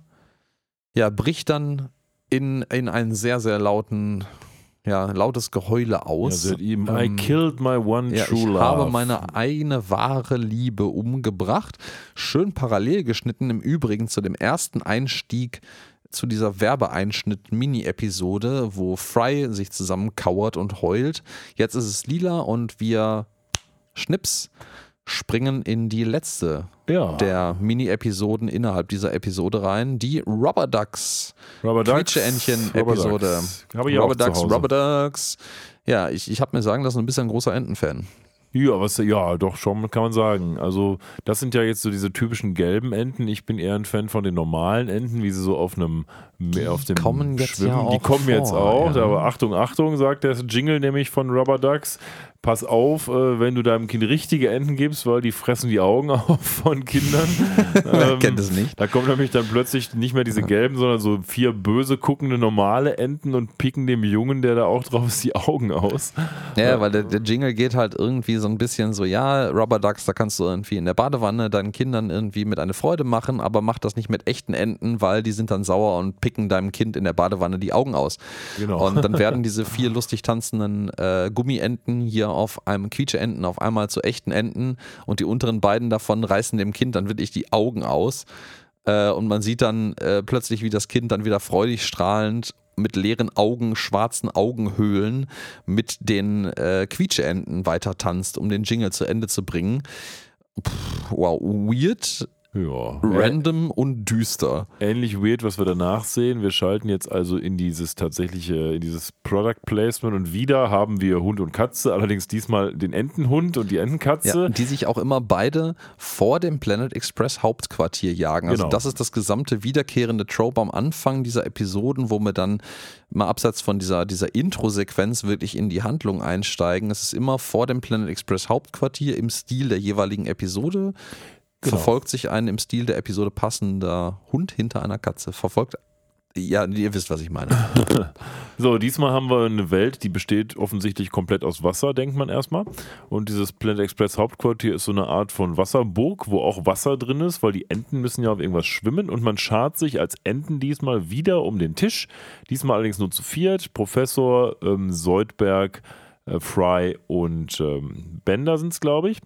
ja, bricht dann in, in einen sehr, sehr lauten, ja, lautes Geheule Ja, aus. hat ihm, I Ähm, killed my one ja, true ich love. habe meine eine wahre Liebe umgebracht. Schön parallel geschnitten im Übrigen zu dem ersten Einstieg zu dieser Werbeeinschnitt-Mini-Episode, wo Fry sich zusammenkauert und heult. Jetzt ist es lila und wir schnips springen in die letzte ja. der Mini-Episoden innerhalb dieser Episode rein, die Rubber Ducks Rubber Ducks, Quietscheentchen-Episode. Rubber Rubber Ducks. Rubber Ducks. Ja, ich, ich habe mir sagen lassen, du bist ein großer Entenfan. Ja, was, ja, doch schon kann man sagen. Also, das sind ja jetzt so diese typischen gelben Enten. Ich bin eher ein Fan von den normalen Enten, wie sie so auf einem mehr auf dem kommen jetzt Schwimmen. ja die kommen jetzt vor, auch. ja. Aber Achtung, Achtung, sagt der Jingle nämlich von Rubber Ducks. Pass auf, äh, wenn du deinem Kind richtige Enten gibst, weil die fressen die Augen auf von Kindern. Ähm, kennt es nicht? Da kommen nämlich dann plötzlich nicht mehr diese gelben, sondern so vier böse guckende normale Enten und picken dem Jungen, der da auch drauf ist, die Augen aus. Ja, weil der, der Jingle geht halt irgendwie so ein bisschen so, ja, Rubber Ducks, da kannst du irgendwie in der Badewanne deinen Kindern irgendwie mit eine Freude machen, aber mach das nicht mit echten Enten, weil die sind dann sauer und picken deinem Kind in der Badewanne die Augen aus. Genau. Und dann werden diese vier lustig tanzenden äh, Gummienten hier auf einem Quietscheenten auf einmal zu echten Enten und die unteren beiden davon reißen dem Kind dann wirklich die Augen aus. Äh, und man sieht dann äh, plötzlich, wie das Kind dann wieder freudig strahlend mit leeren Augen, schwarzen Augenhöhlen mit den äh, Quietscheenten weiter tanzt, um den Jingle zu Ende zu bringen. Puh, wow, weird, ja. random und düster. ähnlich weird, was wir danach sehen. Wir schalten jetzt also in dieses tatsächliche, in dieses Product Placement und wieder haben wir Hund und Katze, allerdings diesmal den Entenhund und die Entenkatze. Ja, die sich auch immer beide vor dem Planet Express Hauptquartier jagen. Also Genau. das ist das gesamte wiederkehrende Trope am Anfang dieser Episoden, wo wir dann mal abseits von dieser, dieser Intro-Sequenz wirklich in die Handlung einsteigen. Es ist immer vor dem Planet Express Hauptquartier im Stil der jeweiligen Episode. Genau. Verfolgt sich ein im Stil der Episode passender Hund hinter einer Katze. Verfolgt. Ja, ihr wisst, was ich meine. So, diesmal haben wir eine Welt, die besteht offensichtlich komplett aus Wasser, denkt man erstmal. Und dieses Planet Express Hauptquartier ist so eine Art von Wasserburg, wo auch Wasser drin ist, weil die Enten müssen ja auf irgendwas schwimmen. Und man schart sich als Enten diesmal wieder um den Tisch. Diesmal allerdings nur zu viert. Professor ähm, Seudberg, äh, Fry und ähm, Bender sind es, glaube ich.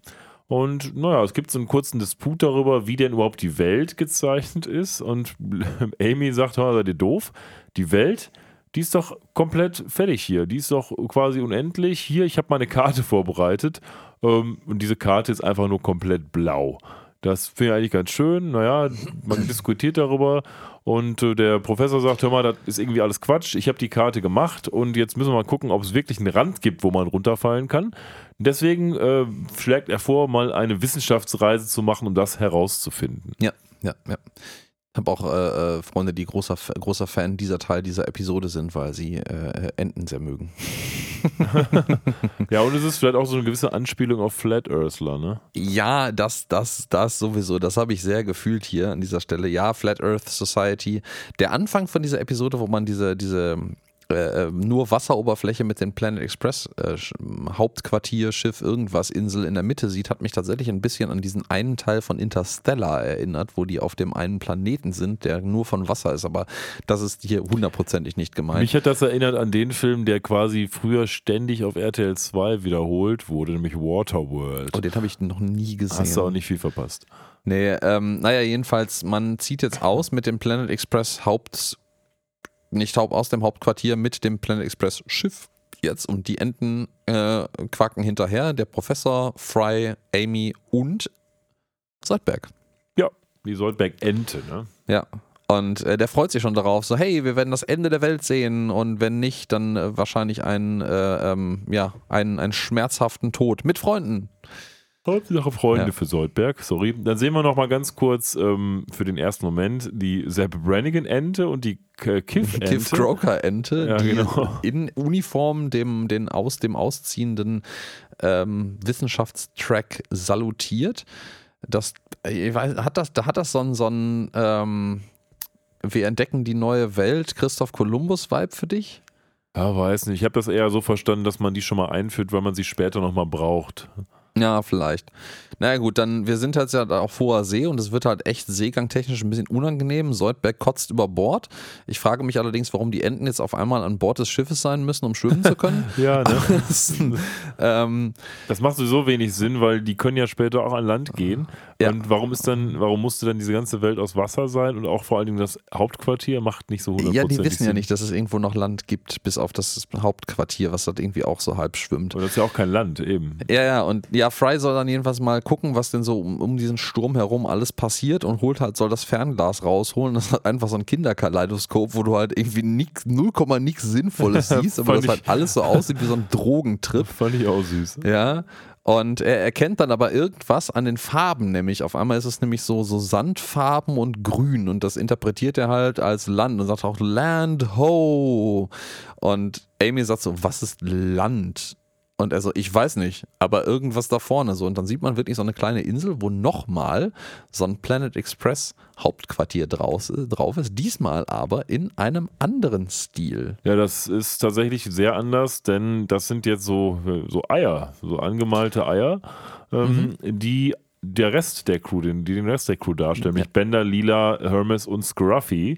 Und naja, es gibt so einen kurzen Disput darüber, wie denn überhaupt die Welt gezeichnet ist. Und Amy sagt, "Hör mal, seid ihr doof? Die Welt, die ist doch komplett fertig hier. Die ist doch quasi unendlich. Hier, ich habe meine Karte vorbereitet. Ähm, und diese Karte ist einfach nur komplett blau. Das finde ich eigentlich ganz schön. Naja, man diskutiert darüber. Und äh, der Professor sagt: Hör mal, das ist irgendwie alles Quatsch. Ich habe die Karte gemacht und jetzt müssen wir mal gucken, ob es wirklich einen Rand gibt, wo man runterfallen kann. Deswegen äh, schlägt er vor, mal eine Wissenschaftsreise zu machen, um das herauszufinden. Ja, ja, ja. Ich habe auch äh, äh, Freunde, die großer, großer Fan dieser Teil dieser Episode sind, weil sie äh, Enten sehr mögen. Ja, und es ist vielleicht auch so eine gewisse Anspielung auf Flat Earthler, ne? Ja, das, das, das sowieso. Das habe ich sehr gefühlt hier an dieser Stelle. Ja, Flat Earth Society. Der Anfang von dieser Episode, wo man diese, diese äh, nur Wasseroberfläche mit dem Planet Express äh, Hauptquartier, Schiff, irgendwas, Insel in der Mitte sieht, hat mich tatsächlich ein bisschen an diesen einen Teil von Interstellar erinnert, wo die auf dem einen Planeten sind, der nur von Wasser ist, aber das ist hier hundertprozentig nicht gemeint. Mich hat das erinnert an den Film, der quasi früher ständig auf RTL 2 wiederholt wurde, nämlich Waterworld. Oh, den habe ich noch nie gesehen. Hast du auch nicht viel verpasst. Nee, ähm, naja, jedenfalls, man zieht jetzt aus mit dem Planet Express Haupt, nicht Haupt, aus dem Hauptquartier mit dem Planet Express Schiff jetzt und die Enten äh, quaken hinterher. Der Professor, Fry, Amy und Soldberg. Ja, die Soldberg-Ente, ne? Ja. Und äh, der freut sich schon darauf, so, hey, wir werden das Ende der Welt sehen und wenn nicht, dann äh, wahrscheinlich einen, äh, ähm, ja, einen, einen schmerzhaften Tod mit Freunden. Hauptsache Freunde Ja. für Soldberg, sorry. Dann sehen wir noch mal ganz kurz ähm, für den ersten Moment die Sepp Brannigan-Ente und die Kiff-Ente. Kiff Croker Ente, Ja, die genau. in Uniform dem, den aus dem ausziehenden ähm, Wissenschaftstrack salutiert. Das, ich weiß, hat das, da hat das so ein, so ein ähm, wir entdecken die neue Welt, Christoph Kolumbus-Vibe für dich? Ja, weiß nicht. Ich habe das eher so verstanden, dass man die schon mal einführt, weil man sie später noch mal braucht. Ja, vielleicht. Naja gut, dann, wir sind jetzt ja auf hoher See und es wird halt echt seegangtechnisch ein bisschen unangenehm. Soldberg kotzt über Bord. Ich frage mich allerdings, warum die Enten jetzt auf einmal an Bord des Schiffes sein müssen, um schwimmen zu können. Ja, ne? ähm, Das macht sowieso wenig Sinn, weil die können ja später auch an Land gehen. Ja. Und warum ist dann, warum musste dann diese ganze Welt aus Wasser sein und auch vor allen Dingen das Hauptquartier macht nicht so 100% ja, die wissen ja Sinn. nicht, dass es irgendwo noch Land gibt, bis auf das Hauptquartier, was dort irgendwie auch so halb schwimmt. Und das ist ja auch kein Land, eben. Ja, ja, und ja, Fry soll dann jedenfalls mal gucken, was denn so um, um diesen Sturm herum alles passiert und holt halt, soll das Fernglas rausholen. Das ist halt einfach so ein Kinderkaleidoskop, wo du halt irgendwie nix, 0, nix Sinnvolles siehst, aber das halt alles so aussieht wie so ein Drogentrip. Fand ich auch süß. Ja. Und er erkennt dann aber irgendwas an den Farben, nämlich auf einmal ist es nämlich so, so Sandfarben und Grün und das interpretiert er halt als Land und sagt auch Land ho. Und Amy sagt so, was ist Land? Und er so, ich weiß nicht, aber irgendwas da vorne so. Und dann sieht man wirklich so eine kleine Insel, wo nochmal so ein Planet Express Hauptquartier draus, drauf ist. Diesmal aber in einem anderen Stil. Ja, das ist tatsächlich sehr anders, denn das sind jetzt so, so Eier, so angemalte Eier, ähm, die der Rest der Crew, den, die den Rest der Crew darstellen, nämlich Bender, Lila, Hermes und Scruffy.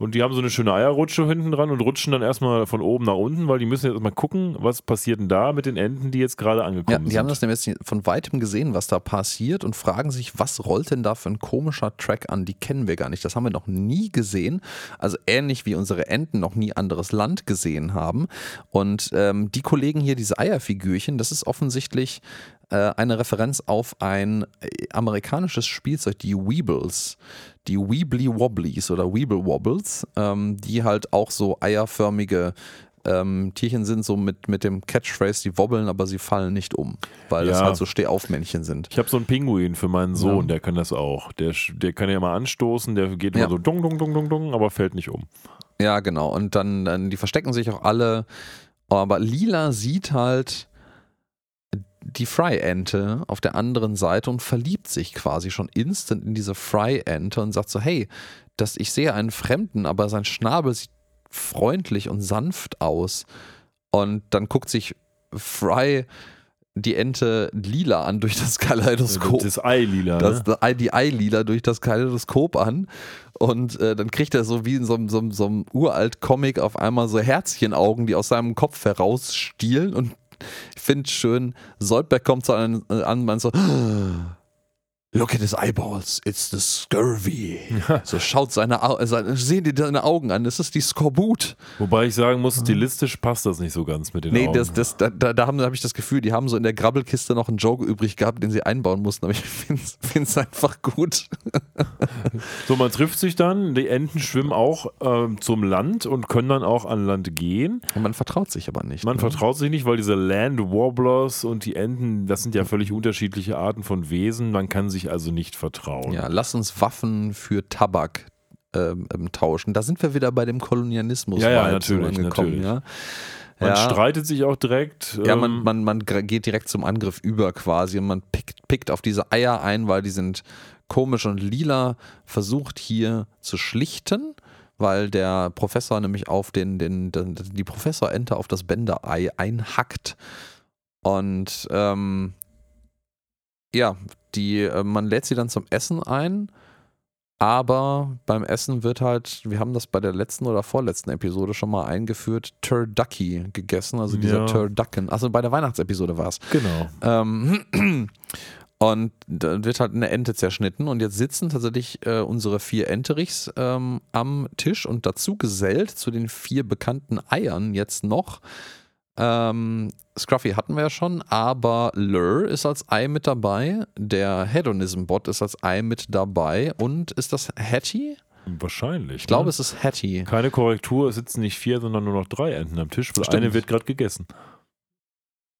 Und die haben so eine schöne Eierrutsche hinten dran und rutschen dann erstmal von oben nach unten, weil die müssen jetzt mal gucken, was passiert denn da mit den Enten, die jetzt gerade Ja, angekommen die sind. haben das nämlich jetzt von weitem gesehen, was da passiert und fragen sich, was rollt denn da für ein komischer Track an? Die kennen wir gar nicht. Das haben wir noch nie gesehen. Also ähnlich wie unsere Enten noch nie anderes Land gesehen haben. Und ähm, die Kollegen hier, diese Eierfigürchen, das ist offensichtlich äh, eine Referenz auf ein äh, amerikanisches Spielzeug, die Weebles. Die Weebly Wobblies oder Weeble Wobbles, ähm, die halt auch so eierförmige ähm, Tierchen sind, so mit, mit dem Catchphrase, die wobbeln, aber sie fallen nicht um, weil das Ja. halt so Stehaufmännchen sind. Ich habe so einen Pinguin für meinen Sohn, Ja. der kann das auch. Der, der kann ja mal anstoßen, der geht Ja. immer so dung, dung, dung, dung, dung, aber fällt nicht um. Ja, genau. Und dann, dann, die verstecken sich auch alle. Aber Lila sieht halt die Fry-Ente auf der anderen Seite und verliebt sich quasi schon instant in diese Fry-Ente und sagt so, hey, das, ich sehe einen Fremden, aber sein Schnabel sieht freundlich und sanft aus. Und dann guckt sich Fry die Ente lila an durch das Kaleidoskop. Das Ei lila. das, ne? Ei- die Eilila durch das Kaleidoskop an und äh, dann kriegt er so wie in so, einem- so, so einem uralt Comic auf einmal so Herzchenaugen, die aus seinem Kopf herausstielen und ich finde schön, Soldberg kommt so an, äh, an meint so Look at his eyeballs, it's the scurvy. So schaut seine, Au- äh, seine sehen die seine Augen an, das ist die Skorbut. Wobei ich sagen muss, stilistisch passt das nicht so ganz mit den Nee, Augen. das, das, da, da, da habe hab ich das Gefühl, die haben so in der Grabbelkiste noch einen Joke übrig gehabt, den sie einbauen mussten, aber ich finde es einfach gut. So, man trifft sich dann, die Enten schwimmen auch ähm, zum Land und können dann auch an Land gehen. Und man vertraut sich aber nicht. Man ne? vertraut sich nicht, weil diese Land Warblers und die Enten, das sind ja völlig unterschiedliche Arten von Wesen. Man kann sich also nicht vertrauen. Ja, lass uns Waffen für Tabak ähm, ähm, tauschen. Da sind wir wieder bei dem Kolonialismus Ja, ja, natürlich, angekommen, natürlich. ja. Man ja. streitet sich auch direkt. Ja, ähm, man, man, man gra- geht direkt zum Angriff über quasi und man pickt, pickt auf diese Eier ein, weil die sind komisch und lila versucht hier zu schlichten, weil der Professor nämlich auf den, den, den die Professor-Ente auf das Bänderei einhackt. Und ähm, ja, die, äh, man lädt sie dann zum Essen ein, aber beim Essen wird halt, wir haben das bei der letzten oder vorletzten Episode schon mal eingeführt, Turducky gegessen, also dieser Ja. Turducken. Also bei der Weihnachtsepisode war es. Genau. Ähm, und dann wird halt eine Ente zerschnitten und jetzt sitzen tatsächlich äh, unsere vier Enterichs ähm, am Tisch und dazu gesellt zu den vier bekannten Eiern jetzt noch. Ähm, Scruffy hatten wir ja schon, aber Lur ist als Ei mit dabei, der Hedonism-Bot ist als Ei mit dabei und ist das Hattie? Wahrscheinlich. Ich glaube, ne? es ist Hattie. Keine Korrektur, es sitzen nicht vier, sondern nur noch drei Enten am Tisch, weil Stimmt. eine wird gerade gegessen.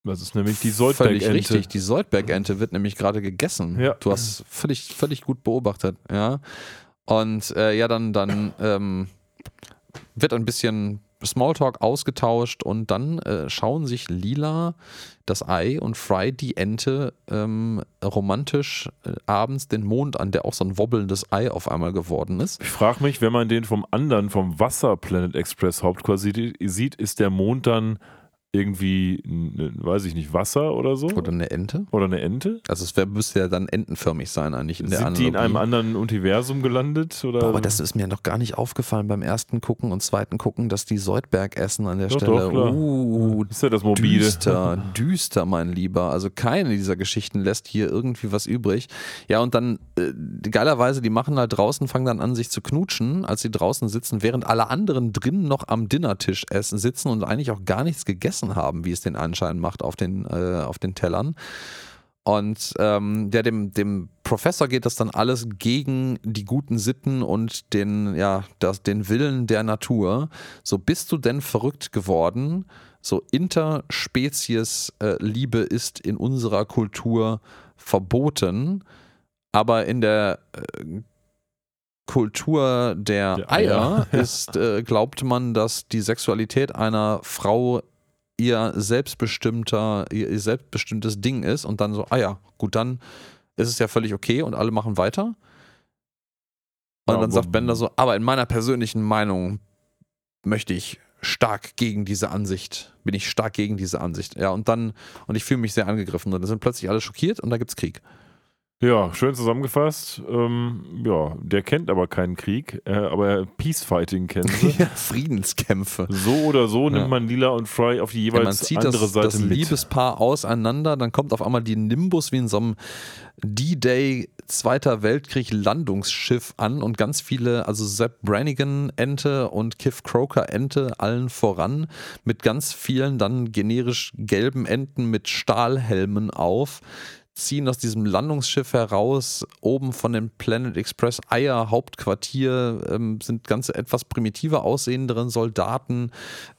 Das ist nämlich die Völlig Soldberg-Ente. richtig. Die Soldberg-Ente wird nämlich gerade gegessen. Ja. Du hast völlig, völlig gut beobachtet, ja. Und äh, ja, dann, dann ähm, wird ein bisschen Smalltalk ausgetauscht und dann äh, schauen sich Lila das Ei und Fry die Ente ähm, romantisch äh, abends den Mond an, der auch so ein wobbelndes Ei auf einmal geworden ist. Ich frage mich, wenn man den vom anderen, vom Wasser Planet Express Hauptquartier sieht, ist der Mond dann irgendwie, ne, weiß ich nicht, Wasser oder so? Oder eine Ente. Oder eine Ente? Also es wär, müsste ja dann entenförmig sein eigentlich in der Sind die in einem anderen Universum gelandet? Oder? Boah, aber das ist mir noch gar nicht aufgefallen beim ersten Gucken und zweiten Gucken, dass die Soldberg essen an der Doch, Stelle. doch, klar. uh, ist ja das Mobile. düster, düster, mein Lieber. Also keine dieser Geschichten lässt hier irgendwie was übrig. Ja, und dann äh, geilerweise, die machen halt draußen, fangen dann an, sich zu knutschen, als sie draußen sitzen, während alle anderen drinnen noch am Dinnertisch essen, sitzen und eigentlich auch gar nichts gegessen haben, wie es den Anschein macht auf den, äh, auf den Tellern. Und ähm, ja, dem, dem Professor geht das dann alles gegen die guten Sitten und den, ja, das, den Willen der Natur. So bist du denn verrückt geworden? So Interspezies-Liebe ist in unserer Kultur verboten, aber in der äh, Kultur der, Der Eier, Eier. ist, äh, glaubt man, dass die Sexualität einer Frau ihr selbstbestimmter, ihr, ihr selbstbestimmtes Ding ist und dann so, ah ja, gut, dann ist es ja völlig okay und alle machen weiter. Und Ja, dann sagt Bender so, aber in meiner persönlichen Meinung möchte ich stark gegen diese Ansicht, bin ich stark gegen diese Ansicht. Ja, und dann, und ich fühle mich sehr angegriffen. Und dann sind plötzlich alle schockiert und da gibt's Krieg. Ja, schön zusammengefasst. Ähm, ja, der kennt aber keinen Krieg, äh, aber Peacefighting kennen sie. Ja, Friedenskämpfe. So oder so Ja. nimmt man Lila und Fry auf die Ja, man jeweils zieht andere das, Seite das mit. Liebespaar auseinander, dann kommt auf einmal die Nimbus wie in so einem D-Day Zweiter Weltkrieg Landungsschiff an und ganz viele, also Sepp Brannigan Ente und Kiff Croker Ente allen voran mit ganz vielen dann generisch gelben Enten mit Stahlhelmen auf ziehen aus diesem Landungsschiff heraus, oben von dem Planet Express Eier Hauptquartier ähm, sind ganze etwas primitiver aussehenderen Soldaten.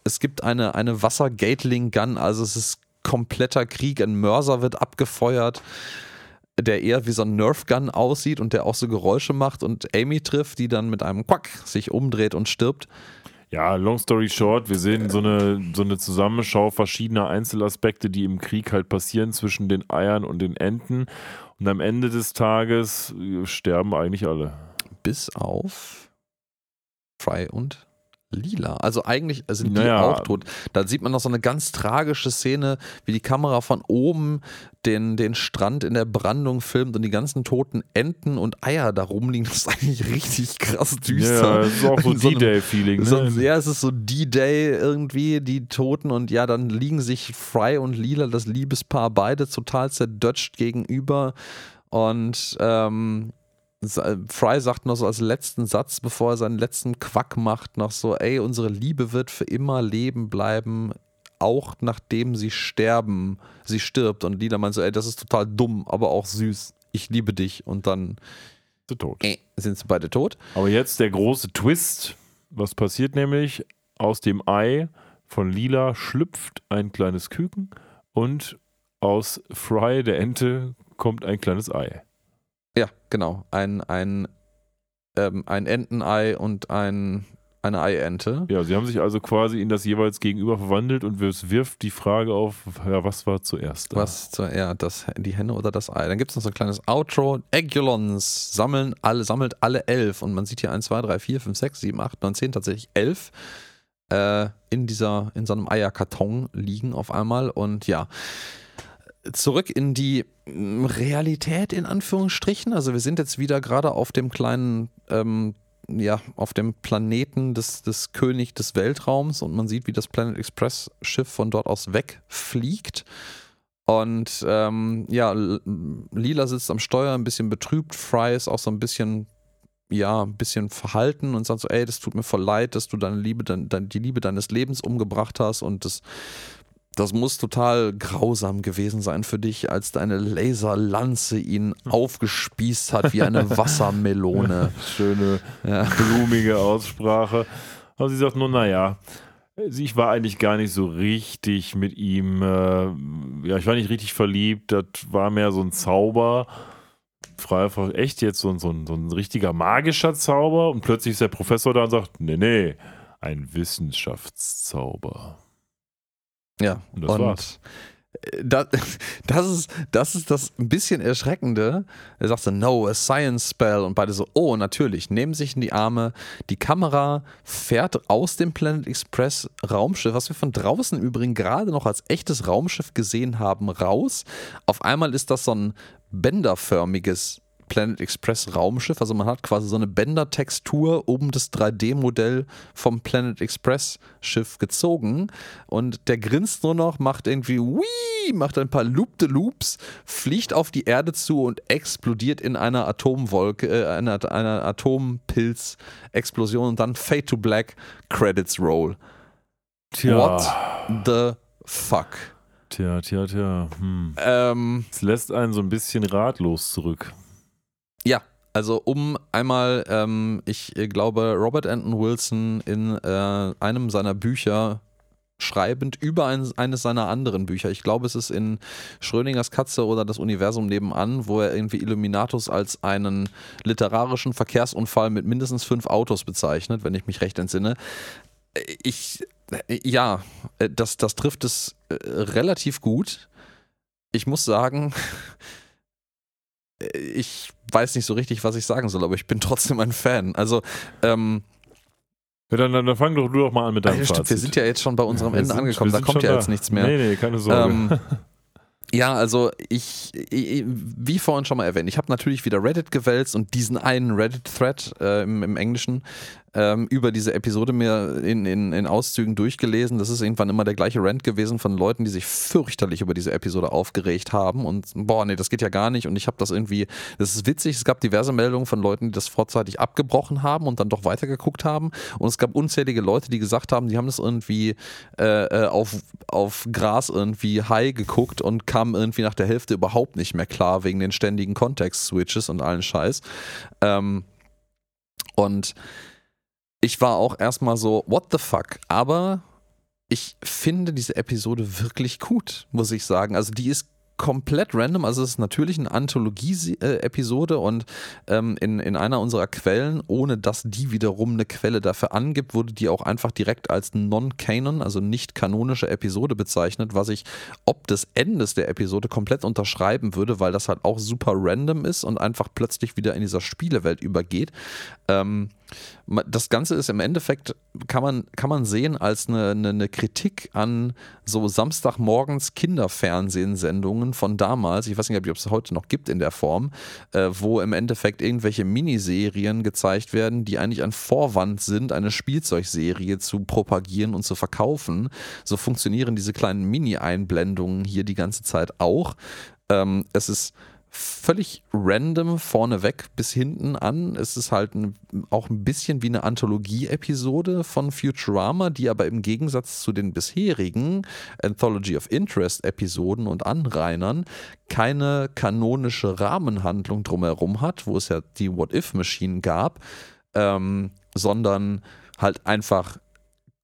Es gibt eine, eine Wasser-Gatling-Gun, also es ist kompletter Krieg. Ein Mörser wird abgefeuert, der eher wie so ein Nerf-Gun aussieht und der auch so Geräusche macht und Amy trifft, die dann mit einem Quack sich umdreht und stirbt. Ja, long story short, wir sehen so eine, so eine Zusammenschau verschiedener Einzelaspekte, die im Krieg halt passieren zwischen den Eiern und den Enten. Und am Ende des Tages äh, sterben eigentlich alle. Bis auf Fry und Lila. Also eigentlich sind die Naja. auch tot. Da sieht man noch so eine ganz tragische Szene, wie die Kamera von oben den, den Strand in der Brandung filmt und die ganzen toten Enten und Eier da rumliegen. Das ist eigentlich richtig krass düster. Ja, das ist auch so so D-Day-Feeling. So, Ne? ja, es ist so D-Day irgendwie, die Toten und ja, dann liegen sich Fry und Lila, das Liebespaar, beide total zerdutscht gegenüber und ähm, Fry sagt noch so als letzten Satz, bevor er seinen letzten Quack macht, noch so, ey, unsere Liebe wird für immer leben bleiben, auch nachdem sie sterben, sie stirbt und Lila meint so, ey, das ist total dumm, aber auch süß, ich liebe dich und dann äh, sind sie beide tot. Aber jetzt der große Twist. Was passiert nämlich? Aus dem Ei von Lila schlüpft ein kleines Küken und aus Fry, der Ente, kommt ein kleines Ei. Ja, genau. Ein, ein, ähm, ein Entenei und ein eine Eiente. Ja, sie haben sich also quasi in das jeweils Gegenüber verwandelt und es wirft die Frage auf, ja, was war zuerst da? Was zuerst, das, die Henne oder das Ei? Dann gibt es noch so ein kleines Outro. Eggulons sammeln alle, sammelt alle elf und man sieht hier 1, 2, 3, 4, 5, 6, 7, 8, 9, 10, tatsächlich elf äh, in dieser, in so einem Eierkarton liegen auf einmal und ja zurück in die mm, Realität in Anführungsstrichen. Also wir sind jetzt wieder gerade auf dem kleinen, ähm, ja, auf dem Planeten des, des König des Weltraums und man sieht, wie das Planet Express Schiff von dort aus wegfliegt. Und ähm, ja, Lila sitzt am Steuer, ein bisschen betrübt. Fry ist auch so ein bisschen, ja, ein bisschen verhalten und sagt so, ey, das tut mir voll leid, dass du deine Liebe, dein, die Liebe deines Lebens umgebracht hast und das das muss total grausam gewesen sein für dich, als deine Laserlanze ihn hm. aufgespießt hat wie eine Wassermelone. Schöne, ja. blumige Aussprache. Aber sie sagt nur, naja, ich war eigentlich gar nicht so richtig mit ihm, äh, ja, ich war nicht richtig verliebt, das war mehr so ein Zauber. Frei, echt jetzt so, so, so ein richtiger magischer Zauber und plötzlich ist der Professor da und sagt, nee, nee, ein Wissenschaftszauber. Ja, und das und war's. Das, das, ist, das ist das ein bisschen Erschreckende. Er sagt so, no, a science spell. Und beide so, oh, natürlich, nehmen sich in die Arme. Die Kamera fährt aus dem Planet Express Raumschiff, was wir von draußen im Übrigen gerade noch als echtes Raumschiff gesehen haben, raus. Auf einmal ist das so ein bänderförmiges Planet Express Raumschiff. Also man hat quasi so eine Bändertextur um das 3D-Modell vom Planet Express Schiff gezogen und der grinst nur noch, macht irgendwie Wii, macht ein paar Loop-de-Loops, fliegt auf die Erde zu und explodiert in einer Atomwolke, äh, einer, einer Atompilz-Explosion und dann Fade to Black Credits Roll. Tja. What the fuck? Tja, tja, tja. Hm. Ähm, es lässt einen so ein bisschen ratlos zurück. Also um einmal, ähm, ich glaube, Robert Anton Wilson in äh, einem seiner Bücher schreibend über ein, eines seiner anderen Bücher. Ich glaube, es ist in Schrödingers Katze oder das Universum nebenan, wo er irgendwie Illuminatus als einen literarischen Verkehrsunfall mit mindestens fünf Autos bezeichnet, wenn ich mich recht entsinne. Ich, ja, das, das trifft es äh, relativ gut. Ich muss sagen, ich weiß nicht so richtig, was ich sagen soll, aber ich bin trotzdem ein Fan. Also, ähm, ja, dann, dann, dann fang doch du doch mal an mit deinem ja, stimmt, Wir sind ja jetzt schon bei unserem Ende sind, angekommen, da kommt ja da. jetzt nichts mehr. Nee, nee, keine Sorge. Ähm, ja, also ich, ich, wie vorhin schon mal erwähnt, ich habe natürlich wieder Reddit gewälzt und diesen einen Reddit-Thread äh, im, im, Englischen ähm, über diese Episode mir in, in, in Auszügen durchgelesen. Das ist irgendwann immer der gleiche Rant gewesen von Leuten, die sich fürchterlich über diese Episode aufgeregt haben und boah, nee, das geht ja gar nicht und ich habe das irgendwie, das ist witzig, es gab diverse Meldungen von Leuten, die das vorzeitig abgebrochen haben und dann doch weitergeguckt haben und es gab unzählige Leute, die gesagt haben, die haben das irgendwie äh, äh auf, auf Gras irgendwie high geguckt und kamen irgendwie nach der Hälfte überhaupt nicht mehr klar wegen den ständigen Kontext-Switches und allen Scheiß. Ähm, und ich war auch erstmal so, what the fuck? Aber ich finde diese Episode wirklich gut, muss ich sagen. Also die ist komplett random. Also es ist natürlich eine Anthologie-Episode und ähm, in, in einer unserer Quellen, ohne dass die wiederum eine Quelle dafür angibt, wurde die auch einfach direkt als Non-Canon, also nicht kanonische Episode bezeichnet, was ich ob des Endes der Episode komplett unterschreiben würde, weil das halt auch super random ist und einfach plötzlich wieder in dieser Spielewelt übergeht. Ähm, das Ganze ist im Endeffekt, kann man, kann man sehen als eine, eine, eine Kritik an so Samstagmorgens Kinderfernsehsendungen von damals. Ich weiß nicht, ob es heute noch gibt in der Form, äh, wo im Endeffekt irgendwelche Miniserien gezeigt werden, die eigentlich ein Vorwand sind, eine Spielzeugserie zu propagieren und zu verkaufen. So funktionieren diese kleinen Mini-Einblendungen hier die ganze Zeit auch. Ähm, es ist völlig random vorneweg bis hinten an. Es ist halt ein, auch ein bisschen wie eine Anthologie-Episode von Futurama, die aber im Gegensatz zu den bisherigen Anthology of Interest-Episoden und Anrainern keine kanonische Rahmenhandlung drumherum hat, wo es ja die What-If-Maschinen gab, ähm, sondern halt einfach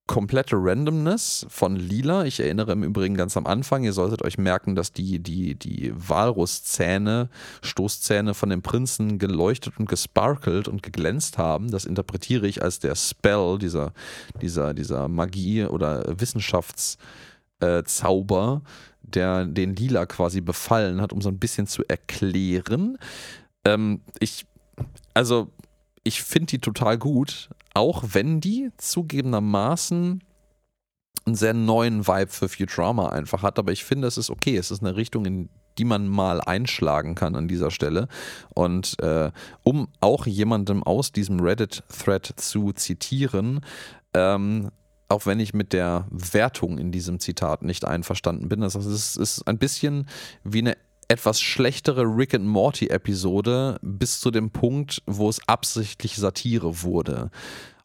komplette Randomness von Lila. Ich erinnere im Übrigen ganz am Anfang, ihr solltet euch merken, dass die, die, die Walruszähne, Stoßzähne von dem Prinzen geleuchtet und gesparkelt und geglänzt haben. Das interpretiere ich als der Spell, dieser, dieser, dieser Magie- oder Wissenschaftszauber, der den Lila quasi befallen hat, um so ein bisschen zu erklären. Ähm, ich, also, ich finde die total gut, auch wenn die zugegebenermaßen einen sehr neuen Vibe für Futurama einfach hat, aber ich finde, es ist okay. Es ist eine Richtung, in die man mal einschlagen kann an dieser Stelle. Und äh, um auch jemandem aus diesem Reddit-Thread zu zitieren, ähm, auch wenn ich mit der Wertung in diesem Zitat nicht einverstanden bin. Das heißt, ist ein bisschen wie eine etwas schlechtere Rick and Morty Episode bis zu dem Punkt, wo es absichtlich Satire wurde.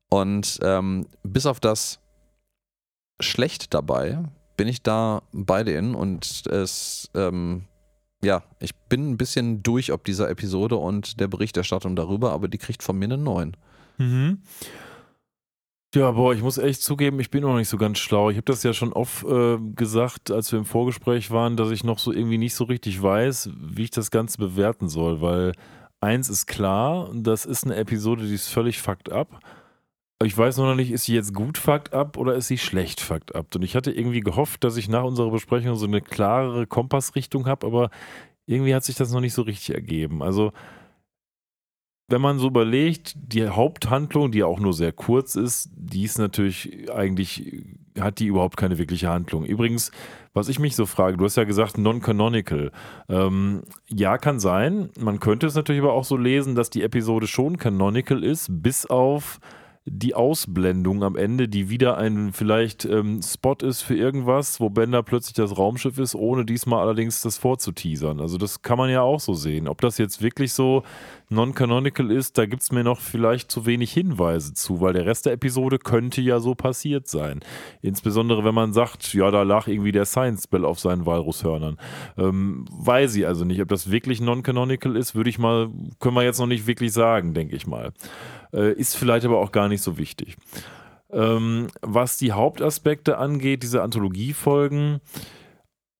Und ähm, bis auf das schlecht dabei bin ich da bei denen und es, ähm, ja, ich bin ein bisschen durch ob dieser Episode und der Berichterstattung darüber, aber die kriegt von mir einen neuen. Mhm. Ja, boah, ich muss echt zugeben, ich bin noch nicht so ganz schlau. Ich habe das ja schon oft äh, gesagt, als wir im Vorgespräch waren, dass ich noch so irgendwie nicht so richtig weiß, wie ich das Ganze bewerten soll, weil eins ist klar, das ist eine Episode, die ist völlig fucked up. Ich weiß noch nicht, ist sie jetzt gut fucked up oder ist sie schlecht fucked up? Und ich hatte irgendwie gehofft, dass ich nach unserer Besprechung so eine klarere Kompassrichtung habe, aber irgendwie hat sich das noch nicht so richtig ergeben. Also wenn man so überlegt, die Haupthandlung, die auch nur sehr kurz ist, die ist natürlich eigentlich, hat die überhaupt keine wirkliche Handlung. Übrigens, was ich mich so frage, du hast ja gesagt non-canonical. Ähm, ja, kann sein. Man könnte es natürlich aber auch so lesen, dass die Episode schon canonical ist, bis auf die Ausblendung am Ende, die wieder ein vielleicht ähm, Spot ist für irgendwas, wo Bender plötzlich das Raumschiff ist, ohne diesmal allerdings das vorzuteasern. Also das kann man ja auch so sehen. Ob das jetzt wirklich so non-canonical ist, da gibt es mir noch vielleicht zu wenig Hinweise zu, weil der Rest der Episode könnte ja so passiert sein. Insbesondere wenn man sagt, ja, da lag irgendwie der Science-Spell auf seinen Walrushörnern. Ähm, weiß ich also nicht, ob das wirklich non-canonical ist, würde ich mal, können wir jetzt noch nicht wirklich sagen, denke ich mal. Äh, ist vielleicht aber auch gar nicht so wichtig. Ähm, was die Hauptaspekte angeht, diese Anthologiefolgen,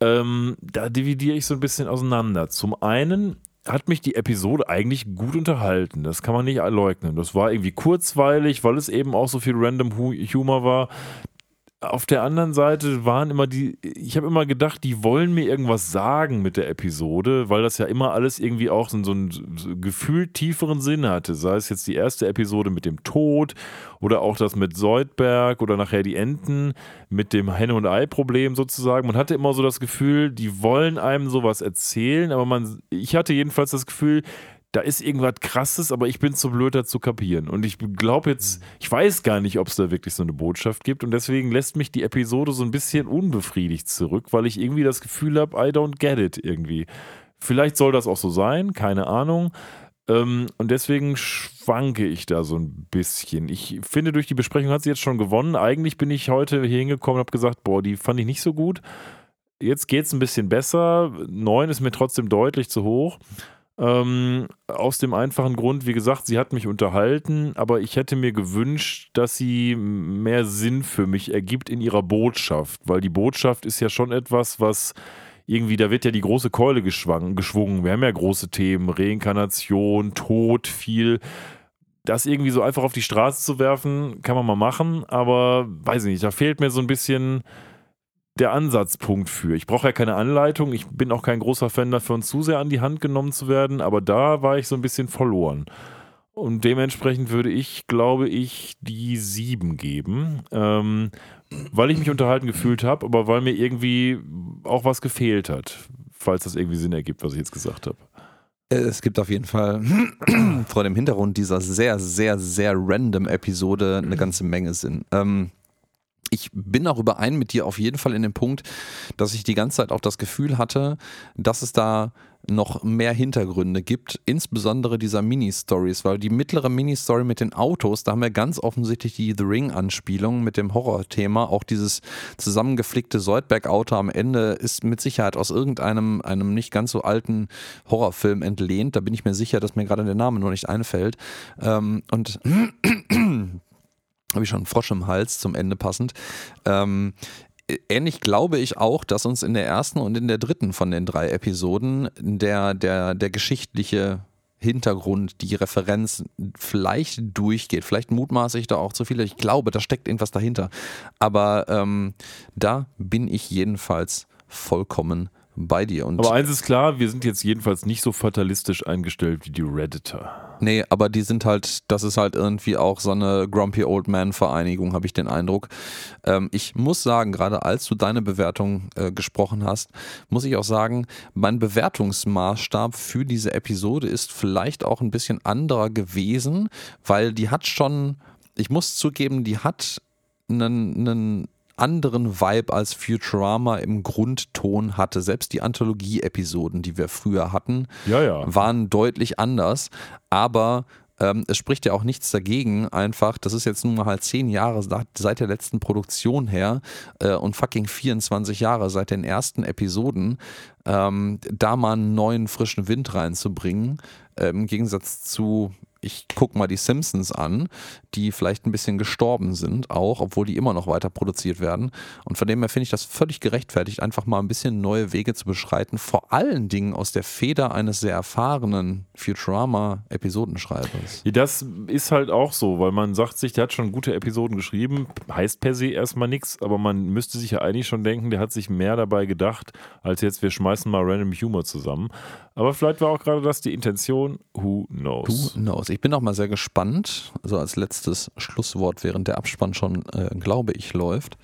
ähm, da dividiere ich so ein bisschen auseinander. Zum einen hat mich die Episode eigentlich gut unterhalten. Das kann man nicht leugnen. Das war irgendwie kurzweilig, weil es eben auch so viel random Humor war auf der anderen Seite waren immer die, ich habe immer gedacht, die wollen mir irgendwas sagen mit der Episode, weil das ja immer alles irgendwie auch so, einen gefühlt tieferen Sinn hatte. Sei es jetzt die erste Episode mit dem Tod oder auch das mit Soldberg oder nachher die Enten mit dem Henne- und Ei-Problem sozusagen. Man hatte immer so das Gefühl, die wollen einem sowas erzählen, aber man, ich hatte jedenfalls das Gefühl, da ist irgendwas krasses, aber ich bin zu blöd, da zu kapieren. Und ich glaube jetzt, ich weiß gar nicht, ob es da wirklich so eine Botschaft gibt. Und deswegen lässt mich die Episode so ein bisschen unbefriedigt zurück, weil ich irgendwie das Gefühl habe, I don't get it irgendwie. Vielleicht soll das auch so sein, keine Ahnung. Ähm, und deswegen schwanke ich da so ein bisschen. Ich finde, durch die Besprechung hat sie jetzt schon gewonnen. Eigentlich bin ich heute hier hingekommen und habe gesagt, boah, die fand ich nicht so gut. Jetzt geht es ein bisschen besser. Neun ist mir trotzdem deutlich zu hoch. Ähm, aus dem einfachen Grund, wie gesagt, sie hat mich unterhalten, aber ich hätte mir gewünscht, dass sie mehr Sinn für mich ergibt in ihrer Botschaft, weil die Botschaft ist ja schon etwas, was irgendwie, da wird ja die große Keule geschwungen. geschwungen. Wir haben ja große Themen, Reinkarnation, Tod, viel. Das irgendwie so einfach auf die Straße zu werfen, kann man mal machen, aber weiß ich nicht, da fehlt mir so ein bisschen der Ansatzpunkt für. Ich brauche ja keine Anleitung, ich bin auch kein großer Fan davon, zu sehr an die Hand genommen zu werden, aber da war ich so ein bisschen verloren. Und dementsprechend würde ich, glaube ich, die sieben geben, ähm, weil ich mich unterhalten gefühlt habe, aber weil mir irgendwie auch was gefehlt hat, falls das irgendwie Sinn ergibt, was ich jetzt gesagt habe. Es gibt auf jeden Fall vor dem Hintergrund dieser sehr, sehr, sehr random Episode eine ganze Menge Sinn. Ähm, ich bin auch überein mit dir auf jeden Fall in dem Punkt, dass ich die ganze Zeit auch das Gefühl hatte, dass es da noch mehr Hintergründe gibt, insbesondere dieser Mini-Stories, weil die mittlere Mini-Story mit den Autos, da haben wir ganz offensichtlich die The Ring-Anspielung mit dem Horror-Thema. Auch dieses zusammengeflickte Soldberg-Auto am Ende ist mit Sicherheit aus irgendeinem einem nicht ganz so alten Horrorfilm entlehnt. Da bin ich mir sicher, dass mir gerade der Name nur nicht einfällt. Ähm, und habe ich schon einen Frosch im Hals zum Ende passend. Ähm, ähnlich glaube ich auch, dass uns in der ersten und in der dritten von den drei Episoden der, der, der geschichtliche Hintergrund, die Referenz vielleicht durchgeht. Vielleicht mutmaße ich da auch zu viel. Ich glaube, da steckt irgendwas dahinter. Aber ähm, da bin ich jedenfalls vollkommen bei dir. Und Aber eins ist klar, wir sind jetzt jedenfalls nicht so fatalistisch eingestellt wie die Redditor. Nee, aber die sind halt, das ist halt irgendwie auch so eine Grumpy Old Man Vereinigung, habe ich den Eindruck. Ähm, ich muss sagen, gerade als du deine Bewertung äh, gesprochen hast, muss ich auch sagen, mein Bewertungsmaßstab für diese Episode ist vielleicht auch ein bisschen anderer gewesen, weil die hat schon, ich muss zugeben, die hat einen, einen anderen Vibe als Futurama im Grundton hatte. Selbst die Anthologie-Episoden, die wir früher hatten, Ja, ja. waren deutlich anders. Aber ähm, es spricht ja auch nichts dagegen, einfach, das ist jetzt nun mal halt zehn Jahre seit, der letzten Produktion her äh, und fucking 24 Jahre seit den ersten Episoden, ähm, da mal einen neuen frischen Wind reinzubringen. Äh, Im Gegensatz zu, ich guck mal die Simpsons an, die vielleicht ein bisschen gestorben sind, auch, obwohl die immer noch weiter produziert werden. Und von dem her finde ich das völlig gerechtfertigt, einfach mal ein bisschen neue Wege zu beschreiten, vor allen Dingen aus der Feder eines sehr erfahrenen Futurama-Episodenschreibers. Das ist halt auch so, weil man sagt sich, der hat schon gute Episoden geschrieben, heißt per se erstmal nichts, aber man müsste sich ja eigentlich schon denken, der hat sich mehr dabei gedacht, als jetzt wir schmeißen mal random Humor zusammen. Aber vielleicht war auch gerade das die Intention, who knows. Who knows? Ich bin auch mal sehr gespannt, also als letztes Schlusswort, während der Abspann schon, äh, glaube ich, läuft,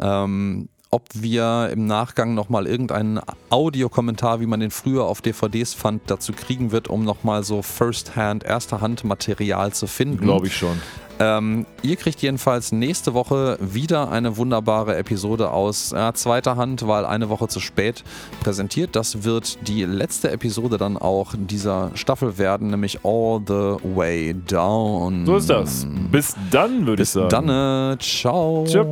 ähm, ob wir im Nachgang nochmal irgendeinen Audiokommentar, wie man den früher auf DVDs fand, dazu kriegen wird, um nochmal so First-Hand, Erster-Hand-Material zu finden. Glaube ich schon. Ähm, ihr kriegt jedenfalls nächste Woche wieder eine wunderbare Episode aus äh, zweiter Hand, weil eine Woche zu spät präsentiert. Das wird die letzte Episode dann auch dieser Staffel werden, nämlich All the Way Down. So ist das. Bis dann, würde ich Bis sagen. dann. äh, Ciao. Tschüss.